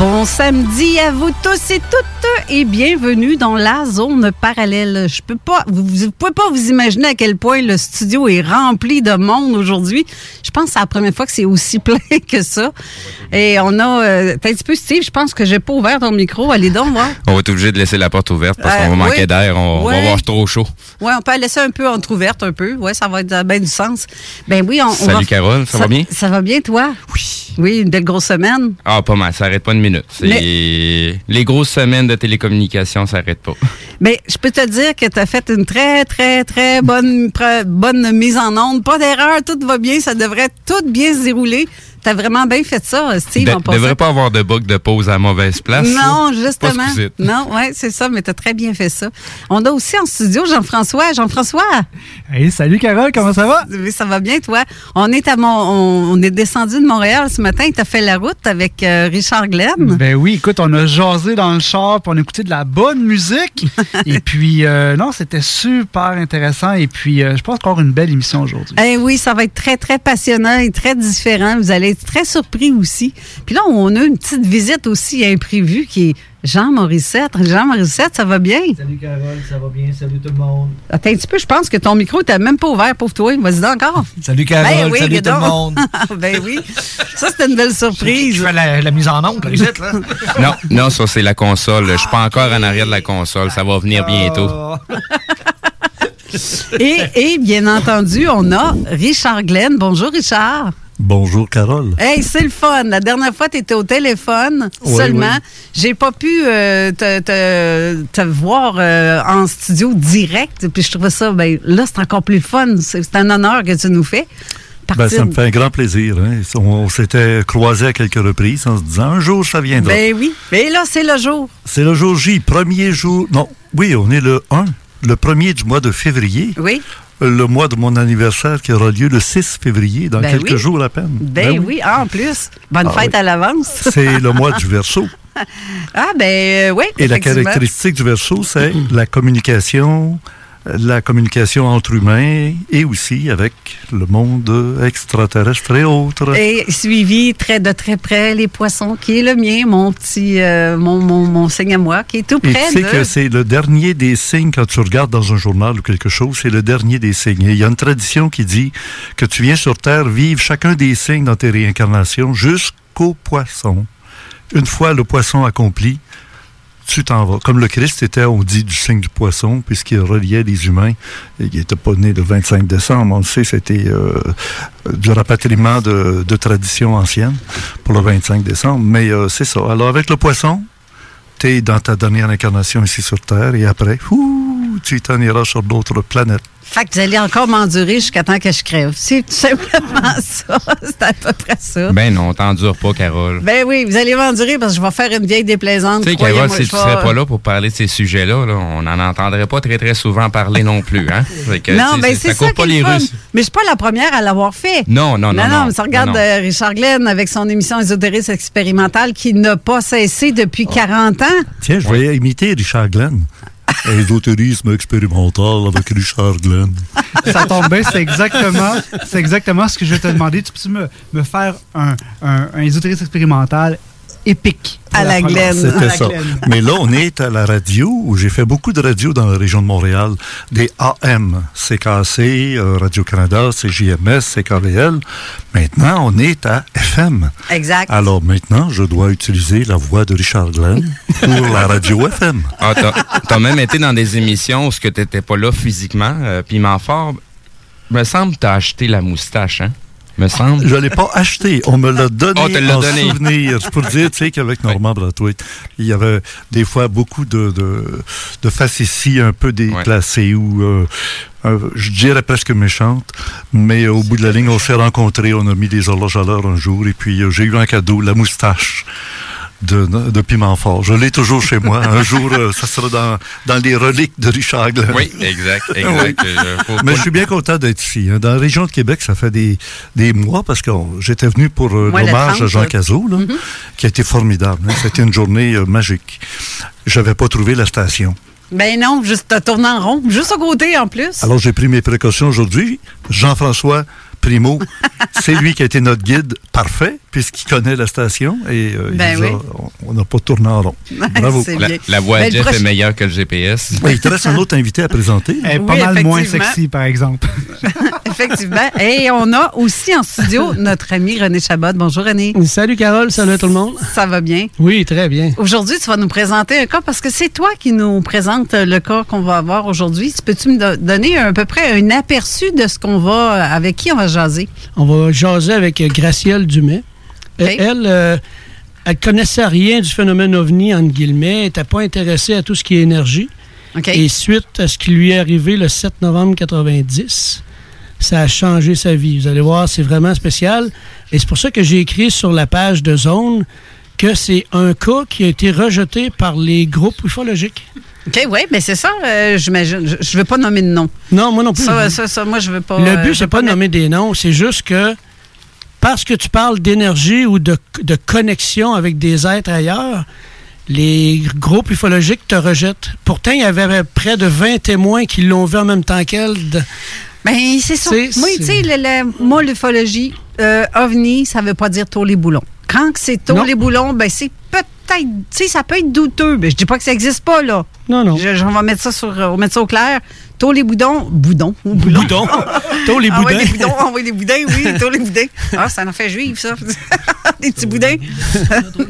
Bo Bon samedi à vous tous et toutes et bienvenue dans la zone parallèle. Je peux pas, vous, vous pouvez pas vous imaginer à quel point le studio est rempli de monde aujourd'hui. Je pense que c'est la première fois que c'est aussi plein que ça. Et on a, euh, un petit peu Steve, je pense que j'ai pas ouvert ton micro. Allez donc voir. On va être obligé de laisser la porte ouverte parce Euh, qu'on va manquer oui. d'air. On, on Ouais. va avoir trop chaud. Ouais, on peut la laisser un peu entrouverte un peu. Ouais, ça va être bien du sens. Ben oui, on, on Salut va- Carole, ça va bien? Ça va bien toi? Oui. Oui, une belle grosse semaine. Ah, pas mal. Ça arrête pas une minute. C'est Les grosses semaines de télécommunications, ça arrête pas. Mais je peux te dire que tu as fait une très, très, très bonne, bonne mise en onde. Pas d'erreur, tout va bien. Ça devrait tout bien se dérouler. Tu as vraiment bien fait ça, Steve, De, passant. devrait pas avoir de bug de pause à mauvaise place. Non, justement. Non, ouais, c'est ça, mais tu as très bien fait ça. On a aussi en studio Jean-François. Jean-François. Hey, salut Carole, comment ça va? Oui, ça va bien, toi? On est à Mon- on, on est descendu de Montréal ce matin. Tu as fait la route avec euh, Richard Glenn. Ben oui, écoute, on a jasé dans le char, puis on a écouté de la bonne musique. et puis, euh, non, c'était super intéressant. Et puis, euh, je pense qu'on aura une belle émission aujourd'hui. Eh oui, ça va être très, très passionnant et très différent. Vous allez être très surpris aussi. Puis là, on a une petite visite aussi imprévue qui est Jean Morissette. Jean Morissette, ça va bien? Salut Carole, ça va bien? Salut tout le monde. Attends un petit peu, je pense que ton micro n'était même pas ouvert pour toi. Vas-y donc encore. Salut Carole, Ben oui, salut tout le monde. ben oui. Ça, c'était une belle surprise. Je fais la, la mise en onde, vite, là? Non, non, ça, c'est la console. Je suis pas encore en arrière de la console. Ça va venir bientôt. Et, et bien entendu, on a Richard Glenn. Bonjour, Richard. Bonjour, Carole. Hey, c'est le fun. La dernière fois, tu étais au téléphone Oui, seulement. oui. J'ai pas pu euh, te, te- te voir euh, en studio direct. Puis je trouvais ça, ben, là, c'est encore plus fun. C'est un honneur que tu nous fais. Ben, ça me fait un grand plaisir. hein. On, on s'était croisés à quelques reprises en se disant un jour ça viendra. Ben oui. Mais là, c'est le jour. C'est le jour J, premier jour. Non, oui, on est le 1, le premier du mois de février. Oui. Le mois de mon anniversaire qui aura lieu le 6 février, dans Ben quelques oui. jours à peine. Ben, oui. ah, en plus. Bonne Ah fête oui. à l'avance. C'est le mois du Verseau. Ah, ben oui. Et la caractéristique du Verseau, c'est la communication, la communication entre humains et aussi avec le monde extraterrestre et autres. Et suivi très de très près les poissons, qui est le mien, mon petit, euh, mon, mon, mon signe à moi, qui est tout Et près tu sais de... que c'est le dernier des signes quand tu regardes dans un journal ou quelque chose, c'est le dernier des signes. Et il y a une tradition qui dit que tu viens sur Terre vivre chacun des signes dans tes réincarnations jusqu'au poisson. Une fois le poisson accompli, tu t'en vas. Comme le Christ était, on dit, du signe du poisson, puisqu'il reliait les humains. Il n'était pas né le 25 décembre, on le sait, c'était euh, du rapatriement de, de tradition ancienne pour le 25 décembre. Mais euh, c'est ça. Alors, avec le poisson, tu es dans ta dernière incarnation ici sur Terre, et après, tu t'en iras sur d'autres planètes. Fait que vous allez encore m'endurer jusqu'à temps que je crève. C'est tout simplement ça. C'est à peu près ça. Ben non, t'endures pas, Carole. Ben oui, vous allez m'endurer parce que je vais faire une vieille déplaisante. Tu sais, Carole, si tu serais pas là pour parler de ces sujets-là, là, on n'en entendrait pas très, très souvent parler non plus. Hein? Que, Non, ben c'est ça, court pas qui est les. Russes. Mais je suis pas la première à l'avoir fait. Non, non, non, Non, non. mais ça regarde Non, non. euh, Richard Glenn avec son émission Ésotérisme expérimental qui n'a pas cessé depuis Ah. 40 ans. Tiens, je vais imiter Richard Glenn. Ésotérisme expérimental avec Richard Glenn. Ça tombe bien, c'est exactement, c'est exactement ce que je vais te demander. Tu peux me, faire un, un, un expérimental épique? À la. À C'était ça. Mais là, on est à la radio, où j'ai fait beaucoup de radio dans la région de Montréal. Des AM, CKC, euh, Radio-Canada, CJMS, CKVL. Maintenant, on est à FM. Exact. Alors maintenant, je dois utiliser la voix de Richard Glenn pour la radio FM. Ah, t'as- même été dans des émissions où tu n'étais pas là physiquement. euh, Piment fort, me semble que t'as acheté la moustache, hein? Me semble. Je ne l'ai pas acheté. On me l'a donné Oh, en donné. souvenir. C'est pour dire, tu sais, qu'avec Normand Brathwaite, il y avait des fois beaucoup de, de, de facéties un peu déplacées ou, euh, euh, je dirais presque méchantes. Mais au bout de la ligne, on s'est rencontrés, on a mis des horloges à l'heure un jour et puis euh, j'ai eu un cadeau, la moustache. De, de piment fort. Je l'ai toujours chez moi. Un jour, euh, ça sera dans, dans les reliques de Richard Glenn. Oui, exact, Oui. exact. Mais je suis bien content d'être ici. hein. Dans la région de Québec, ça fait des, des mois parce que j'étais venu pour euh, l'hommage à 30, Jean là. Cazot, là, qui a été formidable. hein. C'était une journée euh, magique. J'avais pas trouvé la station. Ben non, juste te tourner en rond, juste à côté en plus. Alors j'ai pris mes précautions aujourd'hui. Jean-François Primo, c'est lui qui a été notre guide parfait, puisqu'il connaît la station et euh, il Ben nous a- oui. on- on n'a pas tourné en rond. Bravo. La, la voix Ben, de le Jeff prochain- est meilleure que le GPS. Il te reste un autre invité à présenter. Elle est pas Oui, mal moins sexy, par exemple. Effectivement. Et on a aussi en studio notre ami René Chabot. Bonjour René. Salut Carole, salut tout le monde? Ça va bien? Oui, très bien. Aujourd'hui, tu vas nous présenter un cas parce que c'est toi qui nous présente le cas qu'on va avoir aujourd'hui. Peux-tu me do- donner à peu près un aperçu de ce qu'on va, avec qui on va jaser? On va jaser avec euh, Gracielle Dumais. Euh, Elle, euh, elle connaissait rien du phénomène ovni, entre guillemets. Elle n'était pas intéressée à tout ce qui est énergie. Et suite à ce qui lui est arrivé le 7 novembre 90, ça a changé sa vie. Vous allez voir, c'est vraiment spécial. Et c'est pour ça que j'ai écrit sur la page de Zone que c'est un cas qui a été rejeté par les groupes ufologiques. OK, oui, mais c'est ça, euh, j'imagine. Je ne veux pas nommer de nom. Non, moi non plus. Ça, ça, ça, moi, je veux pas. Le euh, but, je c'est pas de nommer des noms, c'est juste que parce que tu parles d'énergie ou de, de connexion avec des êtres ailleurs, les groupes ufologiques te rejettent. Pourtant, il y avait près de 20 témoins qui l'ont vu en même temps qu'elle. Ben, c'est ça. Moi, tu sais, moi, l'ufologie, euh, ovni, ça veut pas dire tôt les boulons. Quand c'est Non. les boulons, ben, c'est peut-être, tu sais, ça peut être douteux. Mais je dis pas que ça existe pas, là. Non, non. Je, je- on va mettre ça sur, on va mettre ça au clair. Tôt les boudons, boudons, ou boulons. Boudons. Tôt les boudins. des boudons, envoie des boudins, oui, tôt les boudins. Ah, ça en fait juive, ça. des petits boudins.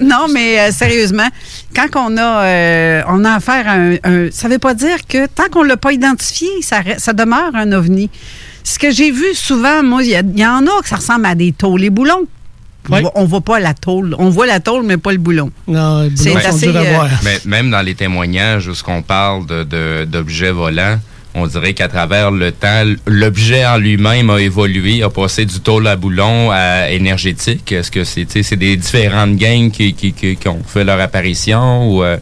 non, mais euh, sérieusement, quand on a, euh, on a affaire à un, un- Ça veut pas dire que tant qu'on l'a pas identifié, ça, ça demeure un ovni. Ce que j'ai vu souvent, moi, il y, en a que ça ressemble à des tôles. Les boulons, on voit- on voit pas la tôle. On voit la tôle, mais pas le boulon. Non, les C'est assez, euh, voir. Mais même dans les témoignages où ce qu'on parle de- de- d'objets volants, on dirait qu'à travers le temps, l'objet en lui-même a évolué, a passé du tôle à boulon à énergétique. Est-ce que c'est c'est des différentes gangs qui, qui, qui- qui ont fait leur apparition ou euh,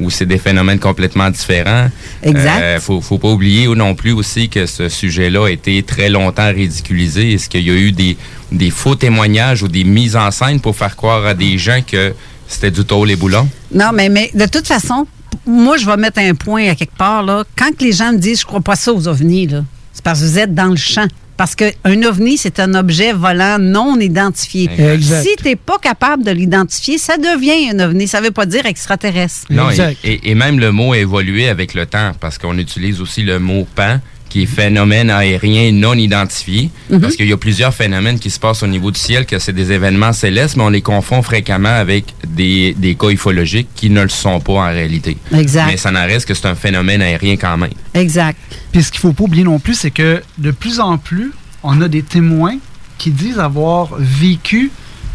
où c'est des phénomènes complètement différents? Exact. Euh, faut, faut pas oublier non plus aussi que ce sujet-là a été très longtemps ridiculisé. Est-ce qu'il y a eu des, des faux témoignages ou des mises en scène pour faire croire à des gens que c'était du tôle et boulons? Non, mais, mais de toute façon, moi, je vais mettre un point à quelque part. Là. Quand les gens me disent je crois pas ça aux ovnis, là, c'est parce que vous êtes dans le champ. Parce qu'un ovni, c'est un objet volant non identifié. Exact. Si tu n'es pas capable de l'identifier, ça devient un ovni. Ça ne veut pas dire extraterrestre. Non, et, et- et même le mot a évolué avec le temps parce qu'on utilise aussi le mot pan qui est phénomène aérien non identifié Mhm. parce qu'il y a plusieurs phénomènes qui se passent au niveau du ciel que c'est des événements célestes mais on les confond fréquemment avec des, des cas ufologiques qui ne le sont pas en réalité. Exact. Mais ça n'en reste que c'est un phénomène aérien quand même. Exact. Puis ce qu'il faut pas oublier non plus, c'est que de plus en plus, on a des témoins qui disent avoir vécu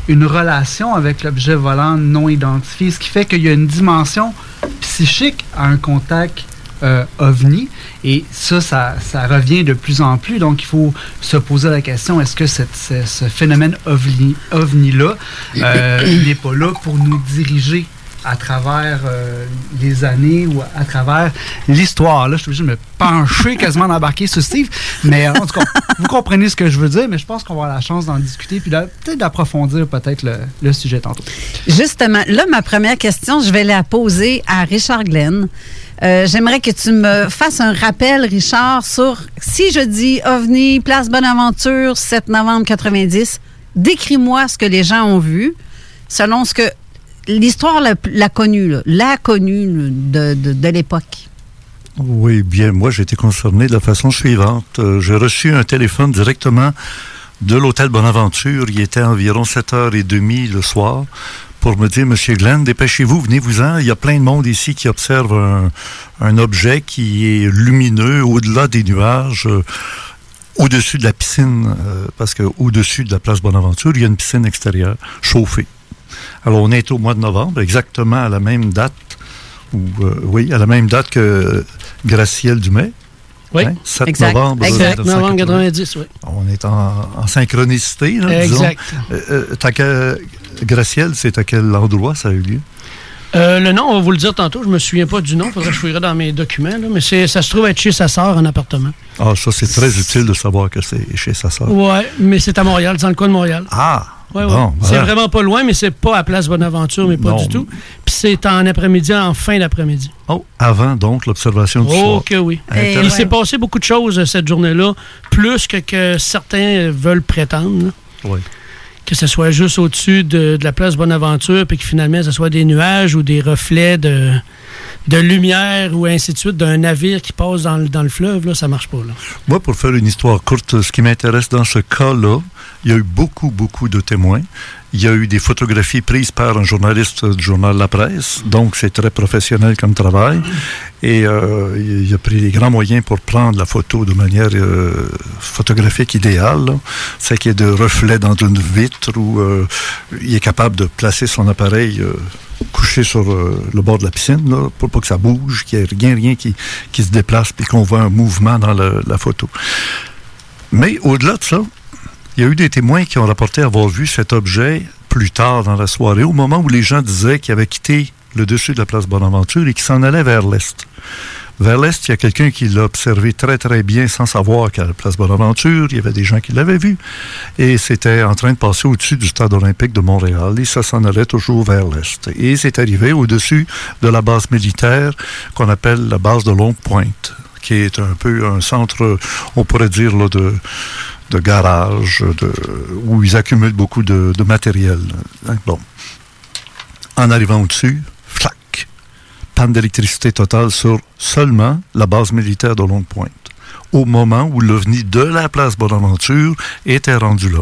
une relation avec l'objet volant non identifié, ce qui fait qu'il y a une dimension psychique à un contact euh, ovni. Et ça, ça, ça revient de plus en plus. Donc, il faut se poser la question, est-ce que cette- ce, ce phénomène ovni- ovni-là euh, n'est pas là pour nous diriger à travers euh, les années ou à, travers l'histoire. Là, je suis obligé de me pencher, quasiment d'embarquer sur Steve. Mais euh, en tout cas, vous comprenez ce que je veux dire, mais je pense qu'on va avoir la chance d'en discuter puis peut-être d'approfondir peut-être le, le sujet tantôt. Justement, là, ma première question, je vais la poser à Richard Glenn. Euh, J'aimerais que tu me fasses un rappel, Richard, sur si je dis OVNI, Place Bonaventure, 7 novembre 90, décris-moi ce que les gens ont vu selon ce que l'histoire l'a connue, l'a connue de, l'époque. Oui, bien, moi, j'ai été concerné de la façon suivante. Euh, j'ai reçu un téléphone directement de l'hôtel Bonaventure. Il était environ 7h30 le soir pour me dire, Monsieur Glenn, dépêchez-vous, venez-vous-en. Il y a plein de monde ici qui observe un, un objet qui est lumineux au-delà des nuages. euh, au-dessus de la piscine, euh, parce qu'au-dessus de la place Bonaventure, il y a une piscine extérieure chauffée. Alors, on est au mois de novembre, exactement à la même date, ou euh, oui, à la même date que Gracielle Dumais. Oui. Hein, 7 Exact. novembre. Exact. 1980. Novembre 90, oui. On est en, en synchronicité, là, disons. Exact. Euh, euh, que- Gracielle, c'est à quel endroit ça a eu lieu? Euh, le nom, on va vous le dire tantôt. Je me souviens pas du nom. Faudrait que je fouillerais dans mes documents. là, mais c'est- ça se trouve être chez sa sœur en appartement. Ah, ça, c'est très utile de savoir que c'est chez sa sœur. Ouais, mais c'est à Montréal, dans le coin de Montréal. Ah! Ouais, ouais. Bon, c'est voilà. vraiment pas loin, mais c'est pas à Place Bonaventure, mais pas Non. du tout. Puis c'est en après-midi, en fin d'après-midi. Oh, avant donc l'observation du soir. Oh que oui. Intéressant. Il s'est passé beaucoup de choses euh, cette journée-là, plus que, que certains veulent prétendre. Oui. Que ce soit juste au-dessus de, de la place Bonaventure, puis que finalement, ce soit des nuages ou des reflets de, de lumière ou ainsi de suite d'un navire qui passe dans, le- dans le fleuve, là, ça marche pas. Là. Moi, pour faire une histoire courte, ce qui m'intéresse dans ce cas-là, il y a eu beaucoup, beaucoup de témoins. Il y a eu des photographies prises par un journaliste du journal La Presse, donc c'est très professionnel comme travail. Et euh, il a pris les grands moyens pour prendre la photo de manière euh, photographique idéale. C'est qu'il y ait de reflets dans une vitre ou euh, il est capable de placer son appareil couché sur euh, le bord de la piscine là, pour pas que ça bouge, qu'il n'y ait rien, rien qui, qui se déplace puis qu'on voit un mouvement dans la photo. Mais au-delà de ça, il y a eu des témoins qui ont rapporté avoir vu cet objet plus tard dans la soirée, au moment où les gens disaient qu'il avait quitté le dessus de la place Bonaventure et qu'il s'en allait vers l'est. Vers l'est, il y a quelqu'un qui l'a observé très très bien sans savoir qu'à la place Bonaventure, il y avait des gens qui l'avaient vu. Et c'était en train de passer au-dessus du stade olympique de Montréal et ça s'en allait toujours vers l'est. Et c'est arrivé au-dessus de la base militaire qu'on appelle la base de Longue Pointe, qui est un peu un centre, on pourrait dire, de, de garage, où ils accumulent beaucoup de, de matériel. Hein, Bon. En arrivant au-dessus, panne d'électricité totale sur seulement la base militaire de Longue Pointe, au moment où l'OVNI de la place Bonaventure était rendu là.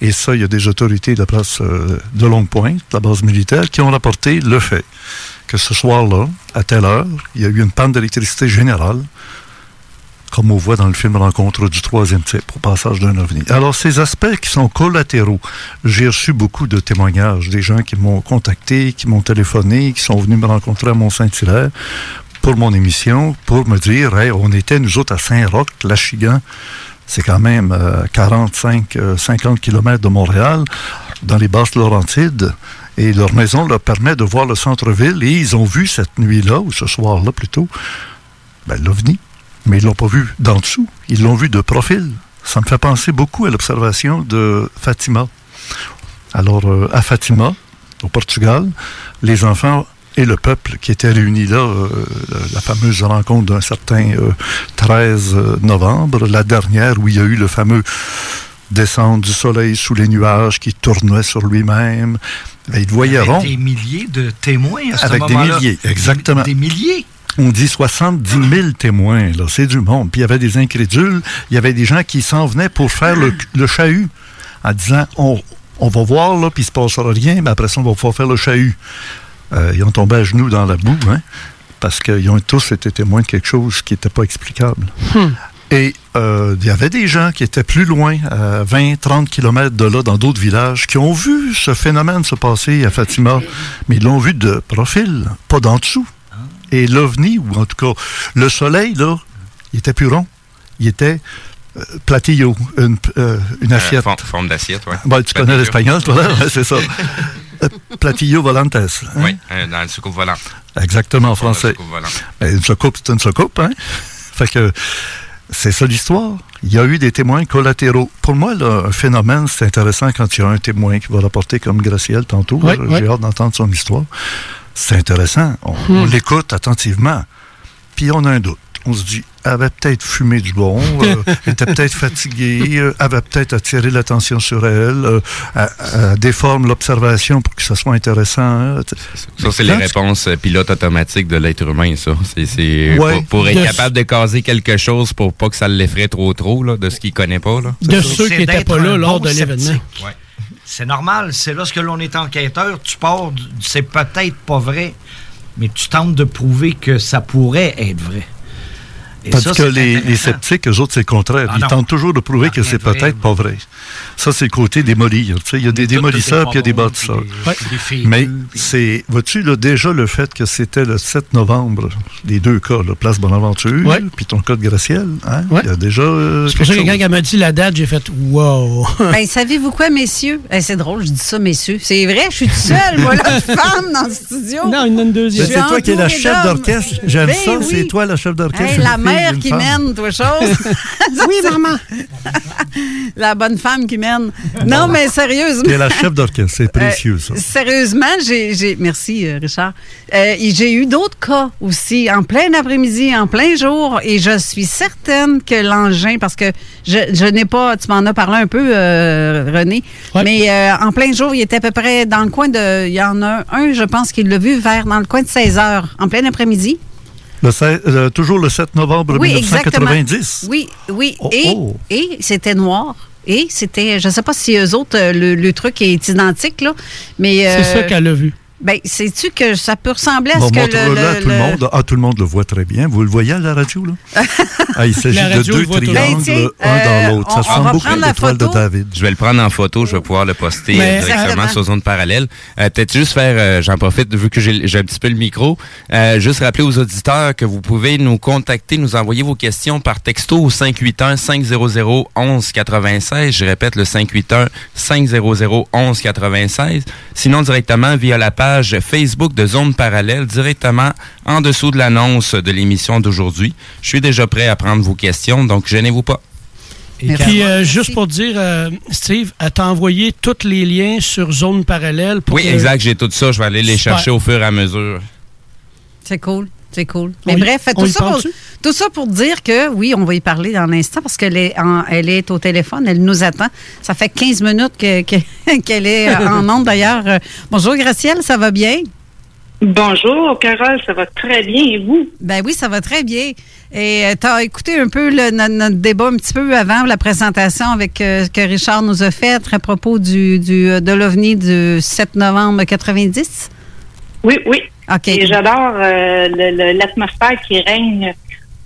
Et ça, il y a des autorités de la place euh, de Longue Pointe, la base militaire, qui ont rapporté le fait que ce soir-là, à telle heure, il y a eu une panne d'électricité générale, comme on voit dans le film Rencontre du troisième type, au passage d'un ovni. Alors, ces aspects qui sont collatéraux, j'ai reçu beaucoup de témoignages, des gens qui m'ont contacté, qui m'ont téléphoné, qui sont venus me rencontrer à Mont-Saint-Hilaire pour mon émission, pour me dire, on était, nous autres, à Saint-Roch, l'Achigan, c'est quand même euh, 45, euh, 50 kilomètres de Montréal, dans les basses Laurentides, Et leur maison leur permet de voir le centre-ville. Et ils ont vu cette nuit-là, ou ce soir-là plutôt, ben, l'OVNI. Mais ils l'ont pas vu d'en dessous. Ils l'ont vu de profil. Ça me fait penser beaucoup à l'observation de Fatima. Alors, euh, à Fatima, au Portugal, les enfants et le peuple qui était réunis là, euh, la fameuse rencontre d'un certain 13 euh, novembre, la dernière où il y a eu le fameux descendre du soleil sous les nuages qui tournait sur lui-même. Ben, ils voyaient Avec des milliers de témoins à ce Avec des milliers, exactement. Des, milliers. On dit 70 000 témoins, là, c'est du monde. Puis il y avait des incrédules, il y avait des gens qui s'en venaient pour faire le, le chahut, en disant on, on va voir, là, puis il se passera rien, mais après ça, on va pouvoir faire le chahut. Euh, ils ont tombé à genoux dans la boue, hein, parce qu'ils ont tous été témoins de quelque chose qui n'était pas explicable. Hmm. Et euh, il y avait des gens qui étaient plus loin, à 20, 30 kilomètres de là, dans d'autres villages, qui ont vu ce phénomène se passer à Fatima, mais ils l'ont vu de profil, pas d'en dessous. Et l'OVNI, ou en tout cas, le soleil, là, il était plus rond. Il était euh, platillo, une, euh, une Euh, assiette. forme, forme d'assiette, oui. Ben, tu connais l'espagnol, toi, là? C'est ça. Platillo volantes. hein? Oui, dans le soucoupe volant. Exactement en français. soucoupe volant. Ben, une soucoupe, c'est une soucoupe, hein? Fait que c'est ça l'histoire. Il y a eu des témoins collatéraux. Pour moi, là, un phénomène, c'est intéressant quand il y a un témoin qui va rapporter comme Graciel tantôt. J'ai hâte d'entendre son histoire. C'est intéressant. On, Hmm. on l'écoute attentivement. Puis on a un doute. On se dit, elle avait peut-être fumé du bon, euh, était peut-être fatiguée, euh, avait peut-être attiré l'attention sur elle, euh, elle- elle déforme l'observation pour que ça soit intéressant. hein. Ça, c'est les réponses euh, pilotes automatiques de l'être humain, ça. C'est, Ouais. pour, pour être De- capable de caser quelque chose pour pas que ça l'effraie trop trop, là, de ce qu'il connaît pas, là. De ceux qui n'étaient pas là lors bon de l'événement. C'est normal. C'est lorsque l'on est enquêteur, tu pars, c'est peut-être pas vrai, mais tu tentes de prouver que ça pourrait être vrai. Et Tandis ça, que les, sceptiques, eux autres, c'est le contraire. Ah Ils tentent toujours de prouver que c'est peut-être pas vrai. Ça, c'est le côté démolir. Il y a des démolisseurs puis il y a des bâtisseurs. Des filles. Mais c'est, vois-tu, là, déjà le fait que c'était le 7 novembre, les deux cas, là, Place Bonaventure, Ouais. puis ton cas de Graciel, hein, Ouais. il y a déjà. euh, C'est pour ça que quand elle m'a dit la date, j'ai fait wow. Ben, savez-vous quoi, messieurs? Eh, c'est drôle, je dis ça, messieurs. C'est vrai, je suis toute seule, moi, la femme dans le studio. non, il y en a une Ben, deuxième. Je c'est toi qui es la chef d'orchestre. J'aime Ben ça, oui. c'est toi la chef d'orchestre. Hey, la mère qui femme. mène, toi, chose. oui, maman. la bonne femme qui mène. Non, mais sérieusement. Tu es la chef d'orchestre, c'est précieux, ça. Euh, sérieusement, j'ai, j'ai- merci euh, Richard. Euh, et j'ai eu d'autres cas aussi en plein après-midi, en plein jour, et je suis certaine que l'engin, parce que je, je n'ai pas, tu m'en as parlé un peu, euh, René, mais euh, en plein jour, il était à peu près dans le coin de, il y en a un, je pense qu'il l'a vu vers dans le coin de 16 heures, en plein après-midi. Le euh, toujours le 7 novembre Oui, exactement. 1990. Oui, oui. Oh, et oh. et c'était noir. Et c'était, je ne sais pas si eux autres, euh, le, le truc est identique, là, mais... C'est euh, ça qu'elle a vu. Ben, sais-tu que ça peut ressembler à Bon, ce que montre-le le, à le- tout le le- monde. Ah, tout le monde le voit très bien. Vous le voyez à la radio, là? ah, il s'agit de deux triangles. Ben, un euh, dans l'autre. Ça ressemble beaucoup à l'étoile de. David. Je vais le prendre en photo, je vais pouvoir le poster Mais, euh, directement Exactement. sur Zone Parallèle. Euh, Peut-être juste faire, euh, j'en profite vu que j'ai j'ai un petit peu le micro, euh, juste rappeler aux auditeurs que vous pouvez nous contacter, nous envoyer vos questions par texto au 581-500-1196. Je répète le 581-500-1196. Sinon directement via la page Facebook de Zone Parallèle, directement en dessous de l'annonce de l'émission d'aujourd'hui. Je suis déjà prêt à prendre vos questions, donc gênez-vous pas. Et. Puis euh, juste pour dire, euh, Steve, elle t'a envoyé tous les liens sur Zone Parallèle. Pour Oui, que- exact, j'ai tout ça. Je vais aller les Super. chercher au fur et à mesure. C'est cool. C'est cool. Mais On bref, tout ça, pour, parle-tu? tout ça pour dire que, oui, on va y parler dans un instant parce qu'elle est, en- elle est au téléphone, elle nous attend. Ça fait 15 minutes que- que- qu'elle est euh, en onde d'ailleurs. Euh, Bonjour Gracielle, ça va bien? Bonjour, Carole, ça va très bien et vous? Ben oui, ça va très bien. Et tu as écouté un peu le- notre, notre débat un petit peu avant la présentation avec euh, ce que Richard nous a fait à propos du, du, euh, de l'OVNI du 7 novembre 90? Oui, oui. Et j'adore euh, le- le- l'atmosphère qui règne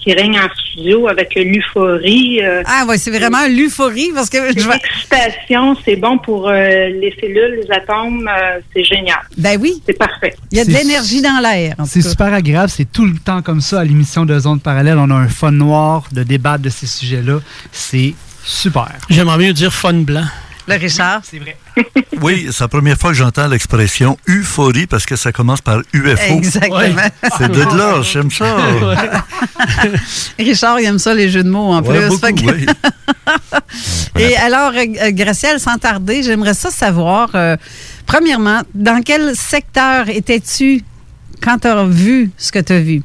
qui règne en studio avec l'euphorie. euh, Ah oui, c'est vraiment l'euphorie parce que je. L'excitation, c'est bon pour euh, les cellules, les atomes, euh, c'est génial. Ben oui. C'est parfait. Il y a de l'énergie dans l'air. C'est super agréable. C'est tout le temps comme ça à l'émission de Zone Parallèle. On a un fun noir de débattre de ces sujets-là. C'est super. J'aimerais mieux dire fun blanc. Le Richard. C'est vrai. Oui, c'est la première fois que j'entends l'expression euphorie parce que ça commence par UFO. Exactement. C'est de là, j'aime ça. Richard, il aime ça, les jeux de mots en Ouais, plus. beaucoup, Fait que- oui. Et alors, euh, euh, Gracielle, sans tarder, j'aimerais ça savoir, euh, premièrement, dans quel secteur étais-tu quand tu as vu ce que tu as vu?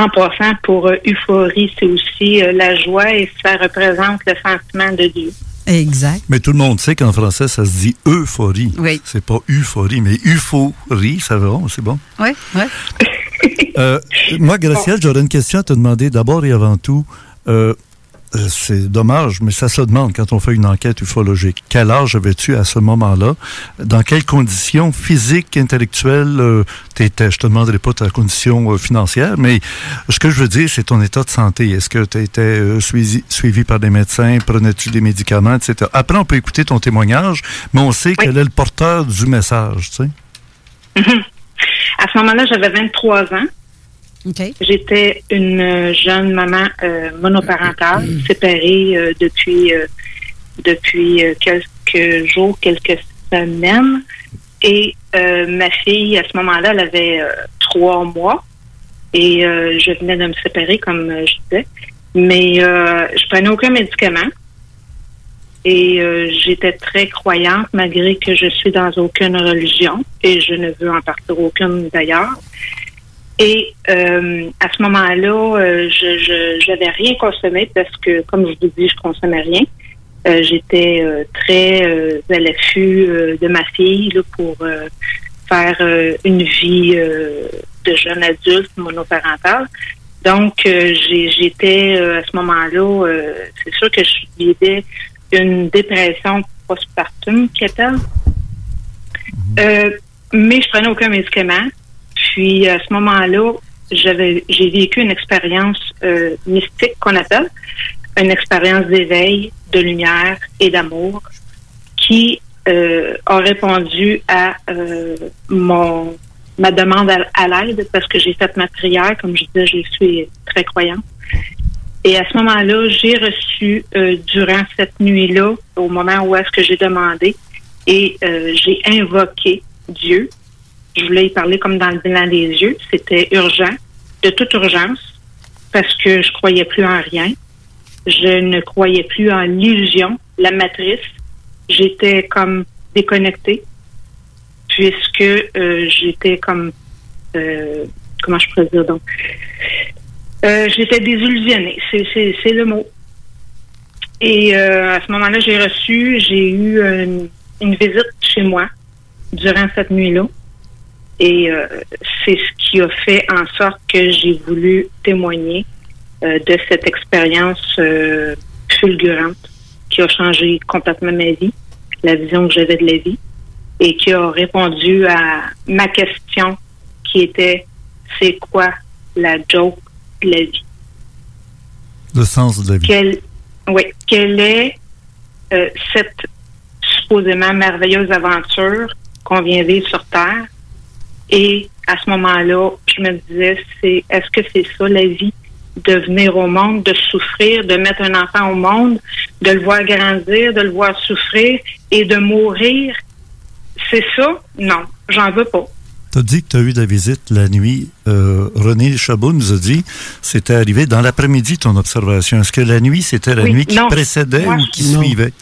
En passant, pour euh, euphorie, c'est aussi euh, la joie et ça représente le sentiment de Dieu. Exact. Mais tout le monde sait qu'en français, ça se dit euphorie. Oui. C'est pas euphorie, mais euphorie, ça va, c'est bon? Oui, oui. Euh, moi, Gracielle, j'aurais une question à te demander d'abord et avant tout. Euh, c'est dommage, mais ça se demande quand on fait une enquête ufologique. Quel âge avais-tu à ce moment-là? Dans quelles conditions physiques, intellectuelles euh, t'étais? Je te demanderai pas ta condition euh, financière, mais ce que je veux dire, c'est ton état de santé. Est-ce que tu étais euh, suivi, suivi par des médecins? Prenais-tu des médicaments, etc.? Après, on peut écouter ton témoignage, mais on sait quel est le porteur du message, tu sais. À ce moment-là, j'avais 23 ans. J'étais une euh, jeune maman euh, monoparentale, séparée euh, depuis euh, depuis quelques jours, quelques semaines. Et ma fille, à ce moment-là, elle avait trois mois. Et je venais de me séparer, comme je disais. Mais je prenais aucun médicament. Et euh, j'étais très croyante, malgré que je suis dans aucune religion. Et je ne veux en partir aucune d'ailleurs. Et euh, à ce moment-là, euh, je j'avais rien consommé parce que, comme je vous dis, je consommais rien. Euh, J'étais euh, très euh, à l'affût euh, de ma fille là, pour faire une vie de jeune adulte monoparentale. Donc, j'étais à ce moment-là, c'est sûr que je vivais une dépression postpartum, qui appelle. Euh, mais je prenais aucun médicament. Puis à ce moment-là, j'avais j'ai vécu une expérience euh, mystique qu'on appelle, une expérience d'éveil, de lumière et d'amour qui euh, a répondu à euh, mon ma demande à, l'aide parce que j'ai fait ma prière, comme je disais, je suis très croyante. Et à ce moment-là, j'ai reçu euh, durant cette nuit-là, au moment où est-ce que j'ai demandé, et euh, j'ai invoqué Dieu. Je voulais y parler comme dans le bilan des yeux. C'était urgent, de toute urgence, parce que je croyais plus en rien. Je ne croyais plus en l'illusion, la matrice. J'étais comme déconnectée, puisque euh, j'étais comme euh, comment je pourrais dire donc? Euh, j'étais désillusionnée, c'est, le mot. Et à ce moment-là, j'ai reçu, j'ai eu une visite chez moi durant cette nuit-là. Et euh, c'est ce qui a fait en sorte que j'ai voulu témoigner euh, de cette expérience euh, fulgurante qui a changé complètement ma vie, la vision que j'avais de la vie, et qui a répondu à ma question qui était c'est quoi la joke de la vie? Le sens de la vie. Quelle, oui, quelle est cette supposément merveilleuse aventure qu'on vient vivre sur Terre? Et à ce moment-là, je me disais, c'est est-ce que c'est ça la vie? De venir au monde, de souffrir, de mettre un enfant au monde, de le voir grandir, de le voir souffrir et de mourir. C'est ça? Non, j'en veux pas. Tu as dit que tu as eu la visite la nuit. Euh, René Chabot nous a dit c'était arrivé dans l'après-midi ton observation. Est-ce que la nuit, c'était la Oui, nuit qui non. précédait Moi, ou qui non. suivait?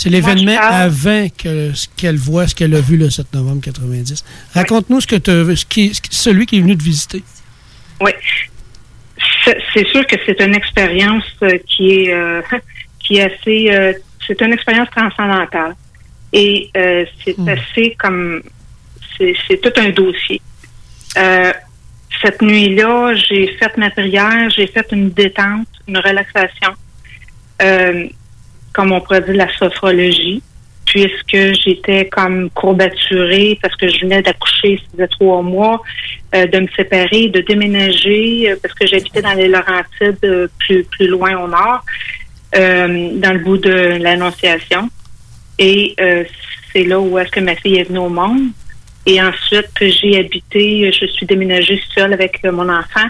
C'est l'événement avant que, ce qu'elle voit, ce qu'elle a vu le 7 novembre 90. Raconte-nous ce que tu ce qui, ce qui- celui qui est venu te visiter. Oui. C'est sûr que c'est une expérience euh, qui est euh, qui est assez euh, c'est une expérience transcendantale. Et euh, c'est assez comme c'est tout un dossier. Cette nuit-là, j'ai fait ma prière, j'ai fait une détente, une relaxation, comme on pourrait dire la sophrologie, puisque j'étais comme courbaturée parce que je venais d'accoucher, ça faisait trois mois, euh, de me séparer, de déménager, euh, parce que j'habitais dans les Laurentides, euh, plus, plus loin au nord, dans le bout de l'Annonciation. Et c'est là où est-ce que ma fille est venue au monde. Et ensuite, j'ai habité, je suis déménagée seule avec mon enfant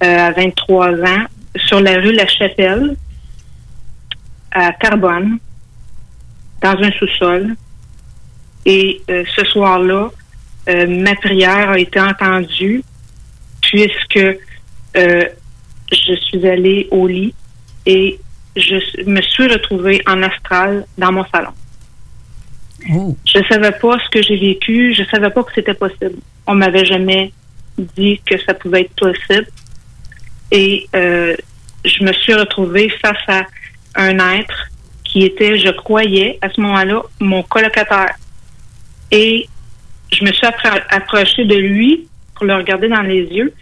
à 23 ans sur la rue La Chapelle. À Carbone, dans un sous-sol. Et euh, ce soir-là, euh, ma prière a été entendue puisque euh, je suis allée au lit et je me suis retrouvée en astral dans mon salon. Oh. Je savais pas ce que j'ai vécu, je savais pas que c'était possible. On m'avait jamais dit que ça pouvait être possible. Et je me suis retrouvée face à un être qui était, je croyais, à ce moment-là, mon colocataire. Et je me suis approchée de lui pour le regarder dans les yeux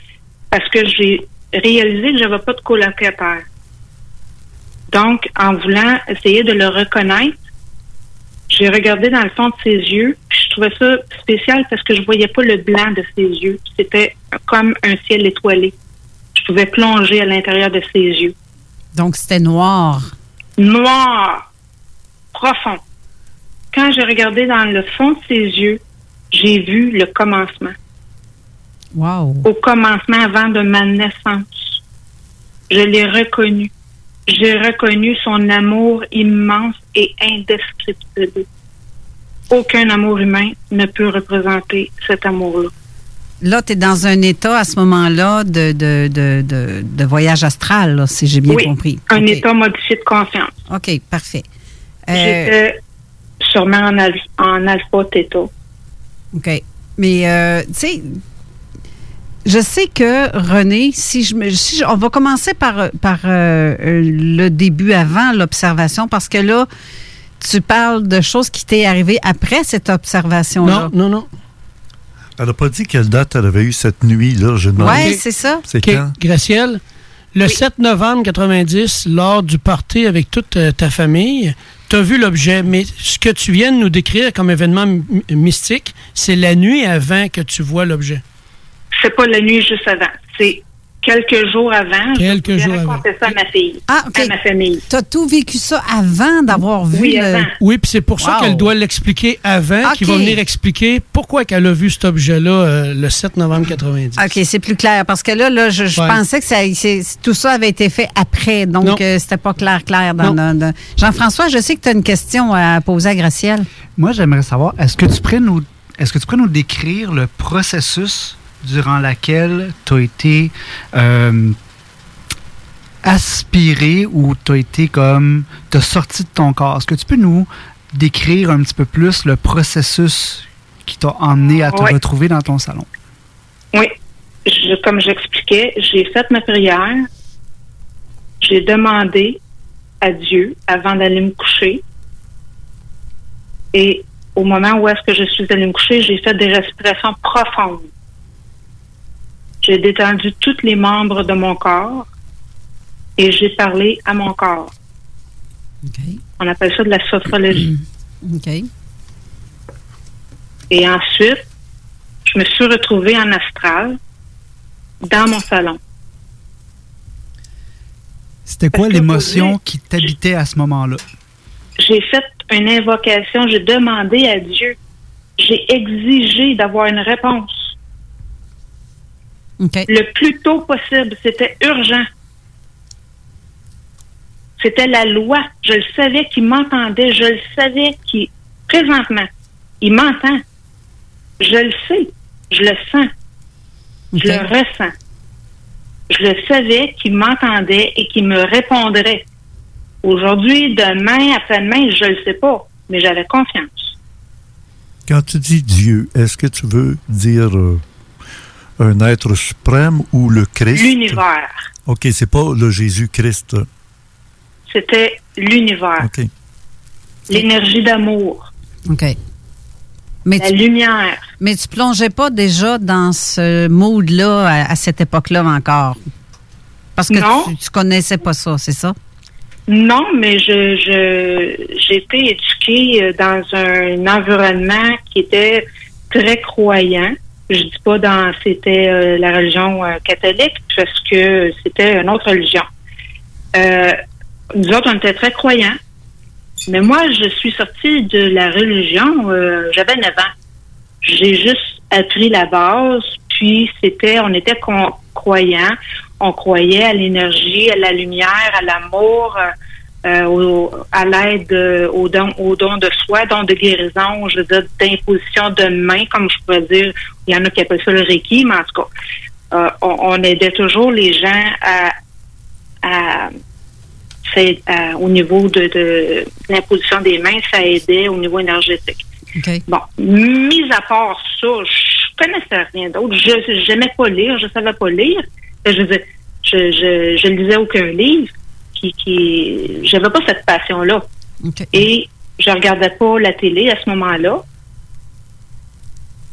parce que j'ai réalisé que j'avais pas de colocataire. Donc, en voulant essayer de le reconnaître, j'ai regardé dans le fond de ses yeux. je trouvais ça spécial parce que je voyais pas le blanc de ses yeux. C'était comme un ciel étoilé. Je pouvais plonger à l'intérieur de ses yeux. Donc, c'était noir. Noir. Profond. Quand j'ai regardé dans le fond de ses yeux, j'ai vu le commencement. Wow. Au commencement, avant de ma naissance. Je l'ai reconnu. J'ai reconnu son amour immense et indescriptible. Aucun amour humain ne peut représenter cet amour-là. Là, tu es dans un état à ce moment-là de, de, de, de, voyage astral, si j'ai bien oui, compris. Un état modifié de conscience. OK, parfait. Euh, J'étais sûrement en, en alpha-theta. OK. Mais, euh, tu sais, je sais que René, si je me, si on va commencer par par euh, le début avant l'observation parce que là, tu parles de choses qui t'est arrivées après cette observation-là. Non, non, non. Elle n'a pas dit quelle date elle avait eu cette nuit-là. Oui, c'est ça. C'est quand? Gracielle, le 7 novembre 90, lors du party avec toute euh, ta famille, tu as vu l'objet, mais ce que tu viens de nous décrire comme événement mystique, c'est la nuit avant que tu vois l'objet. C'est pas la nuit juste avant. C'est quelques jours avant. Quelques jours avant. ça à ma fille. Ah, OK. À ma famille. Tu as tout vécu ça avant d'avoir vu oui, le... Avant. Oui, puis c'est pour ça qu'elle doit l'expliquer avant, OK. qu'il va venir expliquer pourquoi qu'elle a vu cet objet-là euh, le 7 novembre 90. OK, c'est plus clair. Parce que là, là je, je Ouais. pensais que ça, c'est- tout ça avait été fait après. Donc, euh, c'était pas clair, clair. Dans- dans- Jean-François, je sais que tu as une question à poser à Gracielle. Moi, j'aimerais savoir, est-ce que tu pourrais nous, est-ce que tu pourrais nous décrire le processus durant lequel tu as été euh, aspiré ou tu as été comme, tu sorti de ton corps? Est-ce que tu peux nous décrire un petit peu plus le processus qui t'a emmené à te retrouver dans ton salon? Oui. Je- comme j'expliquais, j'ai fait ma prière. J'ai demandé à Dieu avant d'aller me coucher. Et au moment où est-ce que je suis allée me coucher, j'ai fait des respirations profondes. J'ai détendu tous les membres de mon corps et j'ai parlé à mon corps. On appelle ça de la sophrologie. OK. Et ensuite, je me suis retrouvée en astral dans mon salon. C'était quoi l'émotion qui t'habitait à ce moment-là? J'ai fait une invocation, j'ai demandé à Dieu, j'ai exigé d'avoir une réponse. Le plus tôt possible, c'était urgent. C'était la loi. Je le savais qu'il m'entendait, je le savais qu'il, présentement, il m'entend. Je le sais, je le sens, je le ressens. Je le savais qu'il m'entendait et qu'il me répondrait. Aujourd'hui, demain, après-demain, je le sais pas, mais j'avais confiance. Quand tu dis Dieu, est-ce que tu veux dire euh, un être suprême ou le Christ? L'univers. OK, c'est pas le Jésus-Christ. C'était l'univers. OK. L'énergie d'amour. OK. Mais la tu, lumière. Mais tu plongeais pas déjà dans ce mood-là à, à cette époque-là encore? Parce que Non. tu, tu connaissais pas ça, c'est ça? Non, mais je, je j'ai été éduquée euh, dans un environnement qui était très croyant. Je dis pas dans c'était euh, la religion euh, catholique parce que c'était une autre religion. Euh, nous autres, on était très croyants. Mais moi, je suis sortie de la religion, j'avais 9 ans. J'ai juste appris la base, puis c'était, on était croyants, on croyait à l'énergie, à la lumière, à l'amour. Euh, euh, à l'aide euh, aux dons, aux dons de soi, dons de guérison, je veux dire, d'imposition de main, comme je pourrais dire. Il y en a qui appellent ça le Reiki, mais en tout cas, on, aidait toujours les gens à, à, au niveau de, de l'imposition des mains, ça aidait au niveau énergétique. Bon, mis à part ça, je connaissais rien d'autre. Je n'aimais pas lire, je savais pas lire. Je je, je, je lisais aucun livre qui, qui j'avais pas cette passion-là. Et je regardais pas la télé à ce moment-là.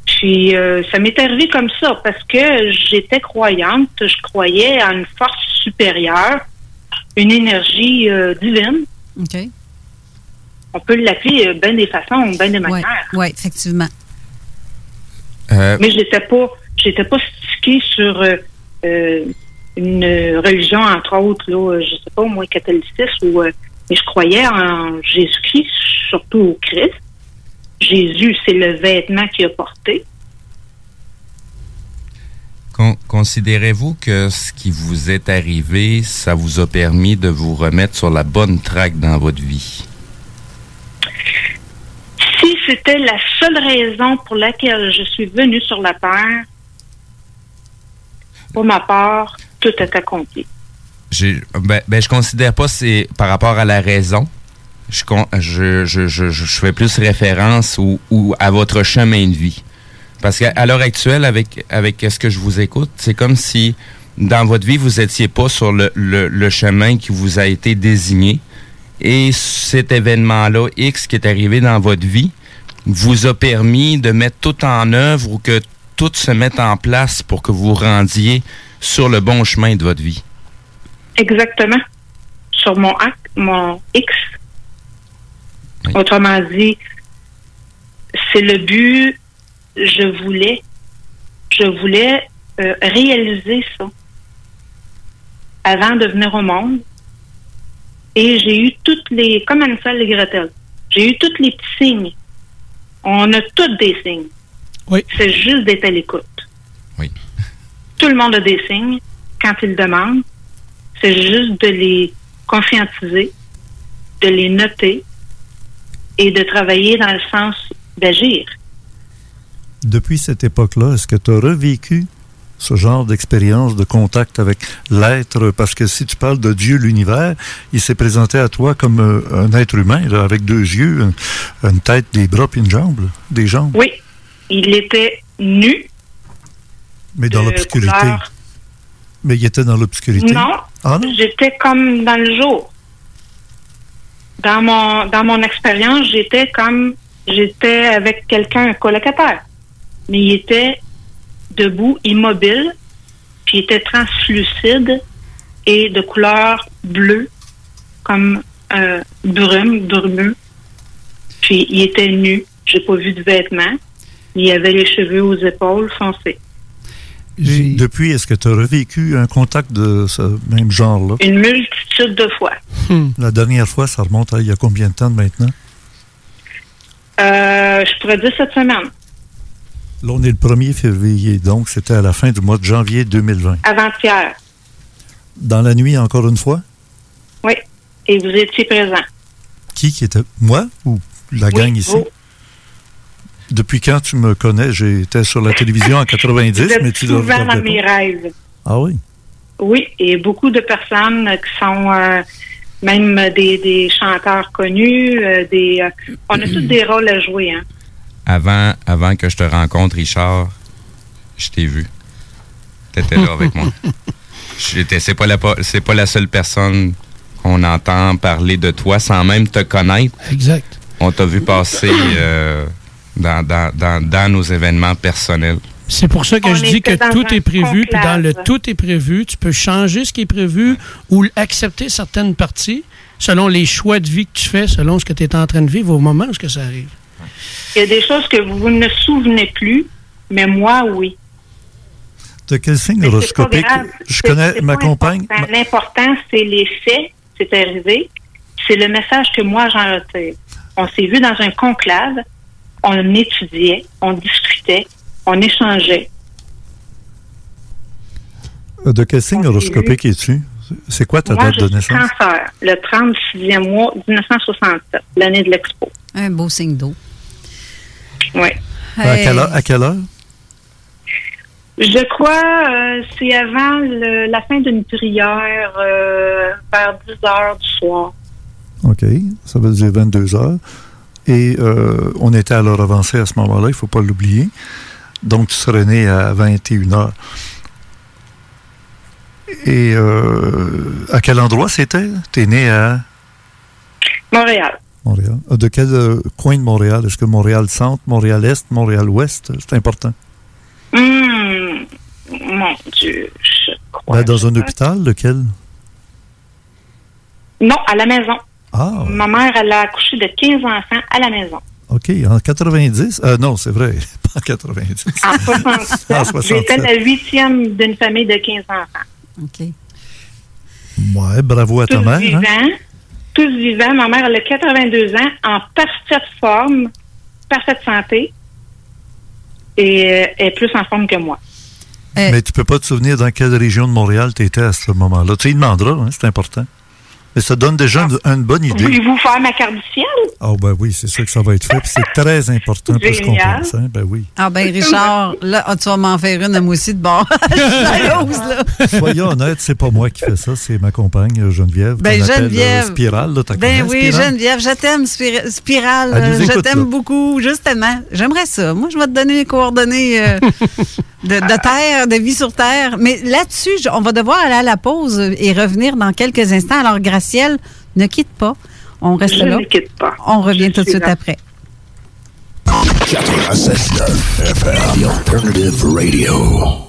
Puis euh, ça m'est arrivé comme ça parce que j'étais croyante, je croyais à une force supérieure, une énergie euh, divine. On peut l'appeler euh, bien des façons, bien des manières. Oui, ouais, effectivement. Mais j'étais pas j'étais pas stickée sur une religion, entre autres, là, je sais pas, moi, catholicisme, ou, euh, mais je croyais en Jésus-Christ, surtout au Christ. Jésus, c'est le vêtement qu'il a porté. Considérez-vous que ce qui vous est arrivé, ça vous a permis de vous remettre sur la bonne traque dans votre vie? Si c'était la seule raison pour laquelle je suis venue sur la terre, pour ma part, tout est accompli. Ben, ben, je considère pas c'est par rapport à la raison. Je, je, je, je, je fais plus référence ou, à votre chemin de vie. Parce qu'à l'heure actuelle, avec, avec ce que je vous écoute, c'est comme si dans votre vie, vous étiez pas sur le, le chemin qui vous a été désigné. Et cet événement-là, X, qui est arrivé dans votre vie, vous a permis de mettre tout en œuvre ou que tout se mette en place pour que vous rendiez sur le bon chemin de votre vie. Exactement. Sur mon, mon X. Autrement dit, c'est le but, je voulais, je voulais euh, réaliser ça avant de venir au monde. Et j'ai eu toutes les, comme Ansel et Gretel, j'ai eu tous les petits signes. On a tous des signes. Oui. C'est juste d'être à l'écoute. Tout le monde a des signes quand ils demandent. C'est juste de les conscientiser, de les noter et de travailler dans le sens d'agir. Depuis cette époque-là, est-ce que tu as revécu ce genre d'expérience, de contact avec l'être, parce que si tu parles de Dieu, l'univers, il s'est présenté à toi comme euh, un être humain, avec deux yeux, une, tête, des bras puis une jambe, des jambes. Oui, il était nu, mais dans l'obscurité. Mais il était dans l'obscurité. Ah, non, J'étais comme dans le jour. Dans mon dans mon expérience, j'étais comme j'étais avec quelqu'un, un colocataire. Mais il était debout, immobile, puis il était translucide et de couleur bleue, comme euh, brume, brumeux. Puis il était nu. J'ai pas vu de vêtements. Il avait les cheveux aux épaules foncés. Depuis, est-ce que tu as revécu un contact de ce même genre-là? Une multitude de fois. Hmm. La dernière fois, ça remonte à il y a combien de temps maintenant? Euh, je pourrais dire cette semaine. Là, on est le 1er février, donc c'était à la fin du mois de janvier 2020. Avant-hier. Dans la nuit, encore une fois? Oui. Et vous étiez présent. Qui qui était? Moi ou la gang ici? Depuis quand tu me connais? J'étais sur la télévision en 90, mais tu dois souvent dans mes rêves. Ah oui? Oui, et beaucoup de personnes qui sont euh, même des, chanteurs connus, euh, des, euh, on a tous des rôles à jouer. Hein? Avant, avant que je te rencontre, Richard, je t'ai vu. Tu étais là avec moi. C'est pas, la, pas la seule personne qu'on entend parler de toi sans même te connaître. Exact. On t'a vu passer dans, dans, dans, nos événements personnels. C'est pour ça que je dis que tout est prévu, puis dans le tout est prévu, tu peux changer ce qui est prévu ou accepter certaines parties selon les choix de vie que tu fais, selon ce que tu es en train de vivre au moment où ça arrive. Il y a des choses que vous ne souvenez plus, mais moi, oui. De quel signe horoscopique? Je connais ma compagne. L'important, c'est les faits, c'est arrivé. C'est le message que moi j'en retire. On s'est vu dans un conclave on étudiait, on discutait, on échangeait. Euh, de quel signe horoscopique es-tu? C'est quoi ta Moi, date je de suis naissance? cancer, le 36e mois 1967, l'année de l'expo. Un beau signe d'eau. Oui. À, quelle heure, à quelle heure? Je crois euh, c'est avant le- la fin d'une prière euh, vers 10 heures du soir. OK. Ça veut dire 22 heures. Et euh, on était à l'heure avancée à ce moment-là, il ne faut pas l'oublier. Donc, tu serais né à 21 heures. Et euh, à quel endroit c'était? Tu es né à Montréal. Montréal. Euh, De quel euh, coin de Montréal? Est-ce que Montréal-Centre, Montréal-Est, Montréal-Ouest? C'est important. Hum, mon Dieu, je crois. Ben, dans un hôpital, lequel? Non, à la maison. Ah, Ma mère, elle a accouché de 15 enfants à la maison. OK. En 90? Euh, non, c'est vrai. Pas en 90. En 67, En 67. j'étais la huitième d'une famille de 15 enfants. OK. Ouais, bravo à ta mère. hein? vivants. Tous vivants. Ma mère, elle a 82 ans, en parfaite forme, parfaite santé. Et euh, elle est plus en forme que moi. Mais tu peux pas te souvenir dans quelle région de Montréal tu étais à ce moment-là. Tu y demanderas, hein, c'est important. Mais ça donne déjà une, une bonne idée. Voulez-vous faire ma carte du ciel? Ah ben oui, c'est sûr que ça va être fait. puis C'est très important pour ce qu'on pense. Hein? Ben oui. Ah ben Richard, là, ah, tu vas m'en faire une à moi aussi de bord. Soyons honnêtes, c'est pas moi qui fais ça, c'est ma compagne euh, Geneviève. Ben, appelle, euh, Geneviève. Spirale, là, Ben oui, Spirale? Geneviève, je t'aime, Spir- Spirale. Elle nous euh, Je t'aime beaucoup, justement. J'aimerais ça. Moi, je vais te donner les coordonnées euh, de, de terre, de vie sur terre. Mais là-dessus, je- on va devoir aller à la pause et revenir dans quelques instants. Alors, Gracielle, ne quitte pas. On reste Je là. ne quitte pas. On revient tout de suite là. après. 96.9 FM, The Alternative Radio.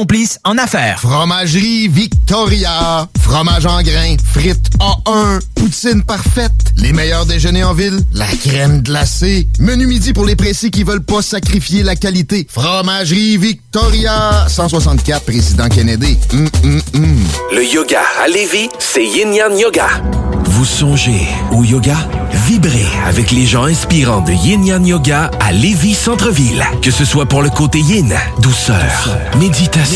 complice en affaires. Fromagerie Victoria. Fromage en grains. Frites A1. Poutine parfaite. Les meilleurs déjeuners en ville. La crème glacée. Menu midi pour les pressés qui veulent pas sacrifier la qualité. Fromagerie Victoria. 164 Président Kennedy. Hum, hum, hum. Le yoga à Lévis, c'est Yin Yang Yoga. Vous songez au yoga? Vibrez avec les gens inspirants de Yin Yang Yoga à Lévis Centre-Ville. Que ce soit pour le côté yin, douceur, méditation,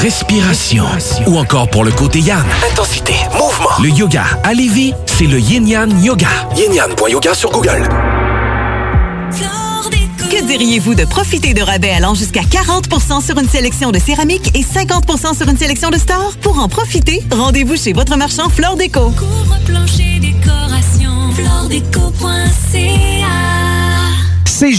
respiration, ou encore pour le côté yang, intensité, mouvement. Le yoga à Lévis, c'est le Yin Yang Yoga. Yin Yang.yoga sur Google. Que diriez-vous de profiter de rabais allant jusqu'à 40% sur une sélection de céramique et 50% sur une sélection de stores? Pour en profiter, rendez-vous chez votre marchand Flore Déco. Décoration, floredeco.ca C'est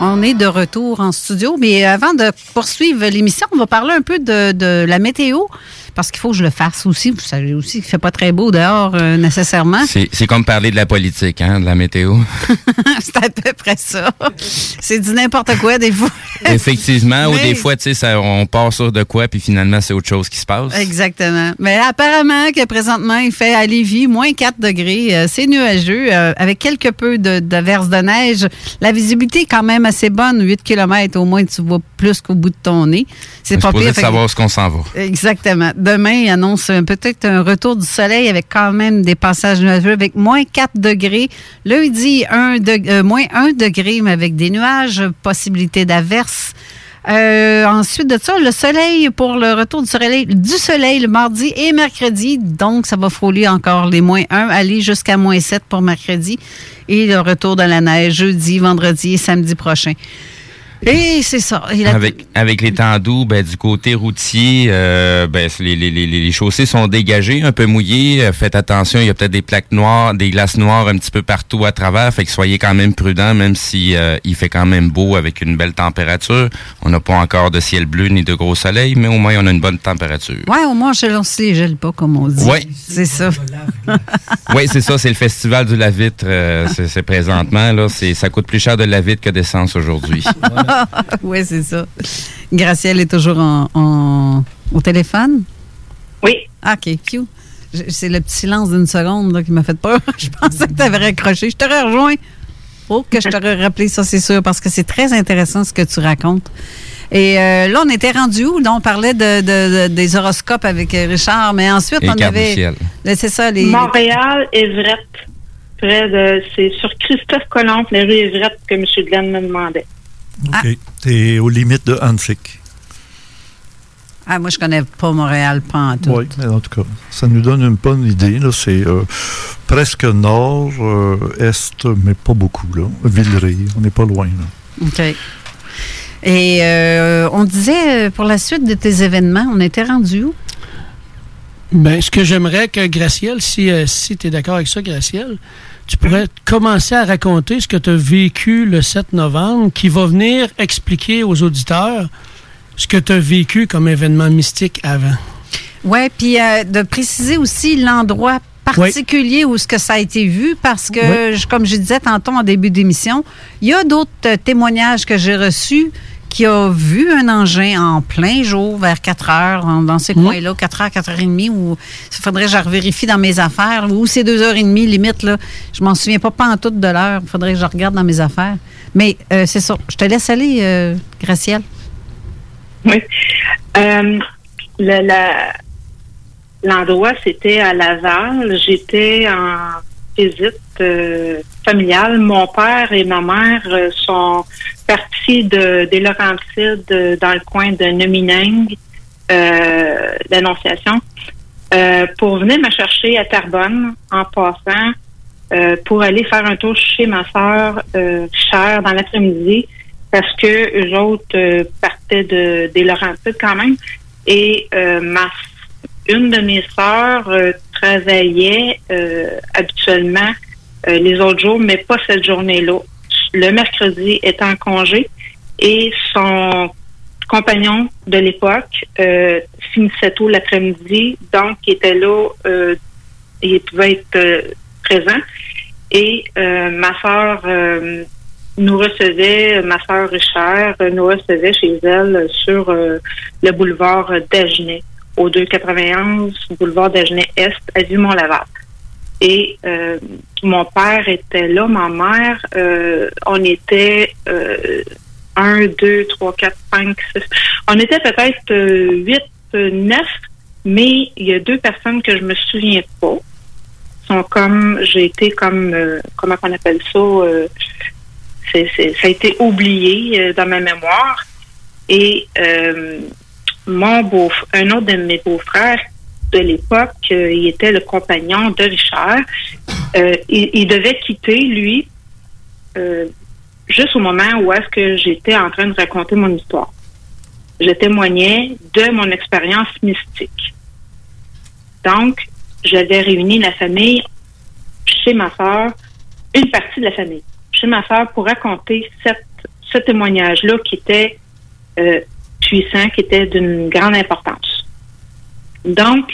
On est de retour en studio, mais avant de poursuivre l'émission, on va parler un peu de, de la météo, parce qu'il faut que je le fasse aussi. Vous savez aussi qu'il ne fait pas très beau dehors euh, nécessairement. C'est comme parler de la politique, hein, de la météo. C'est à peu près ça. C'est du n'importe quoi des fois. Effectivement, ou des fois, tu sais, on part sur de quoi, puis finalement, c'est autre chose qui se passe. Exactement. Mais apparemment que présentement, il fait à Lévis moins 4 degrés. Euh, c'est nuageux, euh, avec quelque peu de, de verse de neige. La visibilité est quand même assez bonne. 8 km au moins, tu vois plus qu'au bout de ton nez. C'est pas pire. que- savoir ce qu'on s'en va. Exactement. Demain annonce peut-être un retour du soleil avec quand même des passages nuageux avec moins 4 degrés. Lundi, un de, moins 1 degré, mais avec des nuages, possibilité d'averse. Euh, ensuite de ça, le soleil pour le retour du soleil, du soleil le mardi et mercredi. Donc, ça va frôler encore les moins 1, aller jusqu'à moins 7 pour mercredi. Et le retour de la neige jeudi, vendredi et samedi prochain. Et c'est ça. Avec, avec les temps doux, ben, du côté routier, euh, ben, les, les, les, les, chaussées sont dégagées, un peu mouillées. Euh, faites attention, il y a peut-être des plaques noires, des glaces noires un petit peu partout à travers. Fait que soyez quand même prudents, même si euh, il fait quand même beau avec une belle température. On n'a pas encore de ciel bleu ni de gros soleil, mais au moins on a une bonne température. Ouais, au moins je lance les gèle pas, comme on dit. Oui. C'est ça. oui, c'est ça. C'est le festival du lave-vitre. c'est présentement. Là, ça coûte plus cher de la vitre que d'essence aujourd'hui. oui, c'est ça. Gracielle est toujours en, au téléphone? Oui. Ah, OK, Q. C'est le petit silence d'une seconde qui m'a fait peur. je pensais que tu avais raccroché. Je t'aurais rejoint. Oh, que je t'aurais rappelé ça, c'est sûr, parce que c'est très intéressant ce que tu racontes. Et euh, là, on était rendu où? Là, on parlait de, des horoscopes avec Richard, mais ensuite, on avait. C'est ça, les. Montréal, Everett. Près de. C'est sur Christophe Colomb, la rue Everett, que M. Glenn me demandait. OK. Ah. T'es aux limites de Hansik. Ah, moi, je connais pas Montréal, pas en tout. Oui, mais en tout cas, ça nous donne une bonne idée. C'est euh, presque nord, euh, est, mais pas beaucoup. Là. Villeray, on n'est pas loin. Là. OK. Et euh, on disait, pour la suite de tes événements, on était rendu où? Bien, ce que j'aimerais que Gracielle, si, si tu es d'accord avec ça, Gracielle, tu pourrais commencer à raconter ce que tu as vécu le 7 novembre, qui va venir expliquer aux auditeurs ce que tu as vécu comme événement mystique avant. Oui, puis euh, de préciser aussi l'endroit particulier où ce que ça a été vu parce que, comme je disais tantôt en début d'émission, il y a d'autres euh, témoignages que j'ai reçus qui a vu un engin en plein jour vers 4 heures dans ces coins-là, 4 heures, 4 heures et demie, où il faudrait que je revérifie dans mes affaires, ou c'est 2 heures et demie, limite, là. Je m'en souviens pas, pas en toute de l'heure. Il faudrait que je regarde dans mes affaires. Mais euh, c'est ça. Je te laisse aller, euh, Gracielle. Oui. Euh, l'endroit, c'était à Laval. J'étais en visite euh, familiale. Mon père et ma mère euh, sont partis de, des Laurentides euh, dans le coin de Nomineng, euh, l'Annonciation, pour venir me chercher à Terrebonne en passant pour aller faire un tour chez ma soeur chère dans l'après-midi parce que eux autres partaient de, des Laurentides quand même. Et ma une de mes sœurs travaillait habituellement euh, les autres jours, mais pas cette journée-là. Le mercredi est en congé et son compagnon de l'époque euh, finissait tôt l'après-midi, donc il était là, euh, il pouvait être euh, présent. Et ma soeur nous recevait, ma soeur Richard nous recevait chez elle sur le boulevard d'Agenais, au 291 boulevard d'Agenais-Est, à Dumont-Laval. Et euh, mon père était là, ma mère, euh, on était euh, un, deux, trois, quatre, cinq, six. On était peut-être euh, huit, neuf, mais il y a deux personnes que je me souviens pas. Sont comme j'ai été comme comment on appelle ça ça a été oublié dans ma mémoire. Et mon beau un autre de mes beaux-frères de l'époque, euh, il était le compagnon de Richard. Euh, il, devait quitter, lui, euh, juste au moment où est-ce que j'étais en train de raconter mon histoire. Je témoignais de mon expérience mystique. Donc, j'avais réuni la famille chez ma soeur, une partie de la famille, chez ma soeur pour raconter cette, ce témoignage-là qui était puissant, qui était d'une grande importance. Donc,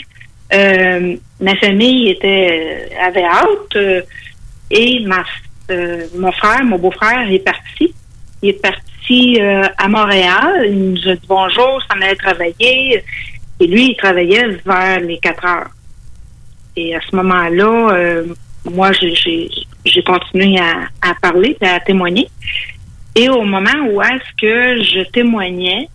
euh, ma famille était avait hâte euh, et ma, euh, mon frère, mon beau-frère est parti. Il est parti à Montréal. Il nous a dit bonjour, s'en allait travailler. Et lui, il travaillait vers les 4 heures. Et à ce moment-là, moi, j'ai continué à, parler à témoigner. Et au moment où est-ce que je témoignais,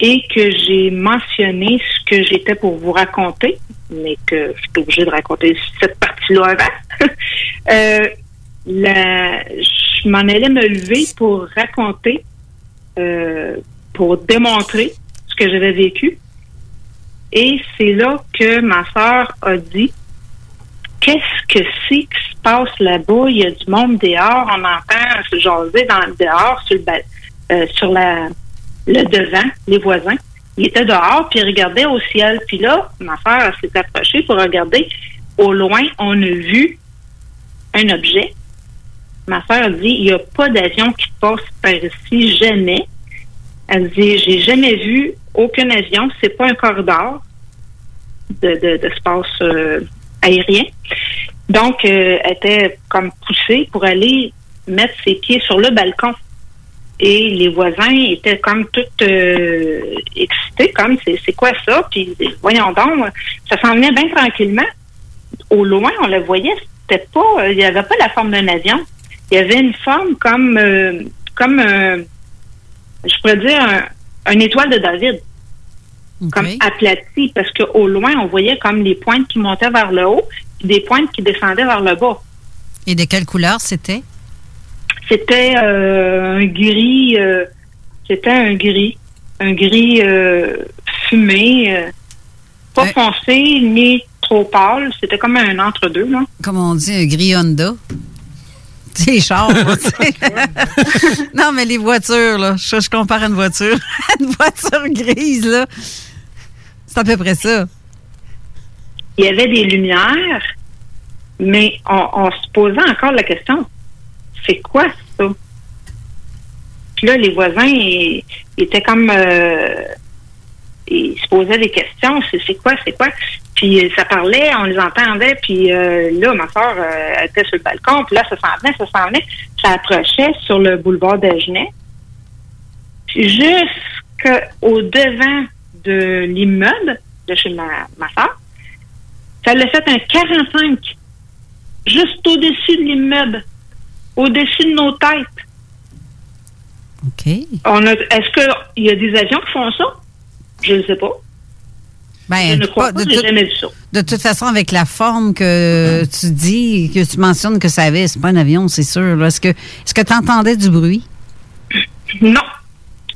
et que j'ai mentionné ce que j'étais pour vous raconter, mais que je suis obligée de raconter cette partie-là avant. euh, je m'en allais me lever pour raconter, euh, pour démontrer ce que j'avais vécu. Et c'est là que ma soeur a dit Qu'est-ce que c'est qui se passe là-bas? Il y a du monde dehors, on entend se jaser dans dehors sur le euh, sur la le devant, les voisins. Il était dehors, puis il regardait au ciel. Puis là, ma soeur s'est approchée pour regarder. Au loin, on a vu un objet. Ma soeur a dit, il n'y a pas d'avion qui passe par ici, jamais. Elle dit, j'ai jamais vu aucun avion. C'est pas un corridor de, de, d'espace euh, aérien. Donc, euh, elle était comme poussée pour aller mettre ses pieds sur le balcon. Et les voisins étaient comme tout euh, excités, comme c'est quoi ça? Puis voyons donc, ça s'en venait bien tranquillement. Au loin, on le voyait, c'était pas, il n'y avait pas la forme d'un avion. Il y avait une forme comme, euh, comme, je pourrais dire, un, étoile de David, comme aplati, parce qu'au loin, on voyait comme les pointes qui montaient vers le haut, et des pointes qui descendaient vers le bas. Et de quelle couleur c'était? C'était euh, un gris, euh, c'était un gris, un gris euh, fumé, pas foncé ni trop pâle. C'était comme un entre-deux, là. Comme on dit, un gris Honda. C'est char, non, mais les voitures, là, je, je compare une voiture. une voiture grise, là. C'est à peu près ça. Il y avait des lumières, mais on se posait encore la question c'est quoi ça? Puis là, les voisins, ils, étaient comme. Euh, ils se posaient des questions. C'est quoi, c'est quoi? Puis ça parlait, on les entendait. Puis euh, là, ma soeur était sur le balcon. Puis là, ça s'en venait, ça s'en venait. Ça approchait sur le boulevard d'Agenais. Jusqu'au devant de l'immeuble de chez ma, ma soeur, ça l'a fait un 45 juste au-dessus de l'immeuble au-dessus de nos têtes. OK. est-ce qu'il y a des avions qui font ça? Je ne sais pas. Ben, je ne crois pas, de, jamais vu ça. de toute façon, avec la forme que tu dis, que tu mentionnes que ça avait, c'est pas un avion, c'est sûr. Est-ce que est-ce que tu entendais du bruit? Non.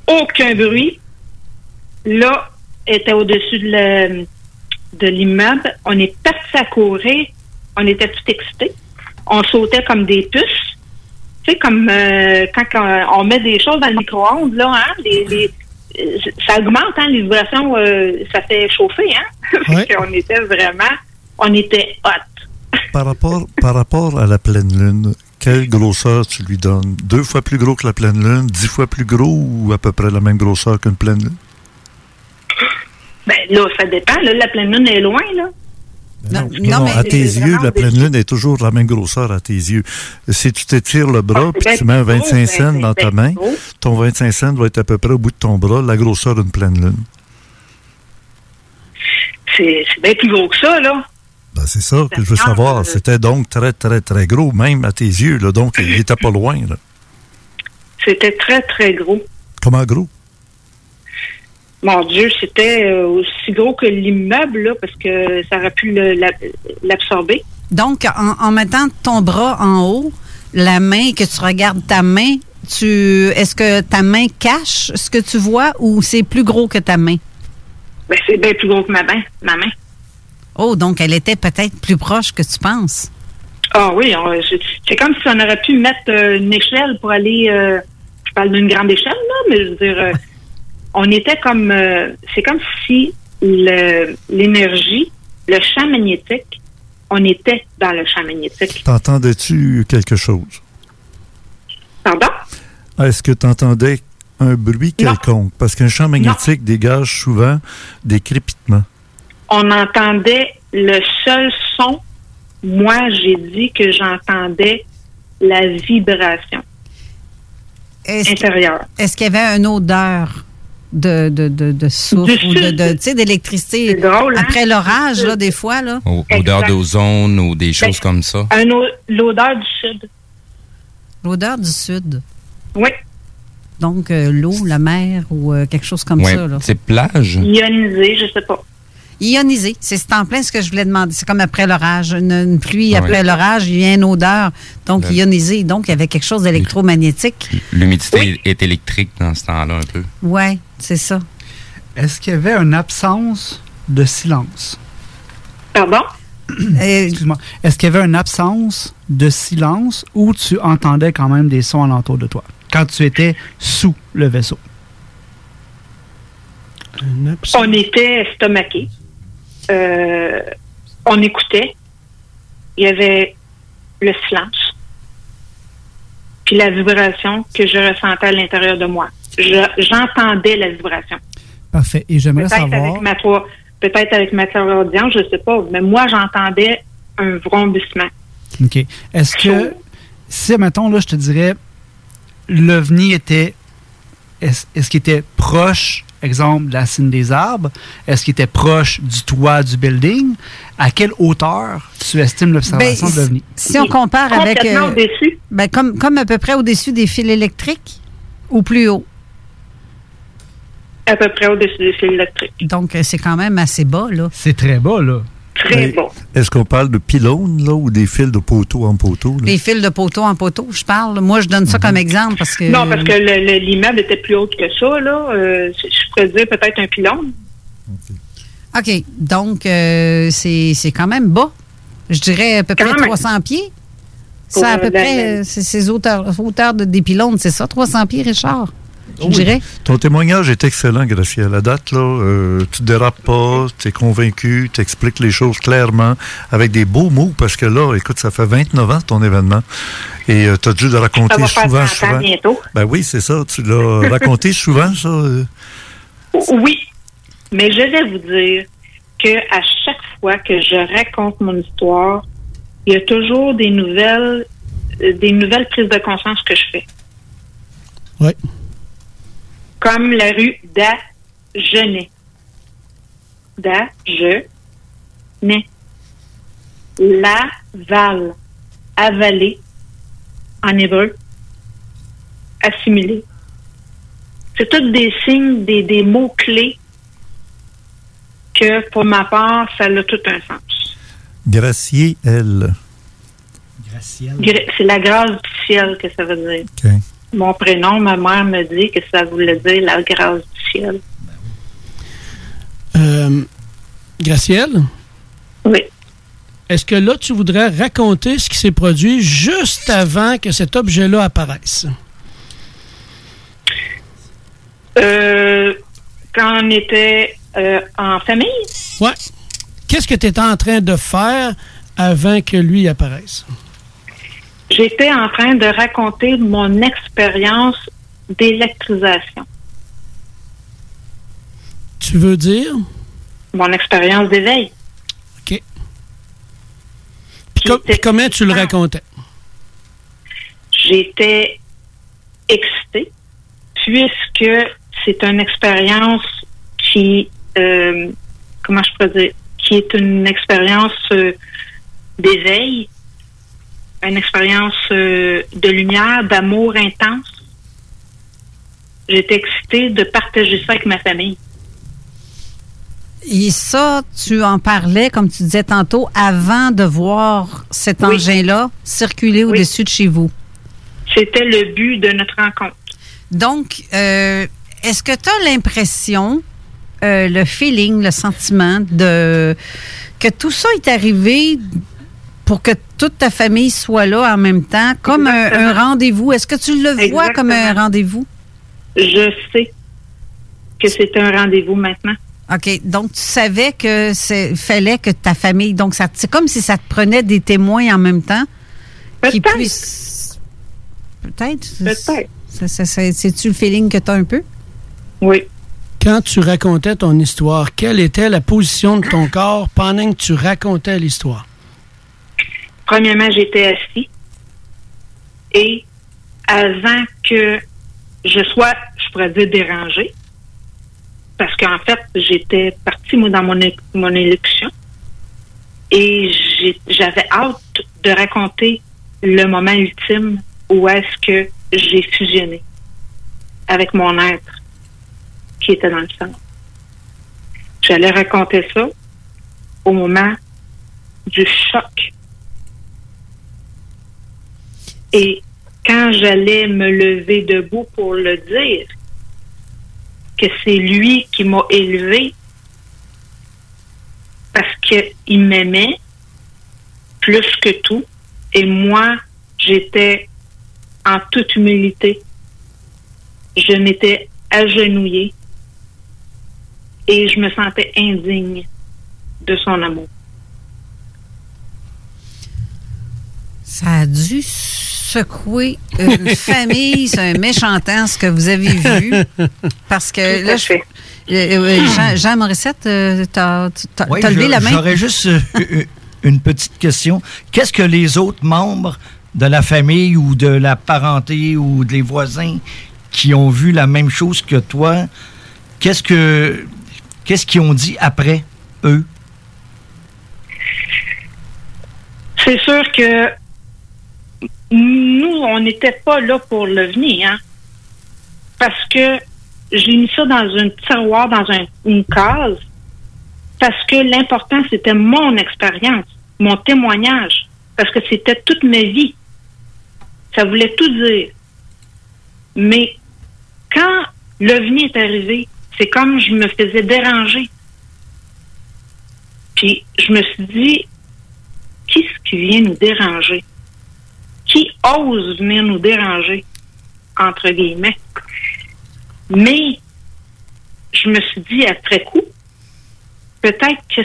Aucun bruit. Là, était au-dessus de l'immeuble. On est parti à courir. On était tout excités. On sautait comme des puces tu sais, comme euh, quand on, met des choses dans le micro-ondes, là, hein, les, euh, ça augmente, hein, les vibrations, euh, ça fait chauffer, hein? on était vraiment, on était hot. par rapport, par rapport à la pleine lune, quelle grosseur tu lui donnes? Deux fois plus gros que la pleine lune, dix fois plus gros ou à peu près la même grosseur qu'une pleine lune? Ben là, ça dépend. Là, la pleine lune est loin, là. Non, à tes yeux, la pleine lune est toujours la même grosseur à tes yeux. Si tu t'étires le bras ah, puis tu mets un 25 cents dans ta main, ton 25 cents va être à peu près au bout de ton bras, la grosseur d'une pleine lune. C'est bien plus gros que ça, là. Ben, c'est ça que je veux savoir. C'était donc très, très, très gros, même à tes yeux. Là. Donc, il n'était pas loin. C'était très, très gros. Comment gros? Mon Dieu, c'était euh, aussi gros que l'immeuble, parce que ça aurait pu l'absorber. Donc, en, mettant ton bras en haut, la main, que tu regardes ta main, tu est-ce que ta main cache ce que tu vois ou c'est plus gros que ta main? Ben, c'est bien plus gros que ma main, ma main. Oh, donc elle était peut-être plus proche que tu penses. Ah oui, c'est comme si on aurait pu mettre euh, une échelle pour aller. Euh, je parle d'une grande échelle, là, mais je veux dire on était comme, euh, c'est comme si l'énergie, le, champ magnétique, on était dans le champ magnétique. T'entendais-tu quelque chose? Pardon? Est-ce que tu entendais un bruit quelconque? Parce qu'un champ magnétique dégage souvent des crépitements. On entendait le seul son. Moi, j'ai dit que j'entendais la vibration intérieure. Est-ce qu'il y avait une odeur? De, de, de, de souffle ou de, d'électricité. Hein? Après l'orage, là, des fois. Là. odeur d'ozone ou des choses ben, comme ça. l'odeur du sud. L'odeur du sud. Oui. Donc, euh, l'eau, la mer ou euh, quelque chose comme Ouais, ça. là. c'est plage? Ionisé, je sais pas. Ionisé, c'est c'est en plein ce que je voulais demander. C'est comme après l'orage. Une, une pluie Ouais. après l'orage, il y a une odeur. Donc, Le- ionisé. Donc, il y avait quelque chose d'électromagnétique. L'humidité est électrique dans ce temps-là un peu. Oui, c'est ça. Est-ce qu'il y avait une absence de silence? Pardon? Excuse-moi. Est-ce qu'il y avait une absence de silence ou tu entendais quand même des sons alentour de toi quand tu étais sous le vaisseau? On était estomaqués. Euh, on écoutait. Il y avait le silence. Puis la vibration que je ressentais à l'intérieur de moi. Je- J'entendais la vibration. Parfait. Et j'aimerais Peut-être savoir. avec ma toi- peut-être avec ma audience, je sais pas. Mais moi, j'entendais un vrombissement. OK. Est-ce que, si, mettons, là, je te dirais, l'OVNI était. Est-ce est-ce qu'il était proche, exemple, de la cime des arbres? Est-ce qu'il était proche du toit du building? À quelle hauteur tu estimes l'observation Ben, de l'OVNI? Si on compare avec. Complètement au-dessus. Ben, comme, comme à peu près au-dessus des fils électriques ou plus haut? À peu près au-dessus des fils électriques. Donc, euh, c'est quand même assez bas, là. C'est très bas, là. Très Mais bon. Est-ce qu'on parle de pylônes, là, ou des fils de poteau en poteau? là? Les fils de poteau en poteau, je parle. Moi, je donne ça comme exemple parce que. Non, parce que le- le- l'immeuble était plus haut que ça, là. Euh, je pourrais dire peut-être un pylône. OK. Donc, euh, c'est c'est quand même bas. Je dirais à peu près Quand même. 300 pieds. C'est à peu la- près la- c'est ces hauteurs, hauteurs de, des pylônes, c'est ça, 300 pieds, Richard? Je Oui. dirais. Ton témoignage est excellent, Gracie. À la date, là, euh, tu ne dérapes pas, tu es convaincu, tu expliques les choses clairement, avec des beaux mots, parce que là, écoute, ça fait 29 ans ton événement. Et tu as dû le Ça raconter va faire souvent, 30 ans souvent. bientôt. Ben oui, c'est ça. Tu l'as raconté souvent, ça. euh. Oui, mais je vais vous dire que à chaque fois que je raconte mon histoire, il y a toujours des nouvelles, euh, des nouvelles prises de conscience que je fais. Oui. Comme la rue d'Agenais. d'Agenais. La val, avalé en hébreu, assimilé. C'est tous des signes, des, des mots-clés que, pour ma part, ça a tout un sens. Gracier, elle. C'est la grâce du ciel que ça veut dire. OK. Mon prénom, ma mère me dit que ça voulait dire la grâce du ciel. Euh, Gracielle? Oui. Est-ce que là, tu voudrais raconter ce qui s'est produit juste avant que cet objet-là apparaisse? Euh, quand on était euh, en famille, Ouais. Qu'est-ce que tu étais en train de faire avant que lui apparaisse? J'étais en train de raconter mon expérience d'électrisation, Tu veux dire? mon expérience d'éveil. OK. Puis, co- puis comment tu le racontais? J'étais excitée puisque c'est une expérience qui, euh, comment je pourrais dire, qui est une expérience euh, d'éveil, une expérience euh, de lumière, d'amour intense. J'étais excitée de partager ça avec ma famille. Et ça, tu en parlais, comme tu disais tantôt, avant de voir cet Oui. engin-là circuler au-dessus de chez vous. C'était le but de notre rencontre. Donc, euh, est-ce que tu as l'impression, euh, le feeling, le sentiment de que tout ça est arrivé pour que toute ta famille soit là en même temps, comme un, rendez-vous? Est-ce que tu le vois comme un rendez-vous? Je sais que c'est un rendez-vous maintenant. OK. Donc, tu savais que c'est fallait que ta famille. Donc, ça, c'est comme si ça te prenait des témoins en même temps. Qui Peut-être. puissent. Peut-être. Peut-être. C'est-tu le feeling que tu as un peu? Oui. Quand tu racontais ton histoire, quelle était la position de ton corps pendant que tu racontais l'histoire? Premièrement, j'étais assis. Et avant que je sois, je pourrais dire, dérangée, parce qu'en fait, j'étais partie, moi, dans mon, mon élection. Et j'avais hâte de raconter le moment ultime où est-ce que j'ai fusionné. avec mon être qui était dans le sang. J'allais raconter ça au moment du choc. Et quand j'allais me lever debout pour le dire, que c'est lui qui m'a élevé parce qu'il m'aimait plus que tout. Et moi, j'étais en toute humilité. Je m'étais agenouillée et je me sentais indigne de son amour. Ça a dû secouer une famille, c'est un méchant temps ce que vous avez vu. Parce que là, je, euh, euh, Jean, Jean Morissette, euh, t'as levé la main? J'aurais juste une petite question. Qu'est-ce que les autres membres de la famille ou de la parenté ou des voisins qui ont vu la même chose que toi, qu'est-ce que qu'est-ce qu'ils ont dit après eux? C'est sûr que nous, on n'était pas là pour le venir, hein? Parce que j'ai mis ça dans un tiroir, dans une case, parce que l'important, c'était mon expérience, mon témoignage, parce que c'était toute ma vie. Ça voulait tout dire. Mais quand l'OVNI est arrivé, c'est comme je me faisais déranger. Puis je me suis dit, qu'est-ce qui vient nous déranger? Qui ose venir nous déranger, entre guillemets. Mais je me suis dit après coup, peut-être que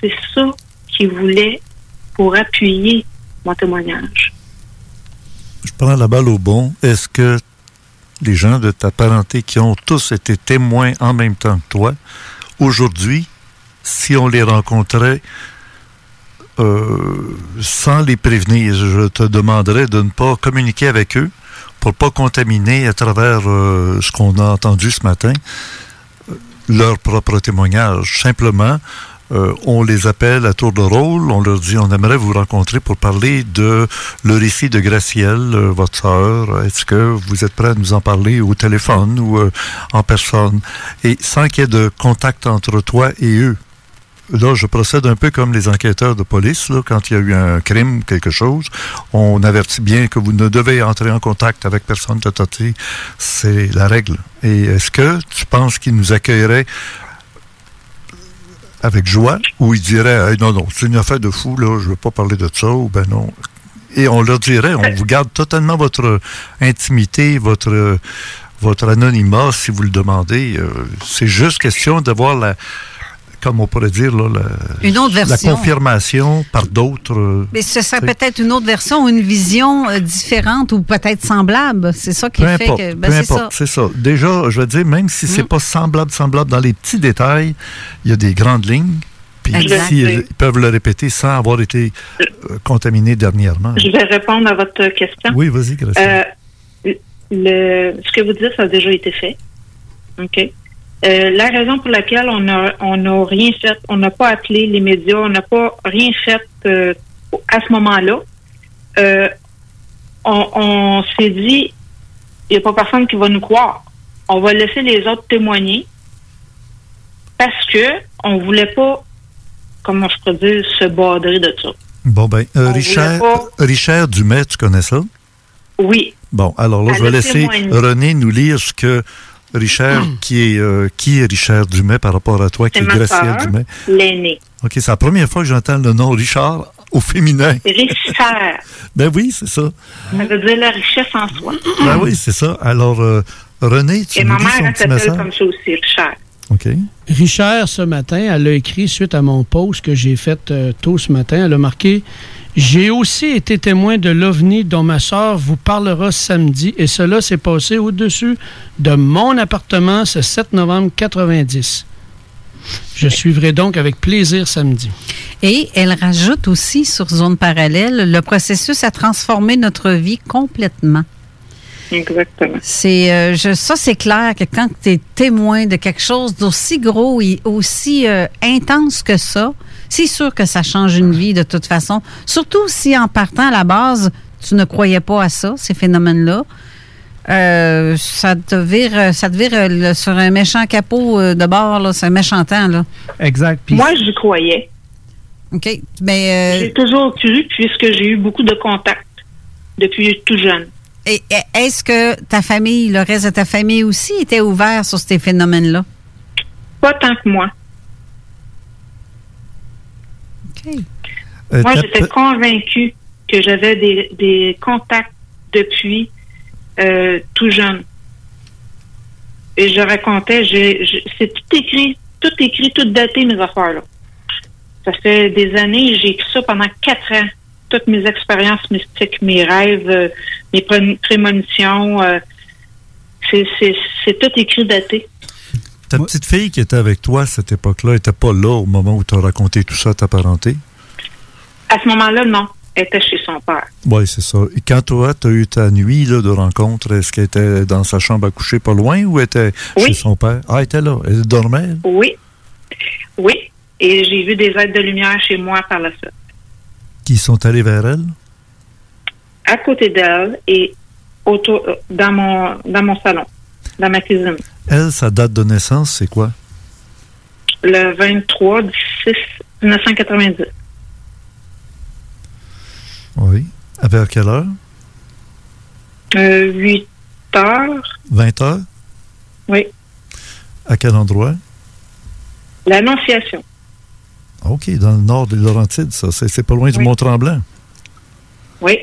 c'est ça qu'il voulait pour appuyer mon témoignage. Je prends la balle au bon. Est-ce que les gens de ta parenté qui ont tous été témoins en même temps que toi, aujourd'hui, si on les rencontrait, euh, sans les prévenir. Je te demanderais de ne pas communiquer avec eux pour pas contaminer à travers euh, ce qu'on a entendu ce matin euh, leur propre témoignage. Simplement, on les appelle à tour de rôle, on leur dit on aimerait vous rencontrer pour parler de le récit de Gracielle, votre sœur. Est-ce que vous êtes prêt à nous en parler au téléphone ou en personne? Et sans qu'il y ait de contact entre toi et eux là, je procède un peu comme les enquêteurs de police. quand il y a eu un crime, quelque chose, on avertit bien que vous ne devez entrer en contact avec personne de Tati. C'est la règle. Et est-ce que tu penses qu'ils nous accueilleraient avec joie ou ils diraient non, non, c'est une affaire de fou, là, je ne veux pas parler de ça, ou ben non. Et on leur dirait, on vous garde totalement votre intimité, votre, votre anonymat si vous le demandez. Euh, c'est juste question d'avoir la comme on pourrait dire, la, une autre version. la confirmation par d'autres. Euh, Mais ce serait peut-être une autre version, une vision euh, différente ou peut-être semblable. C'est ça qui fait que. Ben, peu importe, c'est ça. Déjà, je veux dire, même si c'est n'est mm. pas semblable, semblable dans les petits détails, il y a des grandes lignes. Puis ils peuvent le répéter sans avoir été euh, contaminés dernièrement. Je vais répondre à votre question. Oui, vas-y, Gracie. le, ce que vous dites, ça a déjà été fait. OK? Euh, la raison pour laquelle on n'a rien fait, on n'a pas appelé les médias, on n'a pas rien fait euh, à ce moment-là. Euh, on, s'est dit, il n'y a pas personne qui va nous croire. On va laisser les autres témoigner parce que on voulait pas, comment je peux dire, se badrer de ça. Bon ben, Richard, Richard Dumais, tu connais ça? Oui. Bon, alors là, je vais laisser René nous lire ce que Richard, qui, est, euh, qui est Richard Dumais par rapport à toi, qui est, Gracielle Dumais? L'aîné. OK, c'est la première fois que j'entends le nom Richard au féminin. Richard. ben oui, c'est ça. Ça veut dire la richesse en soi. Ben oui, c'est ça. Alors, euh, René, tu Et ma mère, elle s'appelle comme ça aussi, Richard. OK. Richard, ce matin, elle a écrit suite à mon post que j'ai fait euh, tôt ce matin, elle a marqué j'ai aussi été témoin de l'OVNI dont ma sœur vous parlera samedi et cela s'est passé au-dessus de mon appartement ce 7 novembre 90. Je suivrai donc avec plaisir samedi. Et elle rajoute aussi sur Zone Parallèle, le processus a transformé notre vie complètement. Exactement. C'est euh, ça, c'est clair que quand tu es témoin de quelque chose d'aussi gros et aussi euh, intense que ça, c'est sûr que ça change une vie de toute façon. Surtout si en partant à la base, tu ne croyais pas à ça, ces phénomènes-là. euh, ça te vire, ça te vire euh, sur un méchant capot euh, de bord, là, c'est un méchant temps, là. Exact. Moi, j'y croyais. OK. Mais. J'ai toujours cru, puisque j'ai eu beaucoup de contacts depuis tout jeune. Et est-ce que ta famille, le reste de ta famille aussi, était ouvert sur ces phénomènes-là? Pas tant que moi. OK. moi, j'étais convaincue que j'avais des, des contacts depuis euh, tout jeune. Et je racontais, c'est tout écrit, tout écrit, tout daté, mes affaires-là. Ça fait des années, j'ai écrit ça pendant quatre ans. Toutes mes expériences mystiques, mes rêves, euh, mes prémonitions, euh, c'est tout écrit daté. Ta petite fille qui était avec toi à cette époque-là n'était pas là au moment où tu as raconté tout ça à ta parenté? À ce moment-là, non était chez son père. Oui, c'est ça. Et quand toi, tu as eu ta nuit de rencontre, est-ce qu'elle était dans sa chambre à coucher pas loin ou était chez son père? Ah, elle était là. Elle dormait? Oui. Oui. Et j'ai vu des aides de lumière chez moi par la suite. Qui sont allés vers elle? À côté d'elle et autour, euh, dans, mon, dans mon salon, dans ma cuisine. Elle, sa date de naissance, c'est quoi? Le 23 du 6 1990. Oui. À vers quelle heure? Euh, 8 heures. 20 heures? Oui. À quel endroit? L'Annonciation. OK, dans le nord de Laurentides, ça. C'est pas loin du Mont-Tremblant. Oui.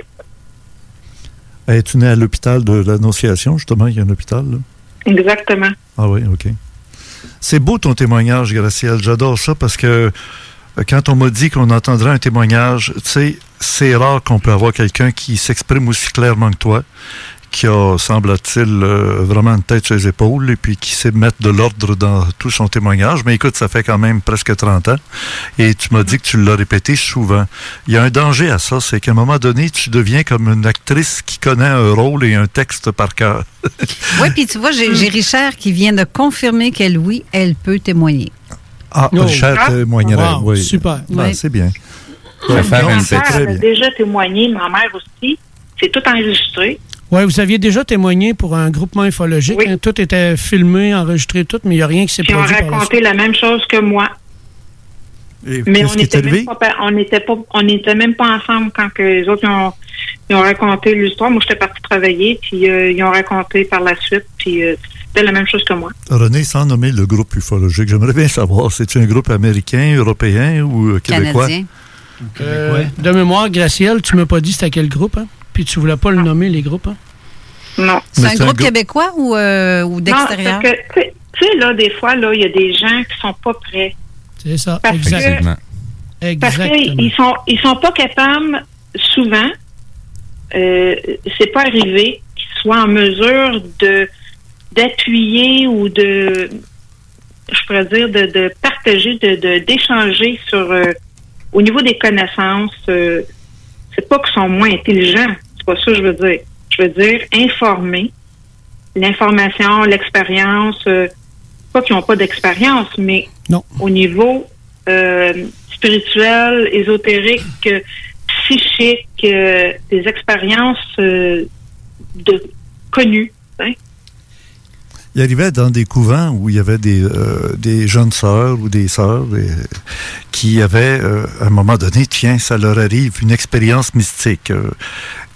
Es-tu né à l'hôpital de l'Annonciation, justement? Il y a un hôpital, là? Exactement. Ah oui, OK. C'est beau ton témoignage, Gracielle. J'adore ça parce que euh, quand on m'a dit qu'on entendrait un témoignage, tu sais, c'est rare qu'on peut avoir quelqu'un qui s'exprime aussi clairement que toi, qui a, semble-t-il, euh, vraiment une tête sur les épaules et puis qui sait mettre de l'ordre dans tout son témoignage. Mais écoute, ça fait quand même presque 30 ans et tu m'as dit que tu l'as répété souvent. Il y a un danger à ça, c'est qu'à un moment donné, tu deviens comme une actrice qui connaît un rôle et un texte par cœur. oui, puis tu vois, j'ai Richard qui vient de confirmer qu'elle, oui, elle peut témoigner. Ah, oh. Richard ah. témoignerait, oui. Super. Ah, C'est bien. Ma mère a déjà témoigné, ma mère aussi. C'est tout enregistré. Oui, vous aviez déjà témoigné pour un groupement ufologique. Hein. tout était filmé, enregistré, tout, mais il n'y a rien qui s'est produit. Ils ont raconté la, même chose que moi. mais on n'était même, pas, on pas, même pas ensemble quand que les autres ont, ils ont raconté l'histoire. Moi, j'étais partie travailler, puis euh, ils ont raconté par la suite, puis euh, c'était la même chose que moi. René, sans nommer le groupe ufologique, j'aimerais bien savoir, c'est un groupe américain, européen ou euh, québécois? Canadien. Euh, de mémoire, Gracielle, tu m'as pas dit c'était quel groupe, hein? Puis tu voulais pas le nommer, les groupes, hein? Non. C'est un, groupe québécois ou, euh, ou d'extérieur? Non, tu sais, là, des fois, là, il y a des gens qui sont pas prêts. C'est ça, exactement. parce qu'ils sont, ils sont pas capables, souvent, euh, c'est pas arrivé qu'ils soient en mesure de d'appuyer ou de je pourrais dire de, de partager, de d'échanger sur euh, au niveau des connaissances, euh, c'est pas qu'ils sont moins intelligents, c'est pas ça que je veux dire. Je veux dire informer, l'information, l'expérience, euh, pas qu'ils n'ont pas d'expérience, mais au niveau euh, spirituel, ésotérique, psychique, des expériences de connues. Hein? Il arrivait dans des couvents où il y avait des, euh, des jeunes sœurs ou des sœurs qui avaient, euh, à un moment donné, tiens, ça leur arrive, une expérience mystique. Euh,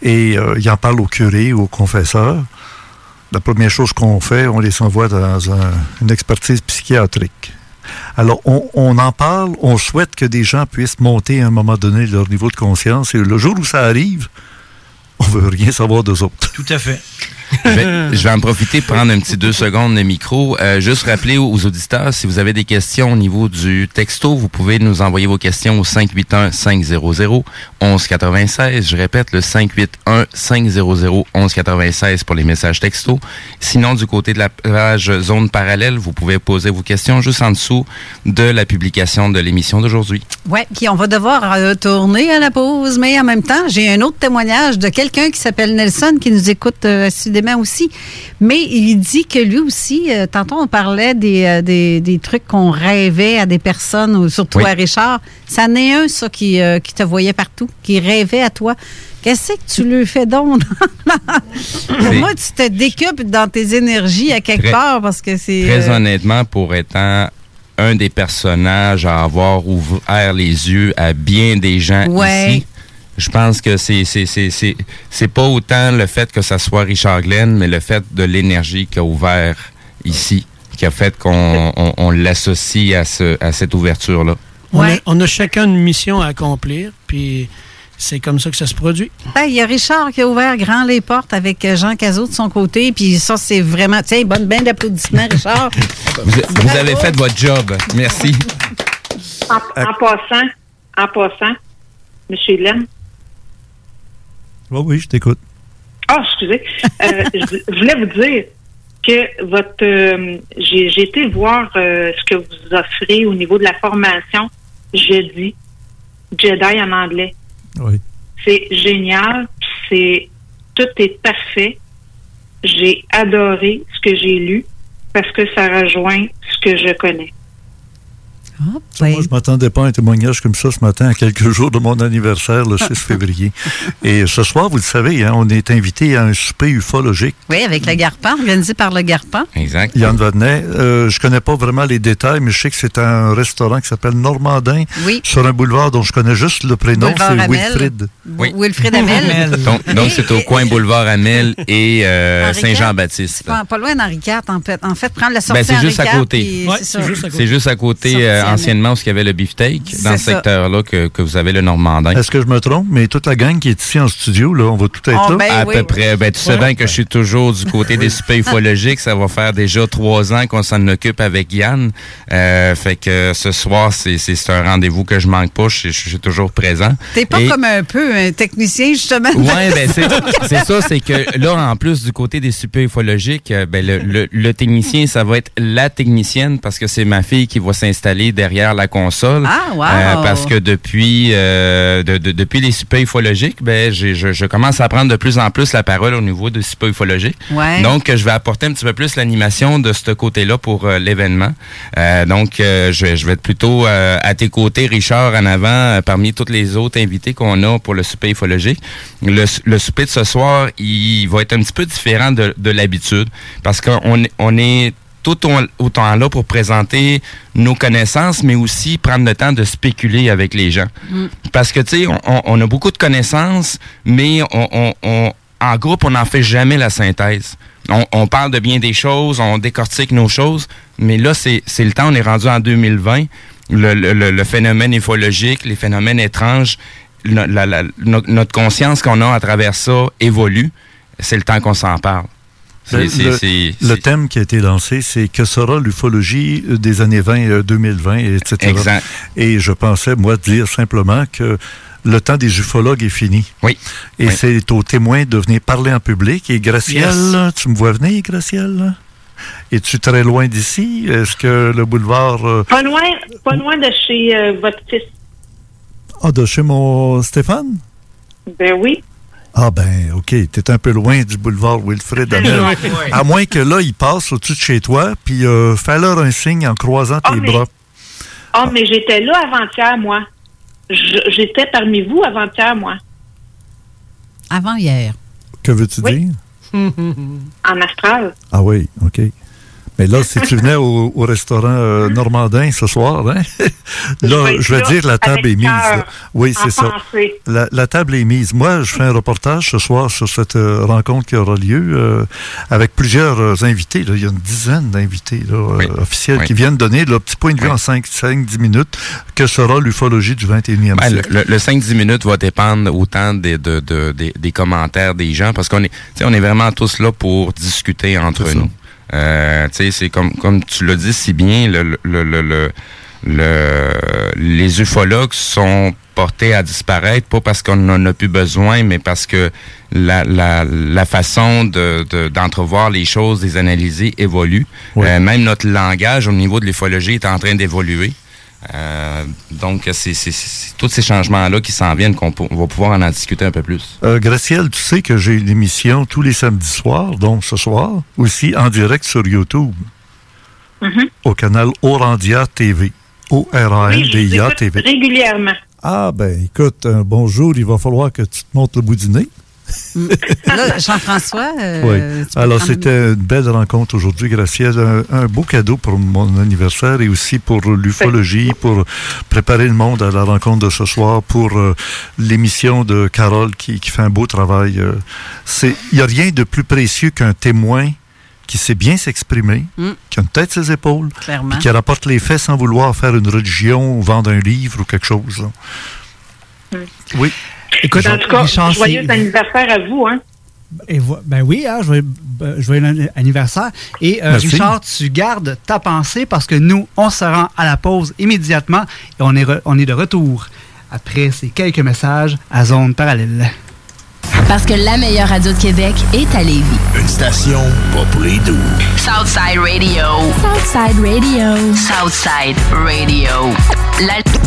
et ils en parlent au curé ou au confesseur. La première chose qu'on fait, on les envoie dans une expertise psychiatrique. Alors, on, on, en parle, on souhaite que des gens puissent monter à un moment donné leur niveau de conscience. Et le jour où ça arrive, on veut rien savoir d'eux autres. Tout à fait je, vais, en profiter, prendre un petit deux secondes de micro. Euh, juste rappeler aux, auditeurs, si vous avez des questions au niveau du texto, vous pouvez nous envoyer vos questions au 581-500-1196. Je répète, le 581-500-1196 pour les messages texto. Sinon, du côté de la page Zone Parallèle, vous pouvez poser vos questions juste en dessous de la publication de l'émission d'aujourd'hui. Oui, puis on va devoir retourner à la pause, mais en même temps, j'ai un autre témoignage de quelqu'un qui s'appelle Nelson qui nous écoute euh, aussi. Mais il dit que lui aussi, euh, tantôt on parlait des, euh, des, des trucs qu'on rêvait à des personnes, ou surtout à Richard. Ça n'est un, ça, qui, euh, qui te voyait partout, qui rêvait à toi. Qu'est-ce que tu lui fais donc? Pour moi, tu te décupes dans tes énergies à quelque Très- part parce que c'est. Très honnêtement, pour étant un des personnages à avoir ouvert les yeux à bien des gens Ouais. ici, je pense que c'est c'est c'est c'est c'est pas autant le fait que ça soit Richard Glenn, mais le fait de l'énergie qui a ouvert ici, qui a fait qu'on on, on l'associe à ce à cette ouverture là. On, a, on a chacun une mission à accomplir, puis c'est comme ça que ça se produit. Ben, Il y a Richard qui a ouvert grand les portes avec Jean Cazot de son côté. Puis ça, c'est vraiment. Tiens, bonne bain d'applaudissements, Richard. Vous, vous avez fait votre job. Merci. En, en passant, en passant, M. Hélène, Oui, oui, je t'écoute. Ah, excusez. Euh, je voulais vous dire que votre euh, j'ai j'ai été voir euh, ce que vous offrez au niveau de la formation jeudi, Jedi en anglais. Oui. C'est génial, c'est tout est parfait. J'ai adoré ce que j'ai lu parce que ça rejoint ce que je connais. Ah, Moi, je m'attendais pas à un témoignage comme ça ce matin, à quelques jours de mon anniversaire, le 6 février. Et ce soir, vous le savez, hein, on est invité à un souper ufologique. Oui, avec le Garpan, organisé par le Garpan. Exact. Yann Vadnet, euh, je connais pas vraiment les détails, mais je sais que c'est un restaurant qui s'appelle Normandin, Oui. sur un boulevard dont je connais juste le prénom, Boulevard c'est Amel. Wilfrid. Oui. Wilfrid Amel. Donc donc c'est au coin boulevard Amel et euh, Saint-Jean-Baptiste. Pas, pas loin d'Henri IV, en fait. En fait, prendre la sortie Ben, c'est juste à côté. puis c'est juste à côté, euh. Anciennement, où il y avait le beefsteak, dans ce secteur-là que, que vous avez le Normandin. Est-ce que je me trompe? Mais toute la gang qui est ici en studio, là, on va tout être Oh, là? ben à oui. peu près. Ben, tu sais bien que je suis toujours du côté des soupers ufologiques. Ça va faire déjà trois ans qu'on s'en occupe avec Yann. Euh, fait que ce soir, c'est un rendez-vous que je manque pas. Je, suis- je suis toujours présent. T'es pas Et- comme un peu un technicien, justement. Ouais, ben c'est c'est ça, c'est que là, en plus du côté des super ufologiques, euh, ben le, le, le technicien, ça va être la technicienne parce que c'est ma fille qui va s'installer derrière la console. Ah, wow. Euh, parce que depuis euh, de- de- depuis les super ufologiques, ben j'ai- je, je commence à prendre de plus en plus la parole au niveau des super ufologiques. Ouais. Donc, je vais apporter un petit peu plus l'animation de ce côté-là pour euh, l'événement. Donc, je, vais- je vais être plutôt à tes côtés, Richard, en avant, parmi tous les autres invités qu'on a pour le souper ufologique. Le, le souper de ce soir, il va être un petit peu différent de, de l'habitude parce qu'on est- on est tout au- autant là pour présenter nos connaissances, mais aussi prendre le temps de spéculer avec les gens. Parce que, tu sais, on, a beaucoup de connaissances, mais on, on- on- en groupe, on n'en fait jamais la synthèse. On, on parle de bien des choses, on décortique nos choses, mais là, c'est le temps, on est rendu en 2020. Le, le- le- le phénomène ufologique, les phénomènes étranges, la- la- notre conscience qu'on a à travers ça évolue. C'est le temps qu'on s'en parle. C'est- Le, c'est- le- c'est- le thème qui a été lancé, c'est que sera l'ufologie des années 20, euh, 2020, etc. Exact. Et je pensais, moi, dire simplement que le temps des ufologues est fini. Oui. Et Oui. c'est aux témoins de venir parler en public. Et Gracielle, Yes. tu me vois venir, Gracielle? Es-tu très loin d'ici? Est-ce que le boulevard... euh, Pas loin, pas loin de chez euh, votre fils. Ah, de chez mon Stéphane? Ben oui. Ah ben, OK, t'es un peu loin du boulevard Wilfrid Amel. Ouais. À moins que là, il passe au-dessus de chez toi, puis euh, fais-leur un signe en croisant tes mais- bras. Ah, mais j'étais là avant-hier, moi. J'étais parmi vous avant-hier, moi. Avant hier. Que veux-tu dire? En astral. Ah oui, OK. Mais là, si tu venais au, au restaurant euh, Normandin ce soir, hein, là, je vais là dire la table est mise. là. Oui, c'est ça. La, la table est mise. Moi, je fais un reportage ce soir sur cette euh, rencontre qui aura lieu euh, avec plusieurs euh, invités. là. Il y a une dizaine d'invités là, euh, officiels Oui. qui viennent donner leur petit point de vue en 5-10 minutes. Que sera l'ufologie du 21e Ben, le, siècle? le- le 5-10 minutes va dépendre autant des, de- de- des- des commentaires des gens parce qu'on est, tu sais, on est vraiment tous là pour discuter entre nous. Euh, tu sais, c'est comme, comme tu l'as dit si bien, le, le, le, le- le- le- les ufologues sont portés à disparaître, pas parce qu'on n'en a plus besoin, mais parce que la, la, la façon de, de- d'entrevoir les choses, les analyser évolue. Euh, même notre langage au niveau de l'ufologie est en train d'évoluer. Euh, donc, c'est tous ces changements-là qui s'en viennent qu'on va pouvoir en, discuter un peu plus. Euh, Gracielle, tu sais que j'ai une émission tous les samedis soirs, donc ce soir, aussi en direct sur YouTube, Mhm. au canal Orandia TV. O-R-A-N-D-I-A TV. Régulièrement. Ah, ben écoute, un bonjour, il va falloir que tu te montres le bout du nez. Jean-François. euh, Oui. Alors, c'était une belle rencontre aujourd'hui, Gracielle. Un, un beau cadeau pour mon anniversaire et aussi pour l'ufologie, pour préparer le monde à la rencontre de ce soir, pour euh, l'émission de Carole qui, qui fait un beau travail. euh. Il n'y a rien de plus précieux qu'un témoin qui sait bien s'exprimer, Mm. qui a une tête ses épaules, Clairement. puis qui rapporte les faits sans vouloir faire une religion ou vendre un livre ou quelque chose. Oui. Écoute, en tout cas, Richard, joyeux anniversaire à vous, hein? Et vo- ben oui, hein, joyeux, ben, joyeux anniversaire. Et euh. Richard, tu gardes ta pensée parce que nous, on se rend à la pause immédiatement et on est, re- on est de retour après ces quelques messages à zone parallèle. Parce que la meilleure radio de Québec est à Lévis. Une station pas pour les doux. Southside Radio. Southside Radio. Southside Radio. L'al-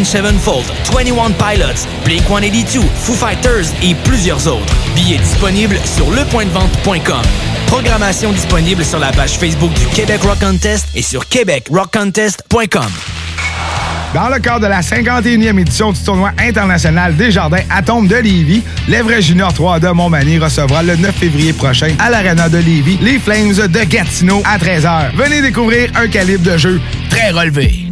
Sevenfold, 21 Pilots, Blink-182, Foo Fighters et plusieurs autres. Billets disponibles sur lepointdevente.com. Programmation disponible sur la page Facebook du Québec Rock Contest et sur québecrockcontest.com. Dans le cadre de la 51e édition du tournoi international des jardins Atomes de Lévis, l'Evray Junior 3 de Montmagny recevra le 9 février prochain à l'Arena de Lévis les Flames de Gatineau à 13h. Venez découvrir un calibre de jeu très relevé.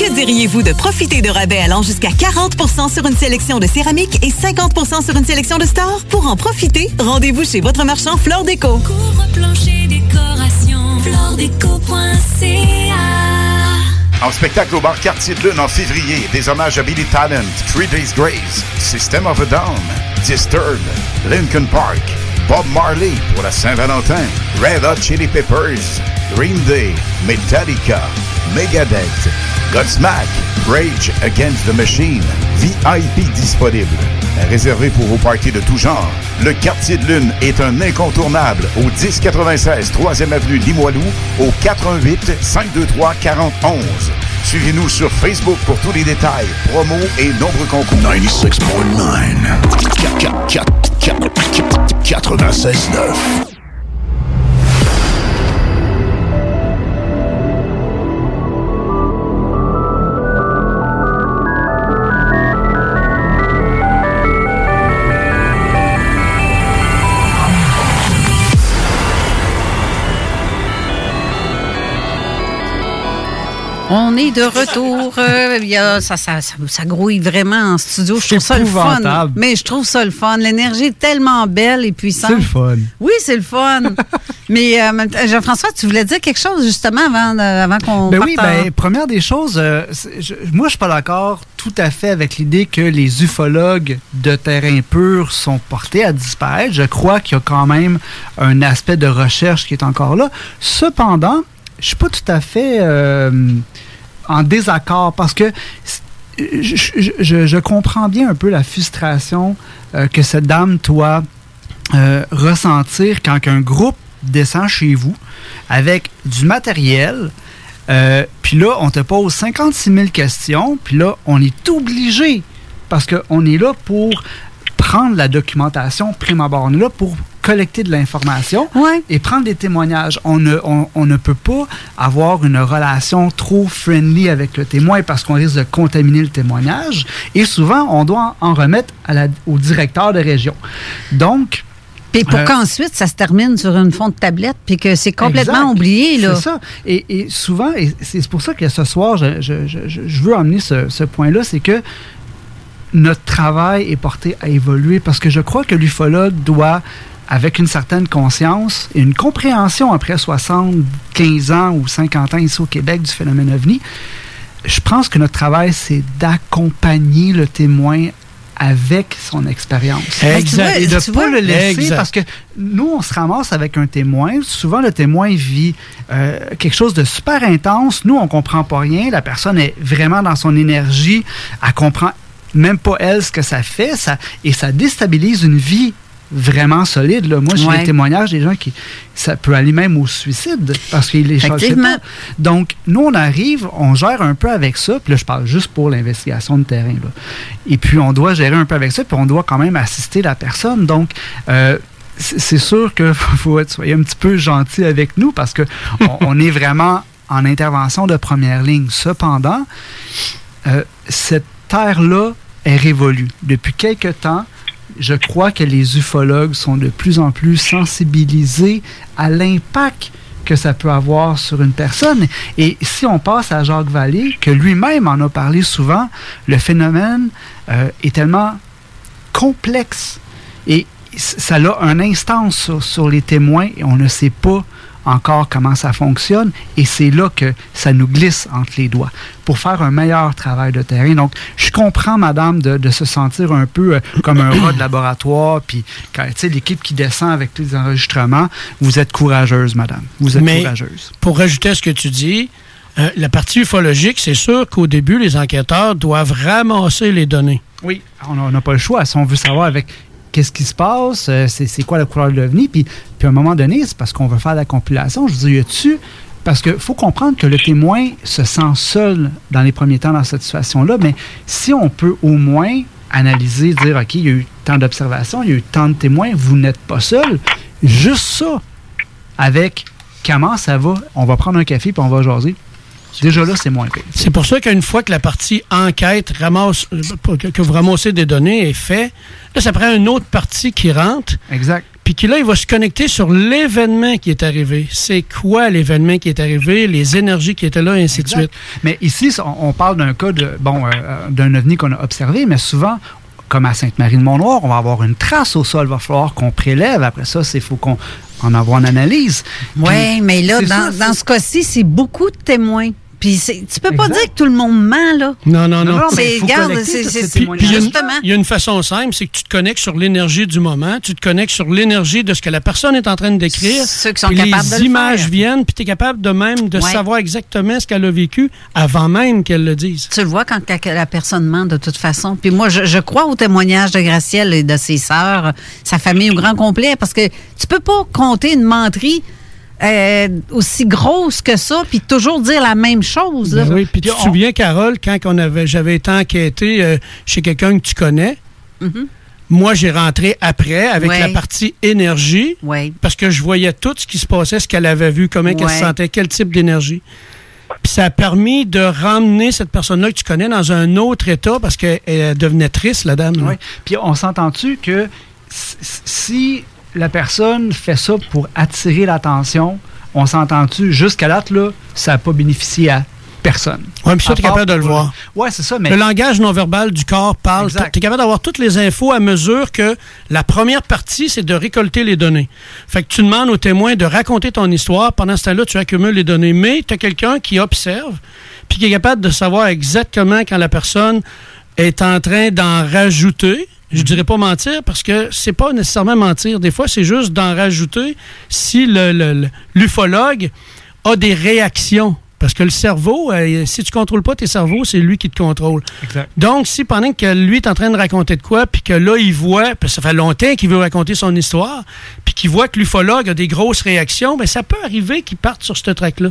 Que diriez-vous de profiter de rabais allant jusqu'à 40% sur une sélection de céramique et 50% sur une sélection de stores? Pour en profiter, rendez-vous chez votre marchand Flore Déco. Couvre-plancher, décoration, floredeco.ca En spectacle au bar Quartier de Lune en février, des hommages à Billy Talent, Three Days Grace, System of a Down, Disturbed, Lincoln Park, Bob Marley pour la Saint-Valentin, Red Hot Chili Peppers, Green Day, Metallica, Megadeth, Godsmack, Rage Against the Machine, VIP disponible. Réservé pour vos parties de tout genre, le Quartier de Lune est un incontournable au 1096 3e Avenue Limoilou au 418 523 4011. Suivez-nous sur Facebook pour tous les détails, promos et nombreux concours. 96.9. 96.9. On est de retour. Euh, il y a- ça, ça, ça, ça grouille vraiment en studio. Je trouve ça le fun. Mais je trouve ça le fun. L'énergie est tellement belle et puissante. C'est le fun. Oui, c'est le fun. Mais euh, Jean-François, tu voulais dire quelque chose justement avant, avant qu'on Ben oui, en- ben, première des choses, euh, je- moi, je suis pas d'accord tout à fait avec l'idée que les ufologues de terrain pur sont portés à disparaître. Je crois qu'il y a quand même un aspect de recherche qui est encore là. Cependant, je suis pas tout à fait euh, en désaccord parce que je, comprends bien un peu la frustration euh, que cette dame doit euh, ressentir quand un groupe descend chez vous avec du matériel. puis là, on te pose 56 000 questions. Puis là, on est obligé, parce qu'on est là pour prendre la documentation prime abord. On est là pour collecter de l'information et prendre des témoignages. On ne, on, ne peut pas avoir une relation trop friendly avec le témoin parce qu'on risque de contaminer le témoignage. Et souvent, on doit en remettre à la, au directeur de région. Donc, puis pour euh, qu'ensuite, ça se termine sur une fond de tablette, puis que c'est complètement oublié. C'est ça. Et, souvent, et c'est pour ça que ce soir, je, je, je, je veux emmener ce, ce point-là, c'est que notre travail est porté à évoluer parce que je crois que l'ufologue doit avec une certaine conscience et une compréhension après 75 ans ou 50 ans ici au Québec du phénomène OVNI, je pense que notre travail, c'est d'accompagner le témoin avec son expérience. Exact. Et de ne pas le laisser parce que nous, on se ramasse avec un témoin. Souvent, le témoin vit euh, quelque chose de super intense. Nous, on comprend pas rien. La personne est vraiment dans son énergie. Elle comprend même pas elle ce que ça fait. Ça, et ça déstabilise une vie vraiment solide. Là. Moi, j'ai des témoignages des gens qui. Ça peut aller même au suicide parce qu'il les change pas. Donc, nous, on arrive, on gère un peu avec ça. Puis là, je parle juste pour l'investigation de terrain. Là. Et puis, on doit gérer un peu avec ça. Puis, on doit quand même assister la personne. Donc, euh, c'est sûr qu'il faut être soyez un petit peu gentil avec nous parce qu'on on est vraiment en intervention de première ligne. Cependant, euh, cette terre-là est révolue. Depuis quelque temps, je crois que les ufologues sont de plus en plus sensibilisés à l'impact que ça peut avoir sur une personne. Et si on passe à Jacques Vallée, que lui-même en a parlé souvent, le phénomène euh, est tellement complexe et ça a un instance sur, sur les témoins et on ne sait pas encore comment ça fonctionne et c'est là que ça nous glisse entre les doigts pour faire un meilleur travail de terrain. Donc, je comprends, madame, de, se sentir un peu euh, comme un rat de laboratoire, puis, tu sais, l'équipe qui descend avec tous les enregistrements, vous êtes courageuse, madame. Vous êtes Mais courageuse. Pour rajouter à ce que tu dis, euh, la partie ufologique, c'est sûr qu'au début, les enquêteurs doivent ramasser les données. Oui, on n'a pas le choix. Si on veut savoir avec qu'est-ce qui se passe, euh, c'est quoi la couleur de l'OVNI. Puis, puis à un moment donné, c'est parce qu'on veut faire la compilation. Je dis, y a-tu. Parce qu'il faut comprendre que le témoin se sent seul dans les premiers temps dans cette situation-là, mais si on peut au moins analyser, dire, OK, il y a eu tant d'observations, il y a eu tant de témoins, vous n'êtes pas seul, juste ça, avec comment ça va, on va prendre un café puis on va jaser. Déjà là, c'est moins pire. C'est pour ça qu'une fois que la partie enquête ramasse, euh, que vous ramassez des données est fait, là, ça prend une autre partie qui rentre. Exact. Puis qui là, il va se connecter sur l'événement qui est arrivé. C'est quoi l'événement qui est arrivé, les énergies qui étaient là, et ainsi de suite. Mais ici, on parle d'un cas de, bon, euh, euh, d'un ovni qu'on a observé, mais souvent, comme à Sainte-Marie-de-Mont-Noir, on va avoir une trace au sol. Il va falloir qu'on prélève. Après ça, il faut qu'on en avoir une analyse. Oui, mais là, dans, dans ce cas-ci, c'est beaucoup de témoins. Puis tu peux pas dire que tout le monde ment, là. Non, non, non. c'est, regarde, c'est, justement. Il y a une façon simple, c'est que tu te connectes sur l'énergie du moment, tu te connectes sur l'énergie de ce que la personne est en train de décrire. Ceux qui sont capables les images viennent, puis tu es capable de même de savoir exactement ce qu'elle a vécu avant même qu'elle le dise. Tu le vois quand la personne ment de toute façon. Puis moi, je, crois au témoignage de Gracielle et de ses sœurs, sa famille au grand complet, parce que tu peux pas compter une menterie euh, aussi grosse que ça, puis toujours dire la même chose. Ben oui, puis tu te souviens, Carole, quand on avait, j'avais été enquêté euh, chez quelqu'un que tu connais, mm-hmm. moi, j'ai rentré après avec la partie énergie, parce que je voyais tout ce qui se passait, ce qu'elle avait vu, comment elle se sentait, quel type d'énergie. Puis ça a permis de ramener cette personne-là que tu connais dans un autre état parce qu'elle devenait triste, la dame. Oui. Puis on s'entend-tu que si la personne fait ça pour attirer l'attention. On s'entend-tu? Jusqu'à date, là, ça n'a pas bénéficié à personne. Oui, mais ça, tu es capable de le voir. Oui, c'est ça. Mais... Le langage non-verbal du corps parle. Tu es capable d'avoir toutes les infos à mesure que la première partie, c'est de récolter les données. Fait que tu demandes au témoin de raconter ton histoire. Pendant ce temps-là, tu accumules les données. Mais tu as quelqu'un qui observe puis qui est capable de savoir exactement quand la personne est en train d'en rajouter je dirais pas mentir parce que c'est pas nécessairement mentir. Des fois, c'est juste d'en rajouter si l'ufologue a des réactions Parce que le cerveau, euh, si tu contrôles pas tes cerveaux, c'est lui qui te contrôle. Exact. Donc, si pendant que lui est en train de raconter de quoi, puis que là, il voit, parce que ça fait longtemps qu'il veut raconter son histoire, puis qu'il voit que l'ufologue a des grosses réactions, ben ça peut arriver qu'il parte sur ce track-là.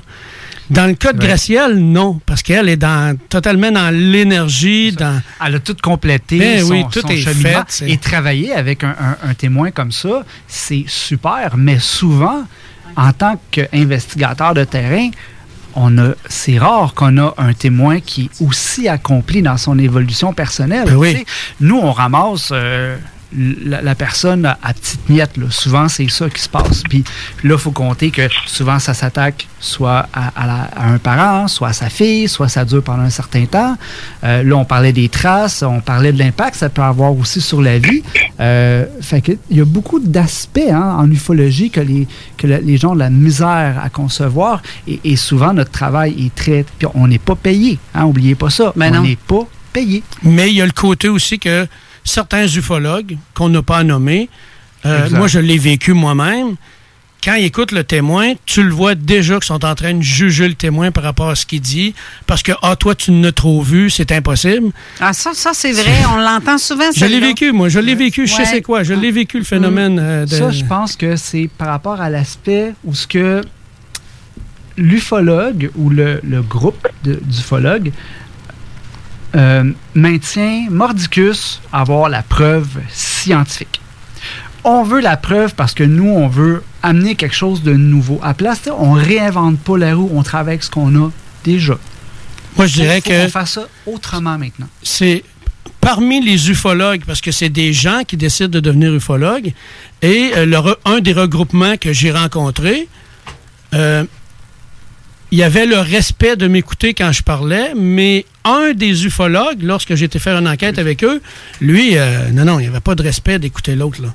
Dans le cas de Ouais. Gracielle, non, parce qu'elle est dans, totalement dans l'énergie, dans... Elle a tout complété, Ben son, oui, tout son est cheminement. fait, Et travailler avec un, un- un témoin comme ça, c'est super, mais souvent, en tant qu'investigateur de terrain, on a, c'est rare qu'on a un témoin qui est aussi accompli dans son évolution personnelle. Ben oui. Nous, on ramasse euh, la, la personne à, à petite miette. là. Souvent, c'est ça qui se passe. Puis là, il faut compter que souvent, ça s'attaque soit à, à la- à un parent, soit à sa fille, soit ça dure pendant un certain temps. Euh, là, on parlait des traces, on parlait de l'impact, ça peut avoir aussi sur la vie. Euh, fait que il y a beaucoup d'aspects hein, en ufologie que les, que la- les gens ont de la misère à concevoir. Et, et souvent, notre travail est très... Puis on n'est pas payé. Hein, oubliez pas ça. Ben on n'est pas payé. Mais il y a le côté aussi que certains ufologues, qu'on n'a pas nommés, euh, moi je l'ai vécu moi-même, quand ils écoutent le témoin, tu le vois déjà qu'ils sont en train de juger le témoin par rapport à ce qu'il dit, parce que, ah, toi, tu n'as trop vu, c'est impossible. Ah, ça, ça c'est vrai. On l'entend souvent, Je l'ai vécu, moi, je l'ai vécu, je sais Ouais. quoi, je l'ai vécu le phénomène euh, de... Ça, je pense que c'est par rapport à l'aspect où ce que l'ufologue ou le, le groupe d'ufologues euh, maintient mordicus à avoir la preuve scientifique. On veut la preuve parce que nous, on veut amener quelque chose de nouveau. À place, on réinvente pas la roue, on travaille avec ce qu'on a déjà. Moi, je dirais Faut que- qu'on fasse ça autrement maintenant. c'est parmi les ufologues, parce que c'est des gens qui décident de devenir ufologues, et euh, le un des regroupements que j'ai rencontré, euh, il y avait le respect de m'écouter quand je parlais, mais un des ufologues, lorsque été faire une enquête avec eux, lui, euh, non, non, il n'y avait pas de respect d'écouter l'autre. Là.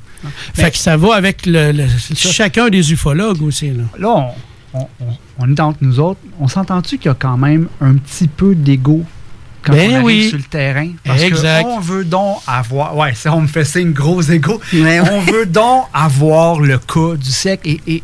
Fait que ça va avec le, le- chacun des ufologues aussi. Là. Là, on, on- on- on est entre nous autres. On s'entend-tu qu'il y a quand même un petit peu d'ego quand Ben on arrive oui. sur le terrain? Parce Exact. qu'on veut donc avoir... Ouais, ça, on me fait signe gros ego. Ouais. On veut donc avoir le cas du siècle. Et, et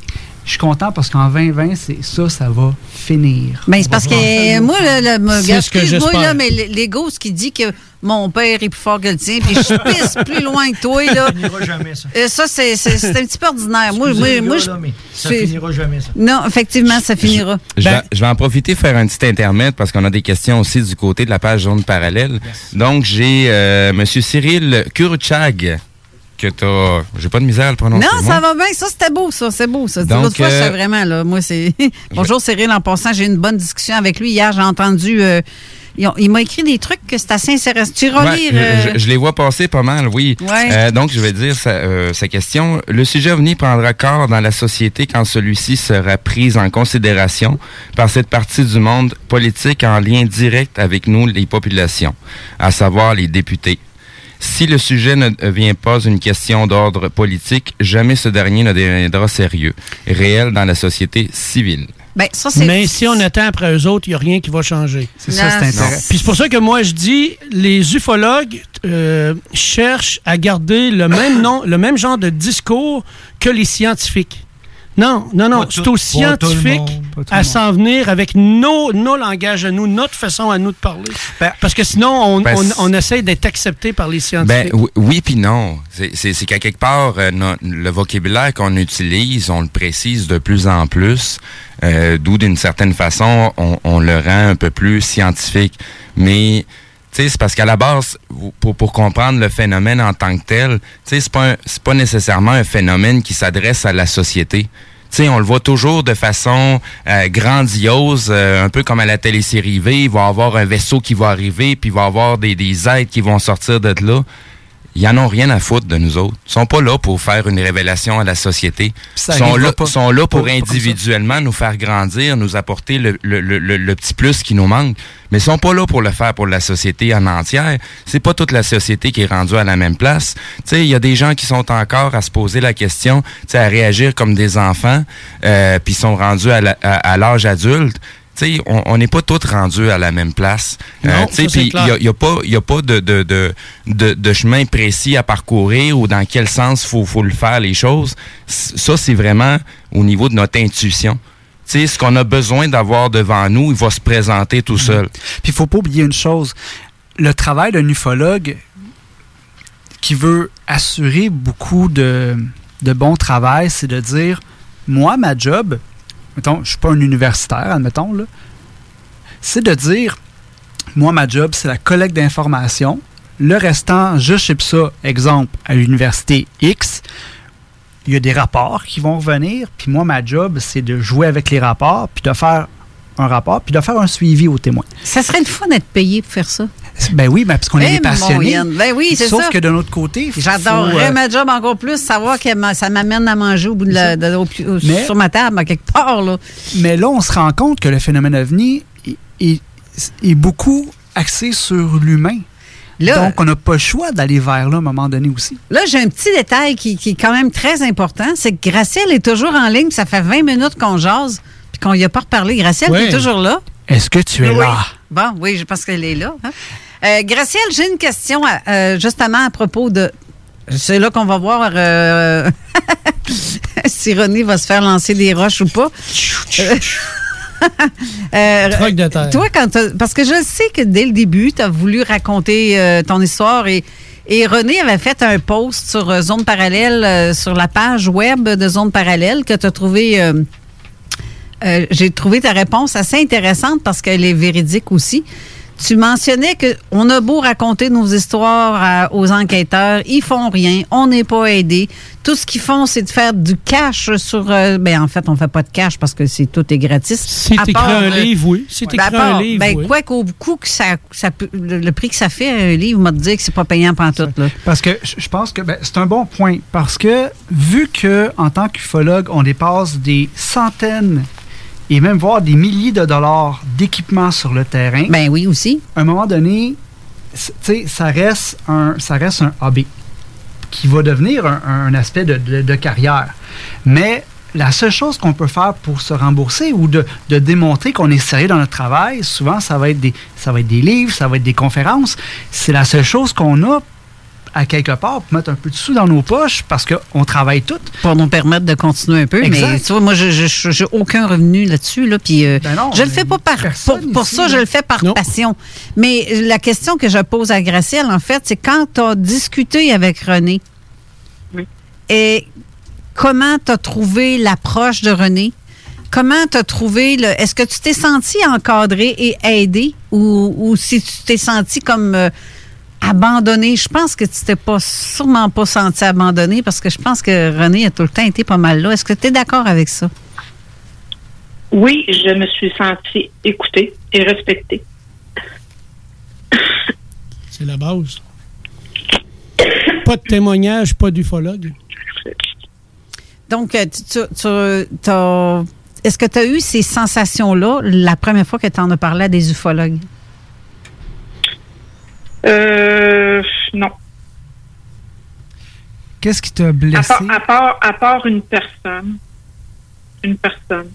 je suis content parce qu'en 2020, c'est ça, ça va finir. Ben, c'est parce que euh, moi, le, le, C'est ce que excuse-moi, j'espère. là, mais l'ego, ce qui dit que mon père est plus fort que le tien, puis je pisse plus loin que toi, là. Ça finira jamais, ça. Euh, ça, c'est c'est- c'est un petit peu ordinaire. Moi, moi, moi, là, je- là, mais ça finira jamais, ça. Non, effectivement, ça finira. Je, Ben- vais, je vais en profiter faire un petit intermède parce qu'on a des questions aussi du côté de la page Zone Parallèle. Donc, j'ai euh, M. Cyril Kurchag, que t'as... J'ai pas de misère à le prononcer. Non, moi. ça va bien. Ça, c'était beau, ça. C'est beau, ça. L'autre fois, euh, c'est vraiment, là. Moi, c'est. Bonjour, Cyril. En passant, j'ai eu une bonne discussion avec lui. Hier, j'ai entendu. euh, il m'a écrit des trucs que c'est assez intéressant. Tu relire. je- euh, je, je les vois passer pas mal, oui. Ouais. Euh, donc, je vais dire sa, euh, sa question. Le sujet ovni prendra corps dans la société quand celui-ci sera pris en considération par cette partie du monde politique en lien direct avec nous, les populations, à savoir les députés. Si le sujet ne devient pas une question d'ordre politique, jamais ce dernier ne deviendra sérieux, réel dans la société civile. ben, ça, c'est. Mais si on attend après eux autres, il n'y a rien qui va changer. C'est ça, c'est intéressant. Puis c'est pour ça que moi, je dis, les ufologues euh, cherchent à garder le même nom, le même genre de discours que les scientifiques. Non, non, non, c'est le à s'en venir avec nos, nos langages à nous, notre façon à nous de parler. Parce que sinon, on, Ben, on, on essaie d'être accepté par les Ben scientifiques. oui, oui puis non. C'est- qu'à quelque part, euh, no- le vocabulaire qu'on utilise, on le précise de plus en plus, euh, d'où d'une certaine façon, on, on le rend un peu plus scientifique. Mais tu sais, c'est parce qu'à la base, pour, pour comprendre le phénomène en tant que tel, tu sais, c'est pas un- pas nécessairement un phénomène qui s'adresse à la société. Sais, on le voit toujours de façon euh, grandiose, euh, un peu comme à la télésérie V. Il va y avoir un vaisseau qui va arriver, puis il va y avoir des, des êtres qui vont sortir de là. Ils en ont rien à foutre de nous autres. Ils sont pas là pour faire une révélation à la société. Ils sont là, pas. sont là pour Pas- pas individuellement nous faire grandir, nous apporter le, le, le, le- le petit plus qui nous manque. Mais ils sont pas là pour le faire pour la société en entière. C'est pas toute la société qui est rendue à la même place. Tu sais, il y a des gens qui sont encore à se poser la question, tu sais, à réagir comme des enfants, euh, puis ils sont rendus à l'âge adulte. Sais, on n'est pas tous rendus à la même place. Non, Euh, tu sais, puis il y a- n'y a, pas, y a pas de, de, de, de, de chemin précis à parcourir ou dans quel sens faut, faut le faire les choses. Ça, c'est vraiment au niveau de notre intuition. Tu sais, ce qu'on a besoin d'avoir devant nous, il va se présenter tout seul. Puis il faut pas oublier une chose. Le travail d'un ufologue qui veut assurer beaucoup de, de bon travail, c'est de dire, moi, ma job, mettons, je suis pas un universitaire, admettons, c'est de dire, moi, ma job, c'est la collecte d'informations. Le restant, je sais ça, exemple, à l'université X, il y a des rapports qui vont revenir, puis moi, ma job, c'est de jouer avec les rapports, puis de faire un rapport, puis de faire un suivi aux témoins. Ça serait une fois d'être payé pour faire ça. Ben oui, mais parce qu'on est Eh, des passionnés. mon Yann, Ben oui, c'est ça. Sauf que de l'autre côté, J'adorerais euh, ma job encore plus, savoir que ça m'amène à manger au bout de la, de- au- au- Mais- sur ma table, à quelque part. Là. Mais là, on se rend compte que le phénomène ovni est, est- est beaucoup axé sur l'humain. Donc, on n'a pas le choix d'aller vers là à un moment donné aussi. Là, j'ai un petit détail qui, qui est quand même très important, c'est que Gracielle est toujours en ligne, ça fait 20 minutes qu'on jase, puis qu'on n'y a pas reparlé. Gracielle, Ouais. tu es toujours là? Est-ce que tu es Oui. là? Bon, oui, je pense qu'elle est là. hein? Euh, Gracielle, j'ai une question euh, justement à propos de. C'est là qu'on va voir euh, si René va se faire lancer des roches ou pas. Euh, euh, de terre. Toi, quand t'as- parce que je sais que dès le début, tu as voulu raconter euh, ton histoire et, et René avait fait un post sur Zone Parallèle, euh, sur la page web de Zone Parallèle que tu as trouvé. j'ai trouvé ta réponse assez intéressante parce qu'elle est véridique aussi. Tu mentionnais que on a beau raconter nos histoires à- aux enquêteurs, ils font rien, on n'est pas aidé. Tout ce qu'ils font, c'est de faire du cash sur. euh, ben en fait, on fait pas de cash parce que c'est tout est gratis. T'écris part, un euh, livre, oui. Si ben, t'écris à part- un livre, ben, oui. quoi qu'au coût que ça, le, le prix que ça fait un livre, m'a dit que c'est pas payant pantoute là. Parce que je je pense que ben, c'est un bon point. Parce que vu que en tant qu'ufologue, on dépasse des centaines et même voire des milliers de dollars d'équipement sur le terrain. Ben oui aussi. À un moment donné, c- tu sais, ça reste un ça reste un hobby qui va devenir un, un aspect de, de- de carrière. Mais la seule chose qu'on peut faire pour se rembourser ou de, de démontrer qu'on est sérieux dans notre travail, souvent ça va être des ça va être des livres, ça va être des conférences. C'est la seule chose qu'on a à quelque part pour mettre un peu de sous dans nos poches parce qu'on travaille toutes. Pour nous permettre de continuer un peu. Mais Exact. tu vois, moi, je j'ai aucun revenu là-dessus. Là, puis, euh, Ben non, je le mais fais pas par. Pour, pour ici, ça, je le fais par passion. Mais la question que je pose à Gracielle, en fait, c'est quand tu as discuté avec René, et comment tu as trouvé l'approche de René? Comment tu as trouvé le. Est-ce que tu t'es senti encadré et aidé ou, ou si tu t'es senti comme euh, abandonné? Je pense que tu t'es pas sûrement pas senti abandonné parce que je pense que René a tout le temps été pas mal là. Est-ce que tu es d'accord avec ça? Oui, je me suis sentie écoutée et respectée. C'est la base. pas de témoignage, pas d'ufologue. Donc, euh, tu, tu- tu- t'as- est-ce que tu as eu ces sensations-là la première fois que tu en as parlé à des ufologues? Euh, non. Qu'est-ce qui t'a À blessé? part, à, part, à part une personne. Une personne.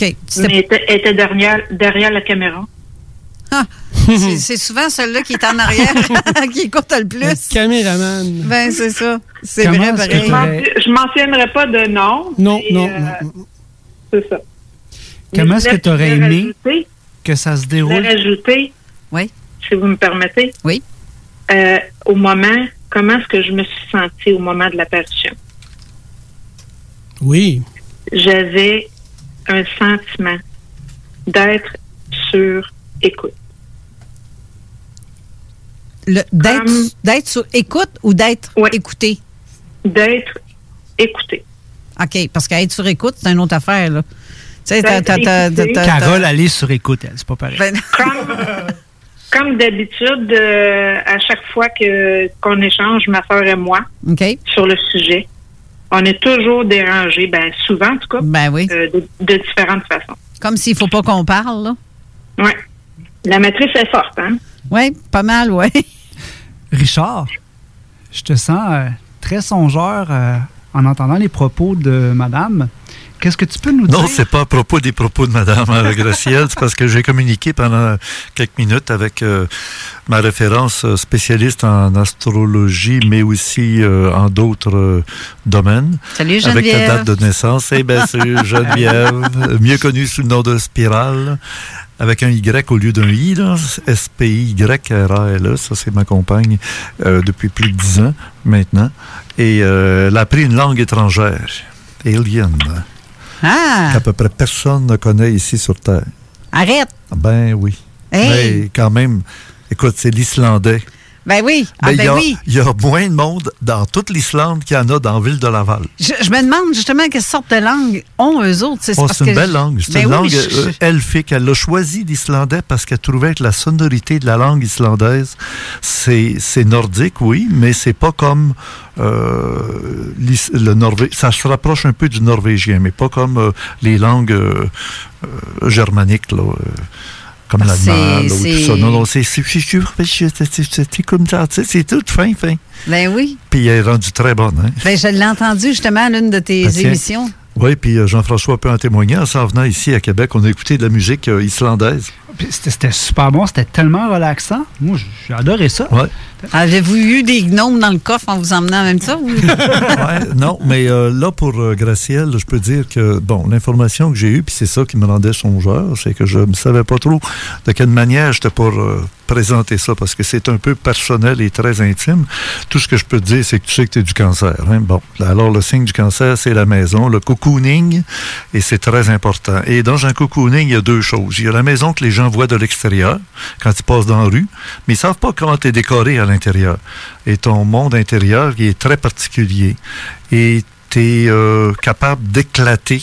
OK. Mais était, était derrière, derrière la caméra. Ah, c'est, souvent celui-là qui est en arrière qui écoute le plus. Caméraman. Ben, c'est ça. C'est vrai, pareil. Je mentionnerai pas de nom. Non, mais, non, euh, C'est ça. Comment est-ce que tu aurais aimé rajouter- que ça se déroule? rajouter, Oui. Si vous me permettez. Oui. Euh, au moment, comment est-ce que je me suis sentie au moment de l'apparition? Oui. J'avais un sentiment d'être sur écoute. Le- d'être, d'être sur écoute ou d'être écouté? D'être écouté. OK, parce qu'être sur écoute, c'est une autre affaire, là. Carole, elle est sur écoute, elle, c'est pas pareil. Ben, Comme d'habitude, euh, à chaque fois que qu'on échange, ma soeur et moi, sur le sujet, on est toujours dérangés, ben souvent en tout cas, Ben oui. euh, de, de différentes façons. Comme s'il faut pas qu'on parle, là. Ouais. La matrice est forte, hein? Oui, pas mal, oui. Richard, je te sens euh, très songeur euh, en entendant les propos de madame. Qu'est-ce que tu peux nous dire? Non, c'est pas à propos des propos de Mme Gracielle, c'est parce que j'ai communiqué pendant quelques minutes avec euh, ma référence euh, spécialiste en astrologie, mais aussi euh, en d'autres domaines. Salut Avec Geneviève. ta date de naissance. Eh bien, c'est Geneviève, mieux connue sous le nom de Spirale. Avec un Y au lieu d'un I, là, S-P-I-Y-R-A-L-E, ça c'est ma compagne depuis plus de dix ans maintenant. Et elle a appris une langue étrangère, alien. Ah! Qu'à peu près personne ne connaît ici sur Terre. Arrête! Ben oui. Hey! Mais quand même, écoute, c'est l'Islandais. Ben oui. Ah, Ben, il y a- oui. Il y a moins de monde dans toute l'Islande qu'il y en a dans la ville de Laval. Je, je me demande justement quelle sorte de langue ont eux autres. C'est Oh, une belle je- langue. C'est Ben une oui, langue je- euh, elfique. Elle a choisi l'islandais parce qu'elle trouvait que la sonorité de la langue islandaise, c'est nordique, oui, mais c'est pas comme euh, le norvégien. Ça se rapproche un peu du norvégien, mais pas comme euh, les langues euh, germaniques, là. Comme l'allemand, c'est- là, ou tout ça. Non, non, c'est comme ça, tu sais, c'est tout fin, fin. Ben oui. Puis elle est rendue très bonne, hein? Ben, je l'ai entendu justement à l'une de tes Ben, émissions. Oui, puis euh, Jean-François peut en témoigner. En s'en venant ici à Québec, on a écouté de la musique euh, islandaise. C'était c'était super bon, c'était tellement relaxant. Moi, j'ai adoré ça. Ouais. Avez-vous eu des gnomes dans le coffre en vous emmenant même ça? ou- Ouais, non, mais euh, là, pour euh, Gracielle, je peux dire que, bon, l'information que j'ai eue, puis c'est ça qui me rendait songeur, c'est que je ne savais pas trop de quelle manière j'étais pour euh, présenter ça, parce que c'est un peu personnel et très intime. Tout ce que je peux te dire, c'est que tu sais que tu es du cancer. hein. Bon, alors le signe du cancer, c'est la maison, le cocooning, et c'est très important. Et dans un cocooning, il y a deux choses. Il y a la maison que les gens voient de l'extérieur, quand ils passent dans la rue, mais ils savent pas comment tu es décoré à l'intérieur. Et ton monde intérieur, il est très particulier. Et tu es capable d'éclater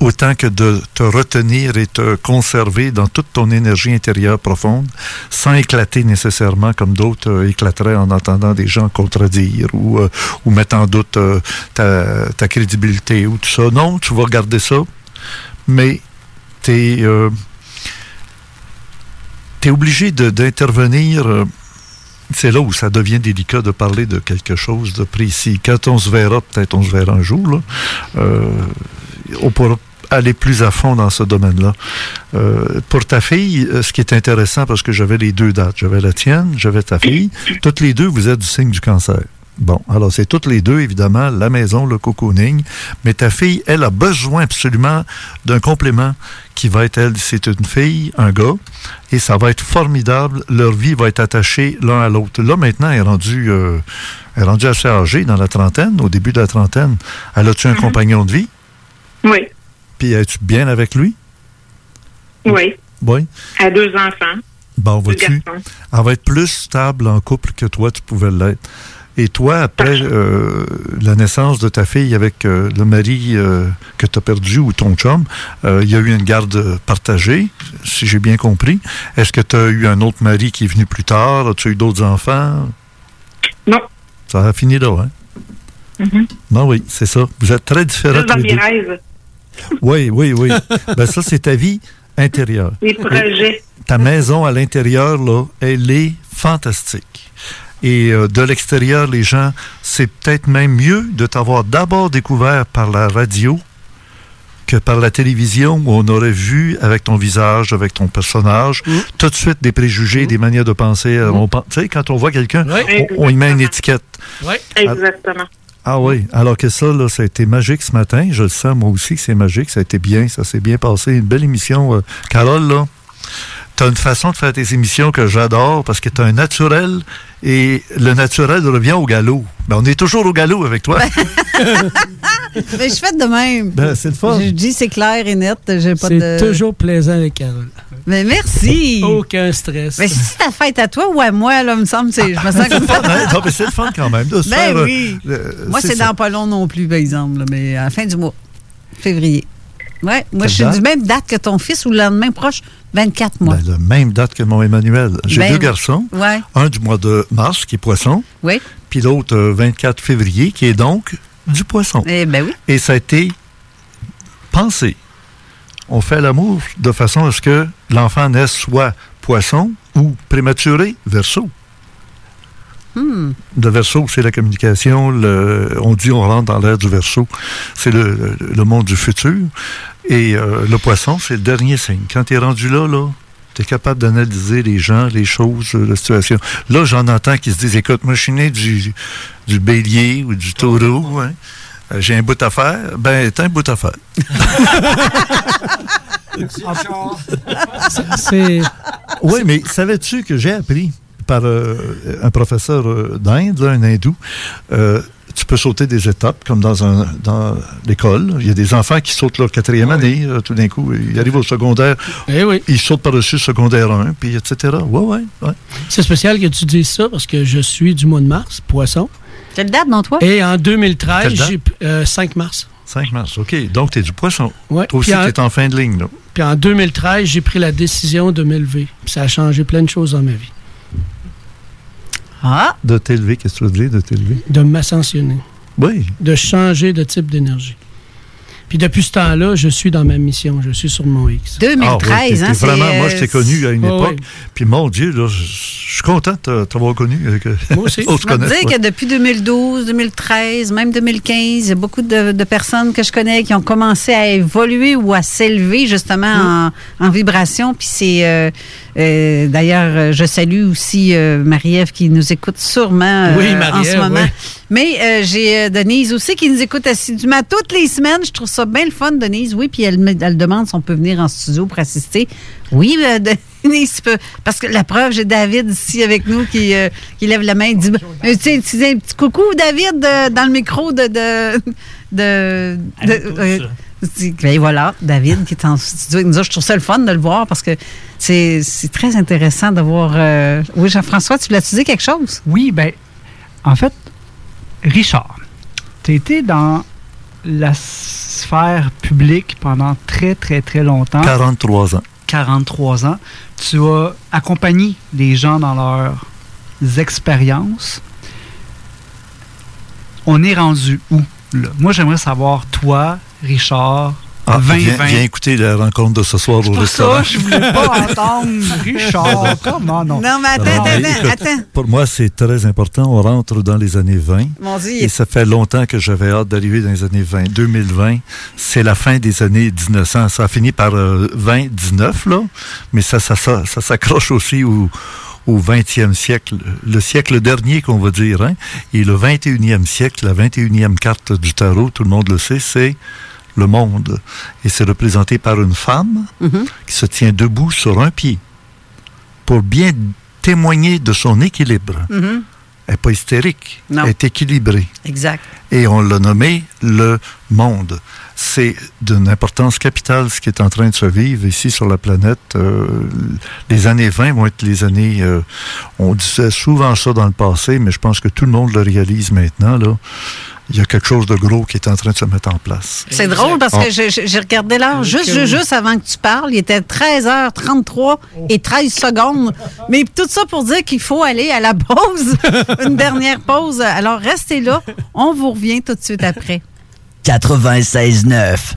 autant que de te retenir et te conserver dans toute ton énergie intérieure profonde, sans éclater nécessairement comme d'autres euh, éclateraient en entendant des gens contredire ou, euh, mettre en doute euh, ta, ta crédibilité ou tout ça. Non, tu vas garder ça, mais tu es, obligé de- d'intervenir. euh, c'est là où ça devient délicat de parler de quelque chose de précis. Quand on se verra, peut-être on se verra un jour, là, euh, on pourra aller plus à fond dans ce domaine-là. Euh, pour ta fille, euh, ce qui est intéressant, parce que j'avais les deux dates, j'avais la tienne, j'avais ta fille, toutes les deux, vous êtes du signe du cancer. Bon, alors c'est toutes les deux, évidemment, la maison, le cocooning, mais ta fille, elle a besoin absolument d'un complément qui va être, elle, c'est une fille, un gars, et ça va être formidable, leur vie va être attachée l'un à l'autre. Là, maintenant, elle est rendue, euh, elle est rendue assez âgée, dans la trentaine, au début de la trentaine. Elle a-tu un compagnon de vie? Oui, Puis es-tu bien avec lui? oui. Oui. À deux enfants. Bon, vois-tu? Elle va être plus stable en couple que toi, tu pouvais l'être. Et toi, après euh, la naissance de ta fille avec euh, le mari euh, que tu as perdu ou ton chum, il y a eu une garde partagée, si j'ai bien compris. Est-ce que tu as eu un autre mari qui est venu plus tard? As-tu eu d'autres enfants? Non. Ça a fini là, hein? Mhm. Non, oui, c'est ça. Vous êtes très différents. Dans mes rêves. Oui, oui, oui. ben ça, c'est ta vie intérieure. Les projets. Ta maison à l'intérieur, là, elle est fantastique. Et euh, de l'extérieur, les gens, c'est peut-être même mieux de t'avoir d'abord découvert par la radio que par la télévision où on aurait vu avec ton visage, avec ton personnage, tout de suite des préjugés, des manières de penser. Euh, on pen- Tu sais, quand on voit quelqu'un, on, on y met une étiquette. Exactement. Ah oui, alors que ça, là, ça a été magique ce matin. Je le sens, moi aussi, que c'est magique. Ça a été bien, ça s'est bien passé. Une belle émission. euh. Carole, là, tu as une façon de faire tes émissions que j'adore parce que tu as un naturel et le naturel revient au galop. Ben, on est toujours au galop avec toi. Ben, je fais de même. Ben, c'est le fun. Je dis c'est clair et net. J'ai pas C'est de. toujours plaisant avec Carole. Mais merci. Aucun stress. Mais si ta fête à toi ou à moi, là, me semble, c'est- je me sens comme ça. Hein? Non, mais c'est le fun quand même de se Ben faire, euh, oui. euh, moi, c'est dans pas long non plus, par exemple, là, mais à la fin du mois, février. Ouais, moi, je suis du même date que ton fils ou le lendemain proche, 24 mois. Ben, la même date que mon Emmanuel. J'ai Ben deux garçons. Ouais. Un du mois de mars, qui est poisson. Oui. Puis l'autre, euh, 24 février, qui est donc du poisson. Eh ben oui. Et ça a été pensé. On fait l'amour de façon à ce que l'enfant naisse soit poisson ou prématuré, verso. Hmm. Le verso, c'est la communication. Le- on dit on rentre dans l'ère du verso. C'est le monde du futur. Et euh, le poisson, c'est le dernier signe. Quand tu es rendu là, là, tu es capable d'analyser les gens, les choses, la situation. Là, j'en entends qui se disent, écoute, moi, je suis né du, du bélier ou du taureau. hein. Euh, J'ai un bout à faire. Ben, t'as un bout à faire. C'est. Oui, mais savais-tu que j'ai appris par euh, un professeur d'Inde, un hindou, euh, tu peux sauter des étapes comme dans, un, dans l'école. Il y a des enfants qui sautent leur quatrième année, euh, tout d'un coup, ils arrivent au secondaire, ils sautent par-dessus secondaire 1, puis etc. Oui, oui, oui. C'est spécial que tu dises ça parce que je suis du mois de mars, poisson. Quelle date, non, toi? Et en 2013, Quelle date? j'ai euh, 5 mars. 5 mars, OK. Donc, tu es du poisson. Ouais. Toi aussi, tu es en fin de ligne. Là. Puis en 2013, j'ai pris la décision de m'élever. Puis ça a changé plein de choses dans ma vie. Ah! De t'élever, qu'est-ce que tu veux dire, de t'élever? De m'ascensionner. Oui. De changer de type d'énergie. Puis depuis ce temps-là, je suis dans ma mission. Je suis sur mon X. 2013, Ah ouais, hein, c'est, Vraiment, moi, je t'ai connu à une époque. Puis, mon Dieu, là, je je suis content de te- t'avoir connu. euh, que- Moi aussi. on se Je connaisse. dire ouais. que depuis 2012, 2013, même 2015, il y a beaucoup de, de personnes que je connais qui ont commencé à évoluer ou à s'élever justement en, en vibration. Puis c'est euh, euh, d'ailleurs, euh, je salue aussi euh, Marie-Ève qui nous écoute sûrement euh, Oui, en ce moment. oui. Mais euh, j'ai euh, Denise aussi qui nous écoute assidûment toutes les semaines. Je trouve ça bien le fun, Denise. Oui, puis elle, demande si on peut venir en studio pour assister. Oui, euh, Denise, tu peux. Parce que la preuve, j'ai David ici avec nous qui, euh, qui lève la main et dit euh, tu sais, tu dis un petit coucou, David, dans le micro de. de, de, de- euh, ben voilà, David qui est en studio avec nous. Je trouve ça le fun de le voir parce que c'est très intéressant de voir. euh, Oui, Jean-François, tu voulais dire quelque chose? Oui, ben, en fait, Richard, tu été dans la sphère publique pendant très, très, très longtemps. 43 ans. 43 ans. Tu as accompagné les gens dans leurs expériences. On est rendu où? Là? Moi, j'aimerais savoir, toi, Richard, Ah, 20, viens, 20. viens écouter la rencontre de ce soir au Pour restaurant. ça, je voulais pas entendre Richard. Comment non? Non, mais attends, Non, mais attends, écoute, attends. Pour moi, c'est très important. On rentre dans les années 20. Mon Dieu, il Et ça fait longtemps que j'avais hâte d'arriver dans les années 20. 2020, c'est la fin des années 1900. Ça a fini par euh, 2019, là. Mais ça, ça, ça, ça s'accroche aussi au, au 20e siècle. Le siècle dernier, qu'on va dire. Hein? Et le 21e siècle, la 21e carte du tarot, tout le monde le sait, c'est le monde. Et c'est représenté par une femme Mhm. qui se tient debout sur un pied pour bien témoigner de son équilibre. Mhm. Elle n'est pas hystérique, Non. elle est équilibrée. Exact. Et on l'a nommé le monde. C'est d'une importance capitale ce qui est en train de se vivre ici sur la planète. Euh, les années 20 vont être les années... euh, on disait souvent ça dans le passé, mais je pense que tout le monde le réalise maintenant. Là. Il y a quelque chose de gros qui est en train de se mettre en place. C'est drôle parce Ah. que je- je- j'ai regardé l'heure juste, juste avant que tu parles. Il était 13h33 et 13 secondes. Mais tout ça pour dire qu'il faut aller à la pause, une dernière pause. Alors restez là. On vous revient tout de suite après. 96.9.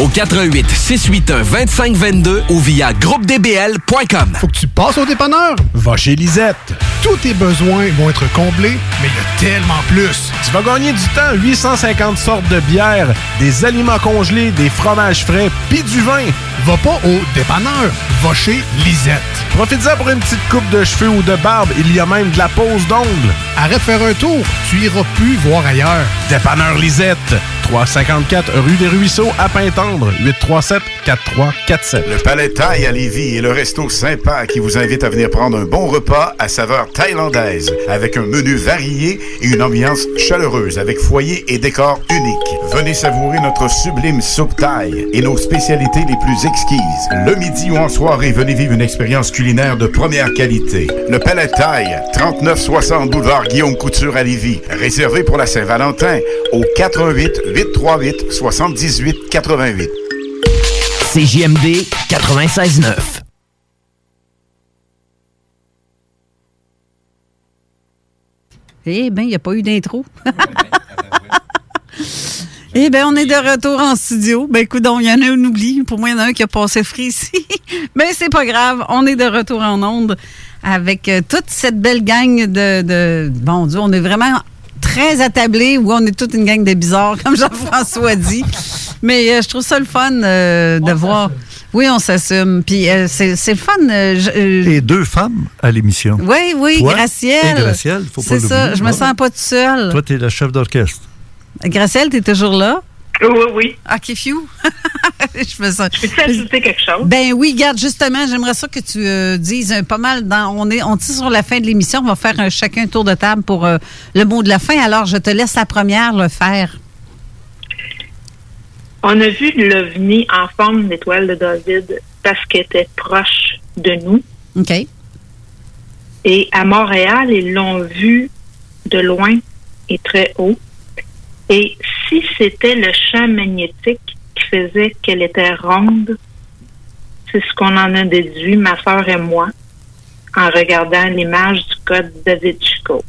au 88 681 2522 ou via groupedbl.com. Faut que tu passes au dépanneur. Va chez Lisette. Tous tes besoins vont être comblés, mais il y a tellement plus. Tu vas gagner du temps. 850 sortes de bières, des aliments congelés, des fromages frais, puis du vin. Va pas au dépanneur. Va chez Lisette. Profite-en pour une petite coupe de cheveux ou de barbe. Il y a même de la pose d'ongles. Arrête de faire un tour. Tu iras plus voir ailleurs. Dépanneur Lisette. 354 rue des Ruisseaux à Pintendre. 837 4347. Le Palais Thaï à Lévis est le resto sympa qui vous invite à venir prendre un bon repas à saveur thaïlandaise avec un menu varié et une ambiance chaleureuse avec foyer et décor unique. Venez savourer notre sublime soupe thaï et nos spécialités les plus exquises. Le midi ou en soirée, venez vivre une expérience culinaire de première qualité. Le Palais Thaï, 3960 boulevard Guillaume Couture à Lévis. Réservé pour la Saint-Valentin au 88 838 78 88. CJMD 96.9. Eh bien, il n'y a pas eu d'intro. Eh bien, on est de retour en studio. Ben, écoute, il y en a un oubli. Pour moi, il y en a un qui a passé frit ici. Mais c'est pas grave. On est de retour en onde avec euh, toute cette belle gang de, de. Bon Dieu, on est vraiment très attablés où on est toute une gang de bizarres, comme Jean-François dit. Mais euh, je trouve ça le fun euh, de voir. Oui, on s'assume. Puis euh, c'est c'est le fun. euh, je- euh, Et deux femmes à l'émission. oui, oui, Toi Gracielle. Et Gracielle, faut pas C'est ça, je me sens pas toute seule. Toi, tu es la chef d'orchestre. Gracielle, t'es toujours là? Oui, oui. OK, few. je me sens. Je peux ajouter quelque chose? Ben oui, garde, justement, j'aimerais ça que tu euh, dises euh, pas mal dans. On est on sur la fin de l'émission. On va faire un, chacun un tour de table pour euh, le mot de la fin. Alors, je te laisse la première le faire. On a vu l'OVNI en forme d'étoile de David parce qu'elle était proche de nous. OK. Et à Montréal, ils l'ont vu de loin et très haut. Et si c'était le champ magnétique qui faisait qu'elle était ronde, c'est ce qu'on en a déduit, ma soeur et moi, en regardant l'image du code David Code.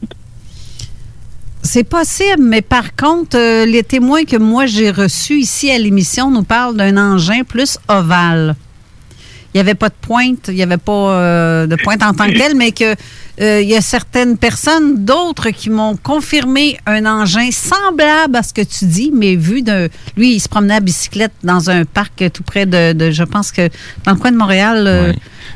C'est possible, mais par contre, euh, les témoins que moi j'ai reçus ici à l'émission nous parlent d'un engin plus ovale. Il n'y avait pas de pointe, il n'y avait pas euh, de pointe en tant que mais que euh, il y a certaines personnes, d'autres qui m'ont confirmé un engin semblable à ce que tu dis, mais vu de lui, il se promenait à bicyclette dans un parc tout près de, de- je pense que dans le coin de Montréal, euh,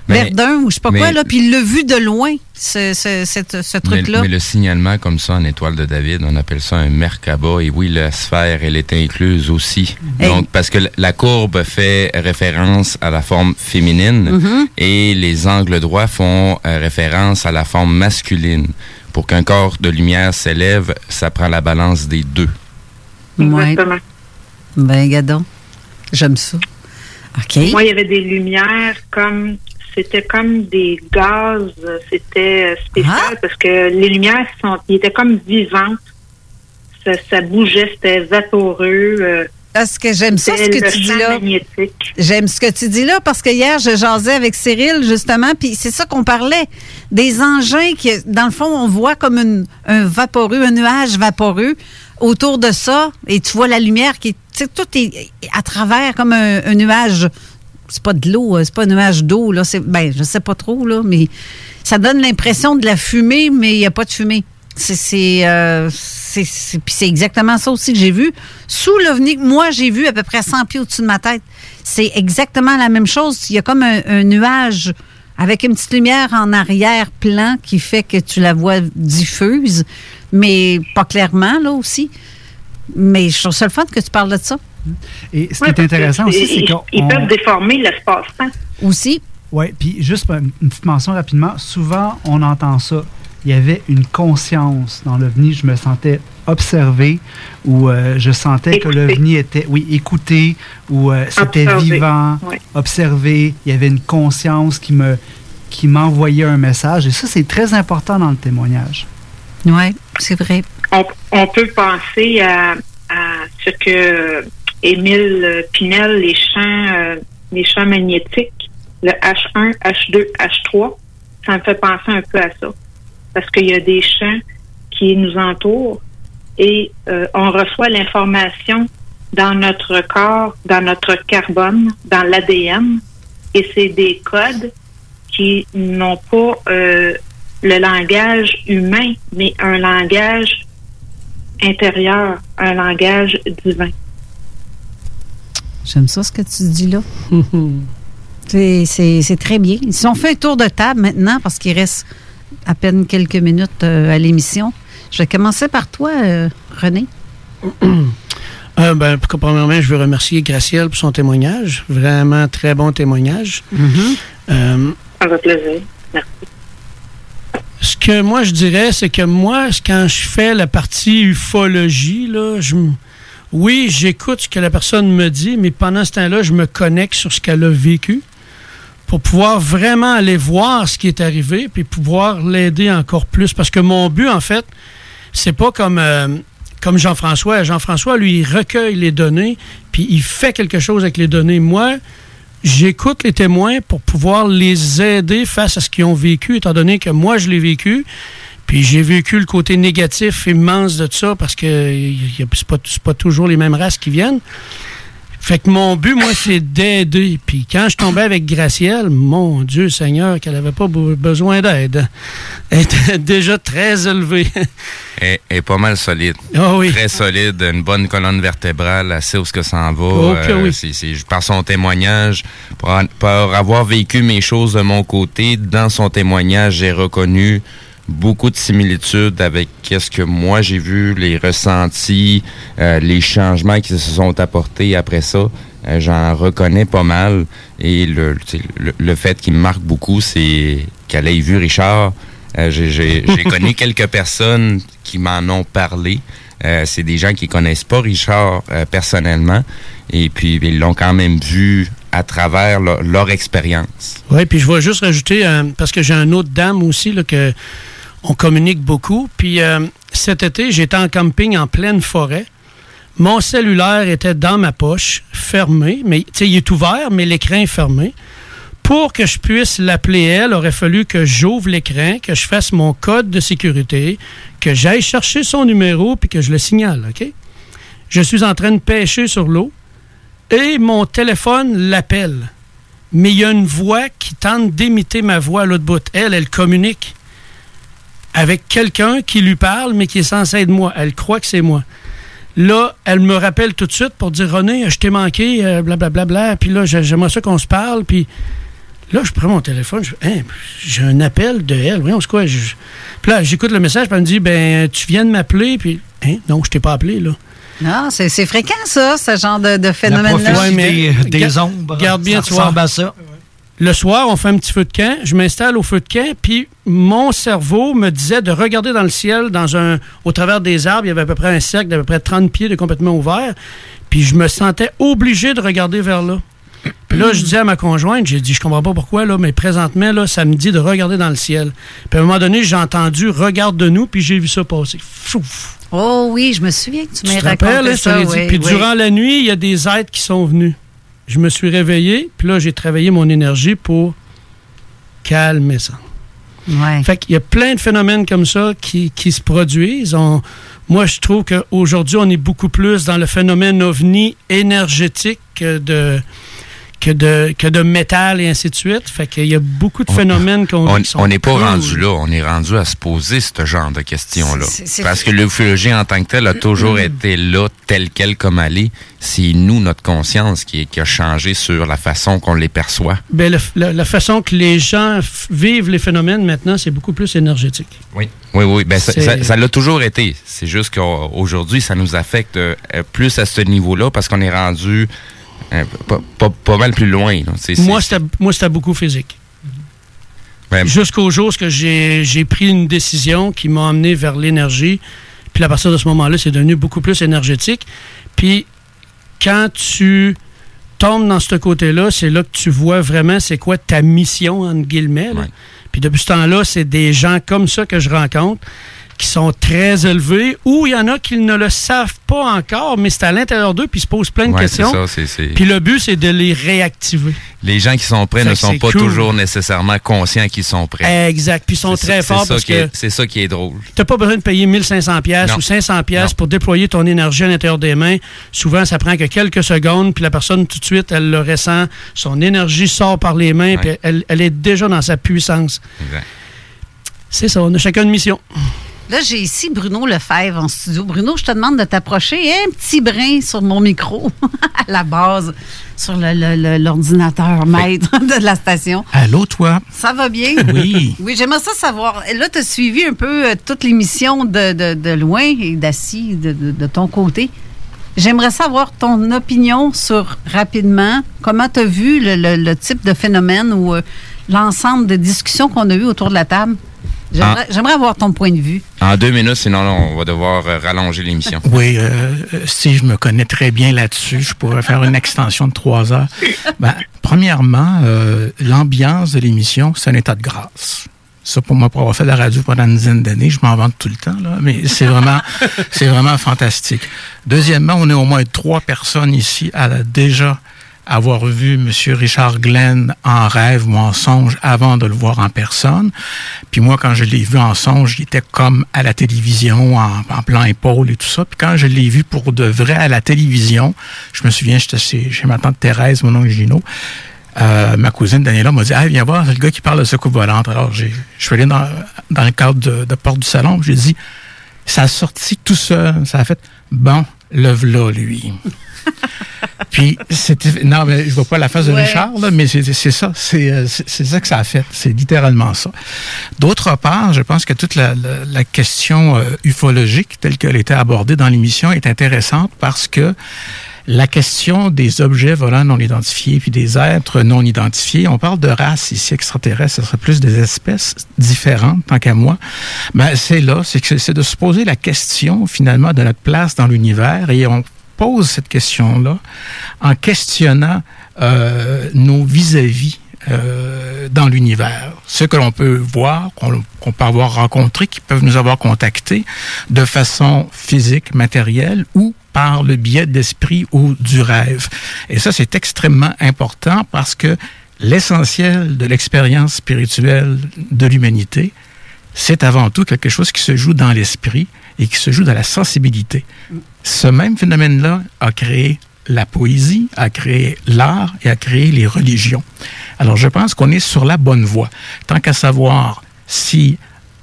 Mais- Verdun ou je sais pas mais- quoi là, puis il l'a vu de loin, ce, ce- ce Mais, truc-là. mais le signalement comme ça en étoile de David, on appelle ça un Merkaba. Et oui, la sphère, elle est incluse aussi. Hey. Donc, parce que la courbe fait référence à la forme féminine Mhm. et les angles droits font euh, référence à la forme masculine. Pour qu'un corps de lumière s'élève, ça prend la balance des deux. Ouais. Ben, gadon. J'aime ça. OK. Moi, il y avait des lumières comme c'était comme des gaz, c'était euh, spécial parce que les lumières sont, ils étaient comme vivantes. Ça, ça bougeait, c'était vaporeux. euh, Parce que j'aime ça, ce que tu dis là. J'aime ce que tu dis là parce que hier, je jasais avec Cyril, justement, puis c'est ça qu'on parlait. Des engins qui, dans le fond, on voit comme une- un vaporeux, un nuage vaporeux autour de ça, et tu vois la lumière qui. Tu sais, tout est à travers comme un, un nuage. C'est pas de l'eau, euh, c'est pas un nuage d'eau, là. C'est, ben, je sais pas trop, là, mais ça donne l'impression de la fumée, mais il n'y a pas de fumée. C'est, c'est, euh, c'est, exactement ça aussi que j'ai vu. Sous l'OVNI, moi, j'ai vu à peu près 100 pieds au-dessus de ma tête. C'est exactement la même chose. Il y a comme un, un nuage avec une petite lumière en arrière-plan qui fait que tu la vois diffuse, mais pas clairement, là aussi. Mais je trouve ça le fun que tu parles de ça. Et ce qui Ouais, est intéressant aussi, c'est qu'on. Ils peuvent déformer l'espace-temps. Aussi. Oui, puis juste une petite mention rapidement. Souvent, on entend ça. Il y avait une conscience dans l'OVNI. Je me sentais observé ou euh, je sentais que l'OVNI était, oui, écouté ou euh, c'était vivant, oui. observé. Il y avait une conscience qui me qui m'envoyait un message. Et ça, c'est très important dans le témoignage. Oui, c'est vrai. On, on peut penser à, à ce que Émile Pinel, les champs, euh, les champs magnétiques, le H1, H2, H3, ça me fait penser un peu à ça. Parce qu'il y a des champs qui nous entourent et euh, on reçoit l'information dans notre corps, dans notre carbone, dans l'ADN, et c'est des codes qui n'ont pas euh, le langage humain, mais un langage intérieur, un langage divin. J'aime ça ce que tu dis là. C'est- très bien. Si on fait un tour de table maintenant, parce qu'il reste à peine quelques minutes euh, à l'émission, je vais commencer par toi, euh, René. Euh, ben, pour- premièrement, je veux remercier Gracielle pour son témoignage. Vraiment très bon témoignage. Euh, Ça va plaisir. Merci. ce que moi je dirais, c'est que moi, quand je fais la partie ufologie, là, je m- oui, j'écoute ce que la personne me dit, mais pendant ce temps-là, je me connecte sur ce qu'elle a vécu pour pouvoir vraiment aller voir ce qui est arrivé, puis pouvoir l'aider encore plus. Parce que mon but, en fait, c'est pas comme, euh, comme Jean-François. Jean-François, lui, il recueille les données, puis il fait quelque chose avec les données. Moi, j'écoute les témoins pour pouvoir les aider face à ce qu'ils ont vécu, étant donné que moi, je l'ai vécu. Puis j'ai vécu le côté négatif immense de ça parce que c'est pas, pas toujours les mêmes races qui viennent. Fait que mon but, moi, c'est d'aider. Puis quand je tombais avec Gracielle, mon Dieu Seigneur, qu'elle avait pas be- besoin d'aide. Elle était déjà très élevée. est, est pas mal solide. Ah oui. Très solide, une bonne colonne vertébrale, elle sait où ce que ça en va. Oh que oui. par son témoignage, pour, pour avoir vécu mes choses de mon côté, dans son témoignage, j'ai reconnu beaucoup de similitudes avec ce que moi j'ai vu, les ressentis, euh, les changements qui se sont apportés après ça. Euh, J'en reconnais pas mal. Et le, tu sais, le, le fait qui me marque beaucoup, c'est qu'elle ait vu Richard. Euh, j'ai- J'ai j'ai connu quelques personnes qui m'en ont parlé. Euh, c'est des gens qui connaissent pas Richard euh, personnellement. Et puis, ils l'ont quand même vu à travers leur, leur expérience. Oui, puis je vais juste rajouter, euh, parce que j'ai une autre dame aussi, là, que on communique beaucoup. Puis euh, cet été, j'étais en camping en pleine forêt. Mon cellulaire était dans ma poche, fermé, mais il est ouvert, mais l'écran est fermé. Pour que je puisse l'appeler elle, aurait fallu que j'ouvre l'écran, que je fasse mon code de sécurité, que j'aille chercher son numéro, puis que je le signale? Je suis en train de pêcher sur l'eau et mon téléphone l'appelle. Mais il y a une voix qui tente d'imiter ma voix à l'autre bout. Elle, elle communique avec quelqu'un qui lui parle, mais qui est censé être moi. Elle croit que c'est moi. Là, elle me rappelle tout de suite pour dire René, je t'ai manqué, euh, blablabla. Bla, puis là, j'ai- j'aimerais ça qu'on se parle. Puis là, je prends mon téléphone, je fais, Hein, j'ai un appel de elle. Voyons, c'est quoi? Je- Puis là, j'écoute le message, puis elle me dit ben, tu viens de m'appeler. Puis, hein, non, je t'ai pas appelé, là. Non, c'est fréquent, ça, ce genre de, de phénomène-là. Ouais, des ga- ombres, Garde bien, ça tu vois. ressemble à ça. Le soir, on fait un petit feu de camp. Je m'installe au feu de camp, puis mon cerveau me disait de regarder dans le ciel, dans un, au travers des arbres. Il y avait à peu près un cercle d'à peu près 30 pieds de complètement ouvert. Puis je me sentais obligé de regarder vers là. Puis là, je disais à ma conjointe, j'ai dit, je comprends pas pourquoi, là, mais présentement, là, ça me dit de regarder dans le ciel. Puis à un moment donné, j'ai entendu Regarde de nous, puis j'ai vu ça passer. Fouf. Oh oui, je me souviens que tu m'as raconté hein, ça. dit. Puis oui. durant la nuit, il y a des êtres qui sont venus. Je me suis réveillé, puis là, j'ai travaillé mon énergie pour calmer ça. Fait qu'il y a plein de phénomènes comme ça qui, qui se produisent. On- moi, je trouve qu'aujourd'hui, on est beaucoup plus dans le phénomène ovni énergétique que de, que de, que de métal et ainsi de suite. Fait qu'il y a beaucoup de phénomènes qu'on On n'est pas cool. rendu là, on est rendu à se poser ce genre de questions-là. Parce que l'ufologie en tant que telle a toujours été là, telle qu'elle comme elle est. C'est nous, notre conscience, qui, qui a changé sur la façon qu'on les perçoit. Ben, le- la, la façon que les gens vivent les phénomènes maintenant, c'est beaucoup plus énergétique. Oui. Oui, oui. Ben, ça- ça ça l'a toujours été. C'est juste qu'aujourd'hui, ça nous affecte euh, plus à ce niveau-là parce qu'on est rendu euh, pas, pas- pas mal plus loin. C'est- Moi, c'était beaucoup physique. Ben, Jusqu'au jour où j'ai j'ai pris une décision qui m'a amené vers l'énergie. Puis à partir de ce moment-là, c'est devenu beaucoup plus énergétique. Puis quand tu tombes dans ce côté-là, c'est là que tu vois vraiment c'est quoi ta mission, entre guillemets. Puis depuis ce temps-là, c'est des gens comme ça que je rencontre qui sont très élevés ou il y en a qui ne le savent pas encore, mais c'est à l'intérieur d'eux puis ils se posent plein de Ouais, questions. ça, Puis le but, c'est de les réactiver. Les gens qui sont prêts ne sont pas cool. toujours nécessairement conscients qu'ils sont prêts. Exact. Puis ils sont très forts parce que est- C'est ça qui est drôle. tu n'as pas besoin de payer 1500 pièces Non. ou 500 pièces pour déployer ton énergie à l'intérieur des mains. Souvent, ça prend que quelques secondes, puis la personne, tout de suite, elle le ressent. Son énergie sort par les mains, puis elle, elle est déjà dans sa puissance. Exact. C'est ça, on a chacun une mission. Là, j'ai ici Bruno Lefebvre en studio. Bruno, je te demande de t'approcher un petit brin sur mon micro, à la base, sur l'ordinateur maître de la station. Allô, toi? Ça va bien? Oui. Oui, j'aimerais ça savoir. Là, tu as suivi un peu euh, toute l'émission de, de- de loin et d'assis de, ton côté. J'aimerais savoir ton opinion sur, rapidement, comment tu as vu le, le- le type de phénomène ou euh, l'ensemble de discussions qu'on a eues autour de la table? J'aimerais j'aimerais avoir ton point de vue. En deux minutes, sinon là, on va devoir euh, rallonger l'émission. Oui, euh, euh, si je me connais très bien là-dessus, je pourrais faire une extension de trois heures. Ben, premièrement, euh, l'ambiance de l'émission, c'est un état de grâce. Ça, pour moi, pour avoir fait la radio pendant une dizaine d'années, je m'en vante tout le temps, là, mais c'est vraiment, c'est vraiment fantastique. Deuxièmement, on est au moins trois personnes ici à la- déjà avoir vu M. Richard Glenn en rêve ou en songe avant de le voir en personne. Puis moi, quand je l'ai vu en songe, il était comme à la télévision, en, en plan épaule et tout ça. Puis quand je l'ai vu pour de vrai à la télévision, je me souviens, j'étais chez, ma tante Thérèse, mon oncle Gino. Euh, ma cousine Daniela m'a dit Ah, viens voir, c'est le gars qui parle de secoupe volante. Alors, je suis allé dans, dans le cadre de, de porte du salon, j'ai dit Ça a sorti tout seul. Ça a fait Bon, le v'là, lui. Puis, c'était. Non, mais je vois pas la face de. Richard, là, mais c'est c'est ça. C'est euh, c'est- c'est ça que ça a fait. C'est littéralement ça. D'autre part, je pense que toute la, la- la question euh, ufologique, telle qu'elle était abordée dans l'émission, est intéressante parce que la question des objets volants non identifiés puis des êtres non identifiés, on parle de races ici extraterrestres, ce serait plus des espèces différentes, tant qu'à moi. Ben, c'est là, c'est de se poser la question finalement de notre place dans l'univers et on pose cette question-là en questionnant euh, nos vis-à-vis euh, dans l'univers. Ce que l'on peut voir, qu'on qu'on peut avoir rencontré, qui peuvent nous avoir contactés de façon physique, matérielle ou par le biais de l'esprit ou du rêve. Et ça, c'est extrêmement important parce que l'essentiel de l'expérience spirituelle de l'humanité, c'est avant tout quelque chose qui se joue dans l'esprit et qui se joue dans la sensibilité. Ce même phénomène-là a créé la poésie, a créé l'art et a créé les religions. Alors je pense qu'on est sur la bonne voie. Tant qu'à savoir si,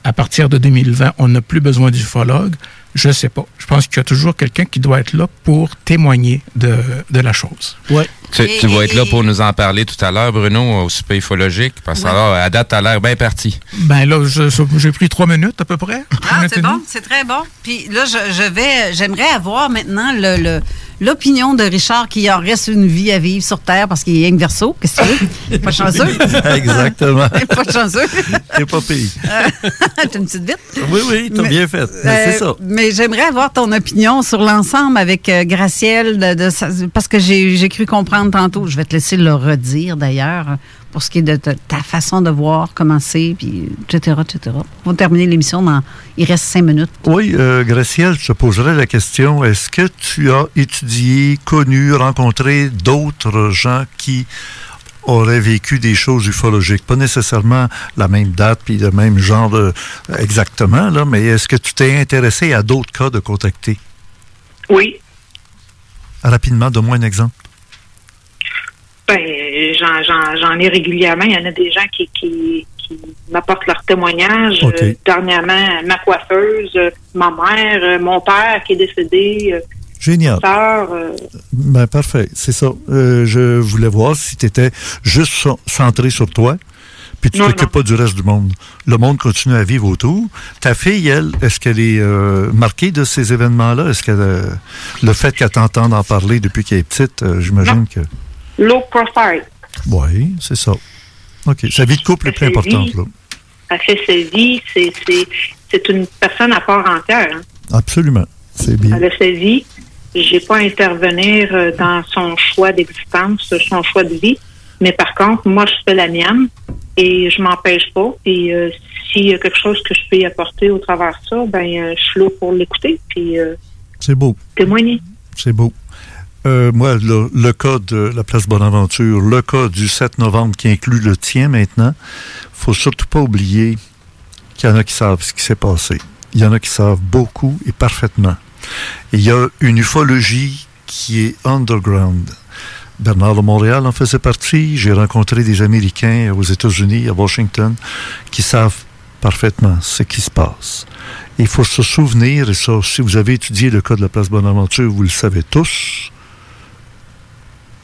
à partir de 2020, on n'a plus besoin d'ufologue, je ne sais pas. Je pense qu'il y a toujours quelqu'un qui doit être là pour témoigner de, de la chose. Ouais. Tu, tu vas être là pour nous en parler tout à l'heure, Bruno, au super ufologique, parce que Ouais. alors, à date, t'as l'air bien parti. Ben là, j'ai pris trois minutes à peu près. Ah, c'est bon, c'est très bon. Puis là, je, je vais, j'aimerais avoir maintenant le, le, l'opinion de Richard qui en reste une vie à vivre sur Terre parce qu'il est un verso. Qu'est-ce que tu veux? Pas chanceux. Exactement. pas chanceux. T'es pas pire. T'as une petite vite? Oui, oui, t'as bien fait. Mais c'est Euh, ça. Mais j'aimerais avoir ton opinion sur l'ensemble avec euh, Gracielle, de, parce que j'ai j'ai cru comprendre tantôt. Je vais te laisser le redire d'ailleurs, pour ce qui est de ta, ta façon de voir, comment c'est, puis etc., etc. On va terminer l'émission dans. Il reste cinq minutes. Oui, euh, Gracielle, je te poserai la question. Est-ce que tu as étudié, connu, rencontré d'autres gens qui auraient vécu des choses ufologiques? Pas nécessairement la même date puis le même genre de- exactement, là, mais est-ce que tu t'es intéressé à d'autres cas de contacter? Oui. Rapidement, donne-moi un exemple. Ben, j'en, ai régulièrement. Il y en a des gens qui, qui, qui m'apportent leur témoignage. OK. Euh, dernièrement, ma coiffeuse, euh, ma mère, euh, mon père qui est décédé, euh, Génial. euh, Ben, parfait, c'est ça. Euh, je voulais voir si tu étais juste centré sur toi, puis tu t'occupes pas du reste du monde. Le monde continue à vivre autour. Ta fille, elle, est-ce qu'elle est euh, marquée de ces événements-là? Est-ce que le fait qu'elle t'entende en parler depuis qu'elle est petite, euh, j'imagine que... low profile. Oui, c'est ça. OK. Sa vie de couple est plus importante, là. Elle fait sa vie. C'est, une personne à part entière. hein. Absolument. C'est bien. Elle a sa vie. J'ai pas à intervenir euh, dans son choix d'existence, son choix de vie. Mais par contre, moi, je fais la mienne et je m'empêche pas. Et euh, s'il y a quelque chose que je peux y apporter au travers de ça, ben, euh, je suis là pour l'écouter puis euh, C'est beau. témoigner. C'est beau. Euh, moi, le, le cas de la place Bonaventure, le cas du 7 novembre qui inclut le tien maintenant, faut surtout pas oublier qu'il y en a qui savent ce qui s'est passé. Il y en a qui savent beaucoup et parfaitement. Il y a une ufologie qui est underground. Bernard de Montréal en faisait partie. J'ai rencontré des Américains aux États-Unis, à Washington, qui savent parfaitement ce qui se passe. Il faut se souvenir, et ça, si vous avez étudié le cas de la place Bonaventure, vous le savez tous,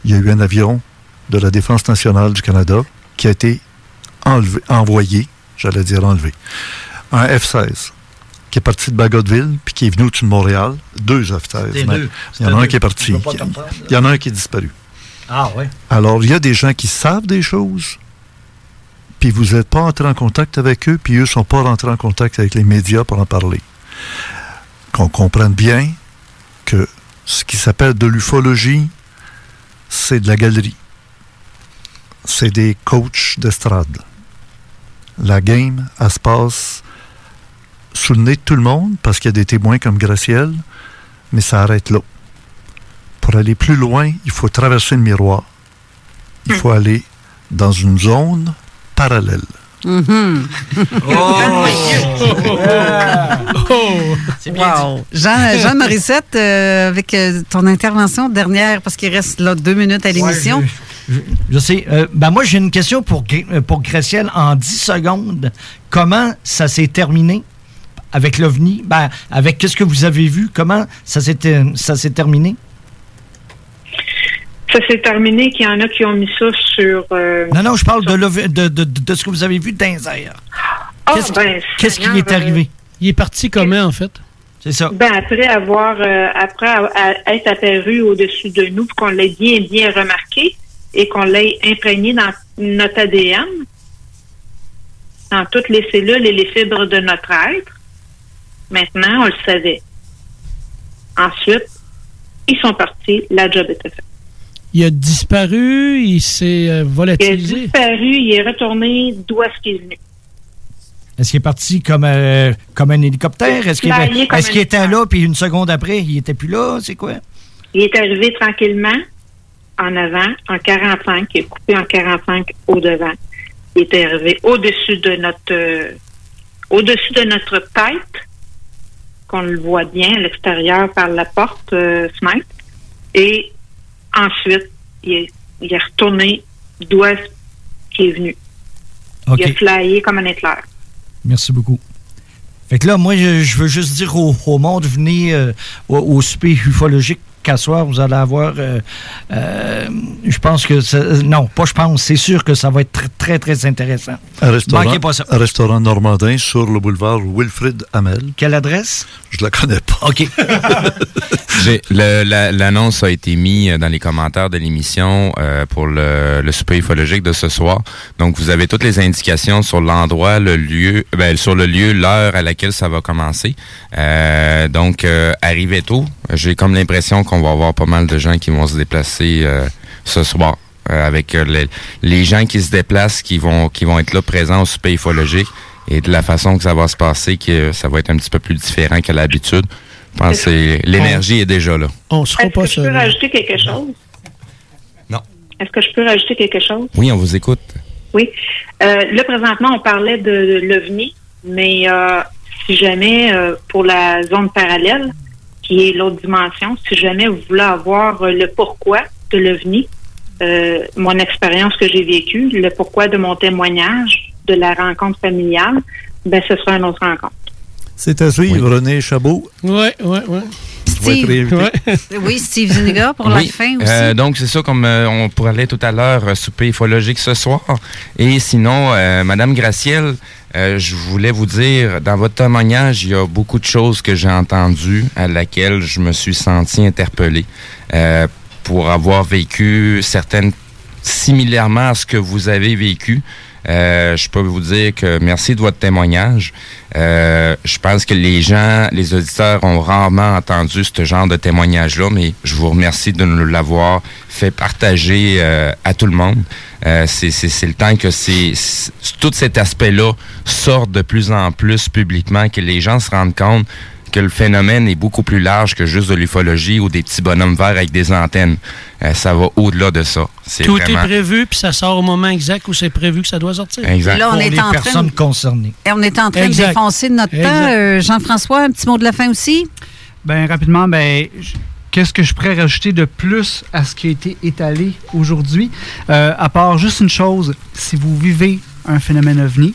il y a eu un avion de la Défense nationale du Canada qui a été enlevé, envoyé, j'allais dire enlevé, un F-16 qui est parti de Bagotville puis qui est venu au-dessus de Montréal. Deux F-16. C'était mais deux. Il y en a un deux. qui est parti. Il y en a un qui est disparu. Ah, ouais. Alors, il y a des gens qui savent des choses, puis vous n'êtes pas entré en contact avec eux, puis eux ne sont pas rentrés en contact avec les médias pour en parler. Qu'on comprenne bien que ce qui s'appelle de l'ufologie, c'est de la galerie. C'est des coachs d'estrade. La game, elle se passe sous le nez de tout le monde, parce qu'il y a des témoins comme Gracielle, mais ça arrête là. Pour aller plus loin, il faut traverser le miroir. Il faut aller dans une zone parallèle. Mhm. Wow. Jean, Jean Morissette, euh, avec euh, ton intervention dernière, parce qu'il reste là deux minutes à l'émission. Je, je sais. Euh, ben moi, j'ai une question pour, pour Gracielle en 10 secondes. Comment ça s'est terminé avec l'OVNI? Ben, avec qu'est-ce que vous avez vu? Comment ça s'est ça s'est terminé? Ça s'est terminé qu'il y en a qui ont mis ça sur. euh, Non, non, je parle de, l'OV- de, de, de ce que vous avez vu dans. Ah, Qu'est-ce ben, qu'est-ce qui Seigneur, est arrivé? Il est parti comment, en fait? C'est ça. Ben, après avoir, euh, après être apparu au-dessus de nous, qu'on l'ait bien, bien remarqué et qu'on l'ait imprégné dans notre ADN, dans toutes les cellules et les fibres de notre être, maintenant, on le savait. Ensuite, ils sont partis, la job était faite. Il a disparu, il s'est euh, Il a volatilisé. disparu, il est retourné d'où est-ce qu'il est venu. Est-ce qu'il est parti comme, euh, comme un hélicoptère? Est-ce qu'il est-ce un qu'il était là, puis une seconde après, il était plus là? C'est quoi? Il est arrivé tranquillement en avant, en 45, il est coupé en 45 au devant. Il est arrivé au-dessus de notre euh, au-dessus de notre tête, qu'on le voit bien à l'extérieur par la porte euh, fenêtre. Et ensuite, il est, il est retourné d'où est-ce qu'il est venu. Il a flyé comme un éclair. Merci beaucoup. Fait que là, moi, je, je veux juste dire au, au monde, venez euh, au, au souper ufologique qu'à soir, vous allez avoir. euh, euh, je pense que. ça- non, pas je pense, c'est sûr que ça va être tr- très, très intéressant. Un restaurant, Manquez pas ça. un restaurant normandin sur le boulevard Wilfrid Hamel. Quelle adresse? Je la connais pas. OK. La- L'annonce a été mise dans les commentaires de l'émission euh, pour le, le souper ufologique de ce soir. Donc, vous avez toutes les indications sur l'endroit, le lieu, ben, sur le lieu, l'heure à laquelle ça va commencer. Euh, donc, euh, arrivez tôt. J'ai comme l'impression qu'on va avoir pas mal de gens qui vont se déplacer euh, ce soir. euh, avec euh, les, les gens qui se déplacent, qui vont qui vont être là présents au souper ufologique et de la façon que ça va se passer, que ça va être un petit peu plus différent que l'habitude. Je pense que c'est- l'énergie est déjà là. On sera Est-ce pas que je peux seul. rajouter quelque chose? Non. Est-ce que je peux rajouter quelque chose? Oui, on vous écoute. Oui. Euh, là, présentement, on parlait de, de l'OVNI, mais euh, si jamais, euh, pour la zone parallèle, qui est l'autre dimension, si jamais vous voulez avoir euh, le pourquoi de l'OVNI, euh, mon expérience que j'ai vécue, le pourquoi de mon témoignage, de la rencontre familiale, ben ce sera une autre rencontre. C'est à suivre, René Chabot. Oui, oui, oui. réinvité. Oui, Steve Zuniga pour la Oui. fin aussi. Euh, donc, c'est ça, comme euh, on parlait tout à l'heure, souper ufologique ce soir. Et sinon, euh, Madame Gracielle, euh, je voulais vous dire, dans votre témoignage, il y a beaucoup de choses que j'ai entendues à laquelle je me suis senti interpellé euh, pour avoir vécu certaines similairement à ce que vous avez vécu. Euh, je peux vous dire que merci de votre témoignage. Euh, je pense que les gens, les auditeurs ont rarement entendu ce genre de témoignage-là, mais je vous remercie de nous l'avoir fait partager euh, à tout le monde. C'est, le temps que c'est- tout cet aspect-là sorte de plus en plus publiquement, que les gens se rendent compte que le phénomène est beaucoup plus large que juste de l'ufologie ou des petits bonhommes verts avec des antennes. Euh, ça va au-delà de ça. Tout vraiment... est prévu, puis ça sort au moment exact où c'est prévu que ça doit sortir. Exact. Là, on est en train de- concernées. Et on est en train Exact. de défoncer notre Exact. temps. Euh, Jean-François, un petit mot de la fin aussi? Ben rapidement, ben qu'est-ce que je pourrais rajouter de plus à ce qui a été étalé aujourd'hui, Euh, à part juste une chose, si vous vivez un phénomène ovni,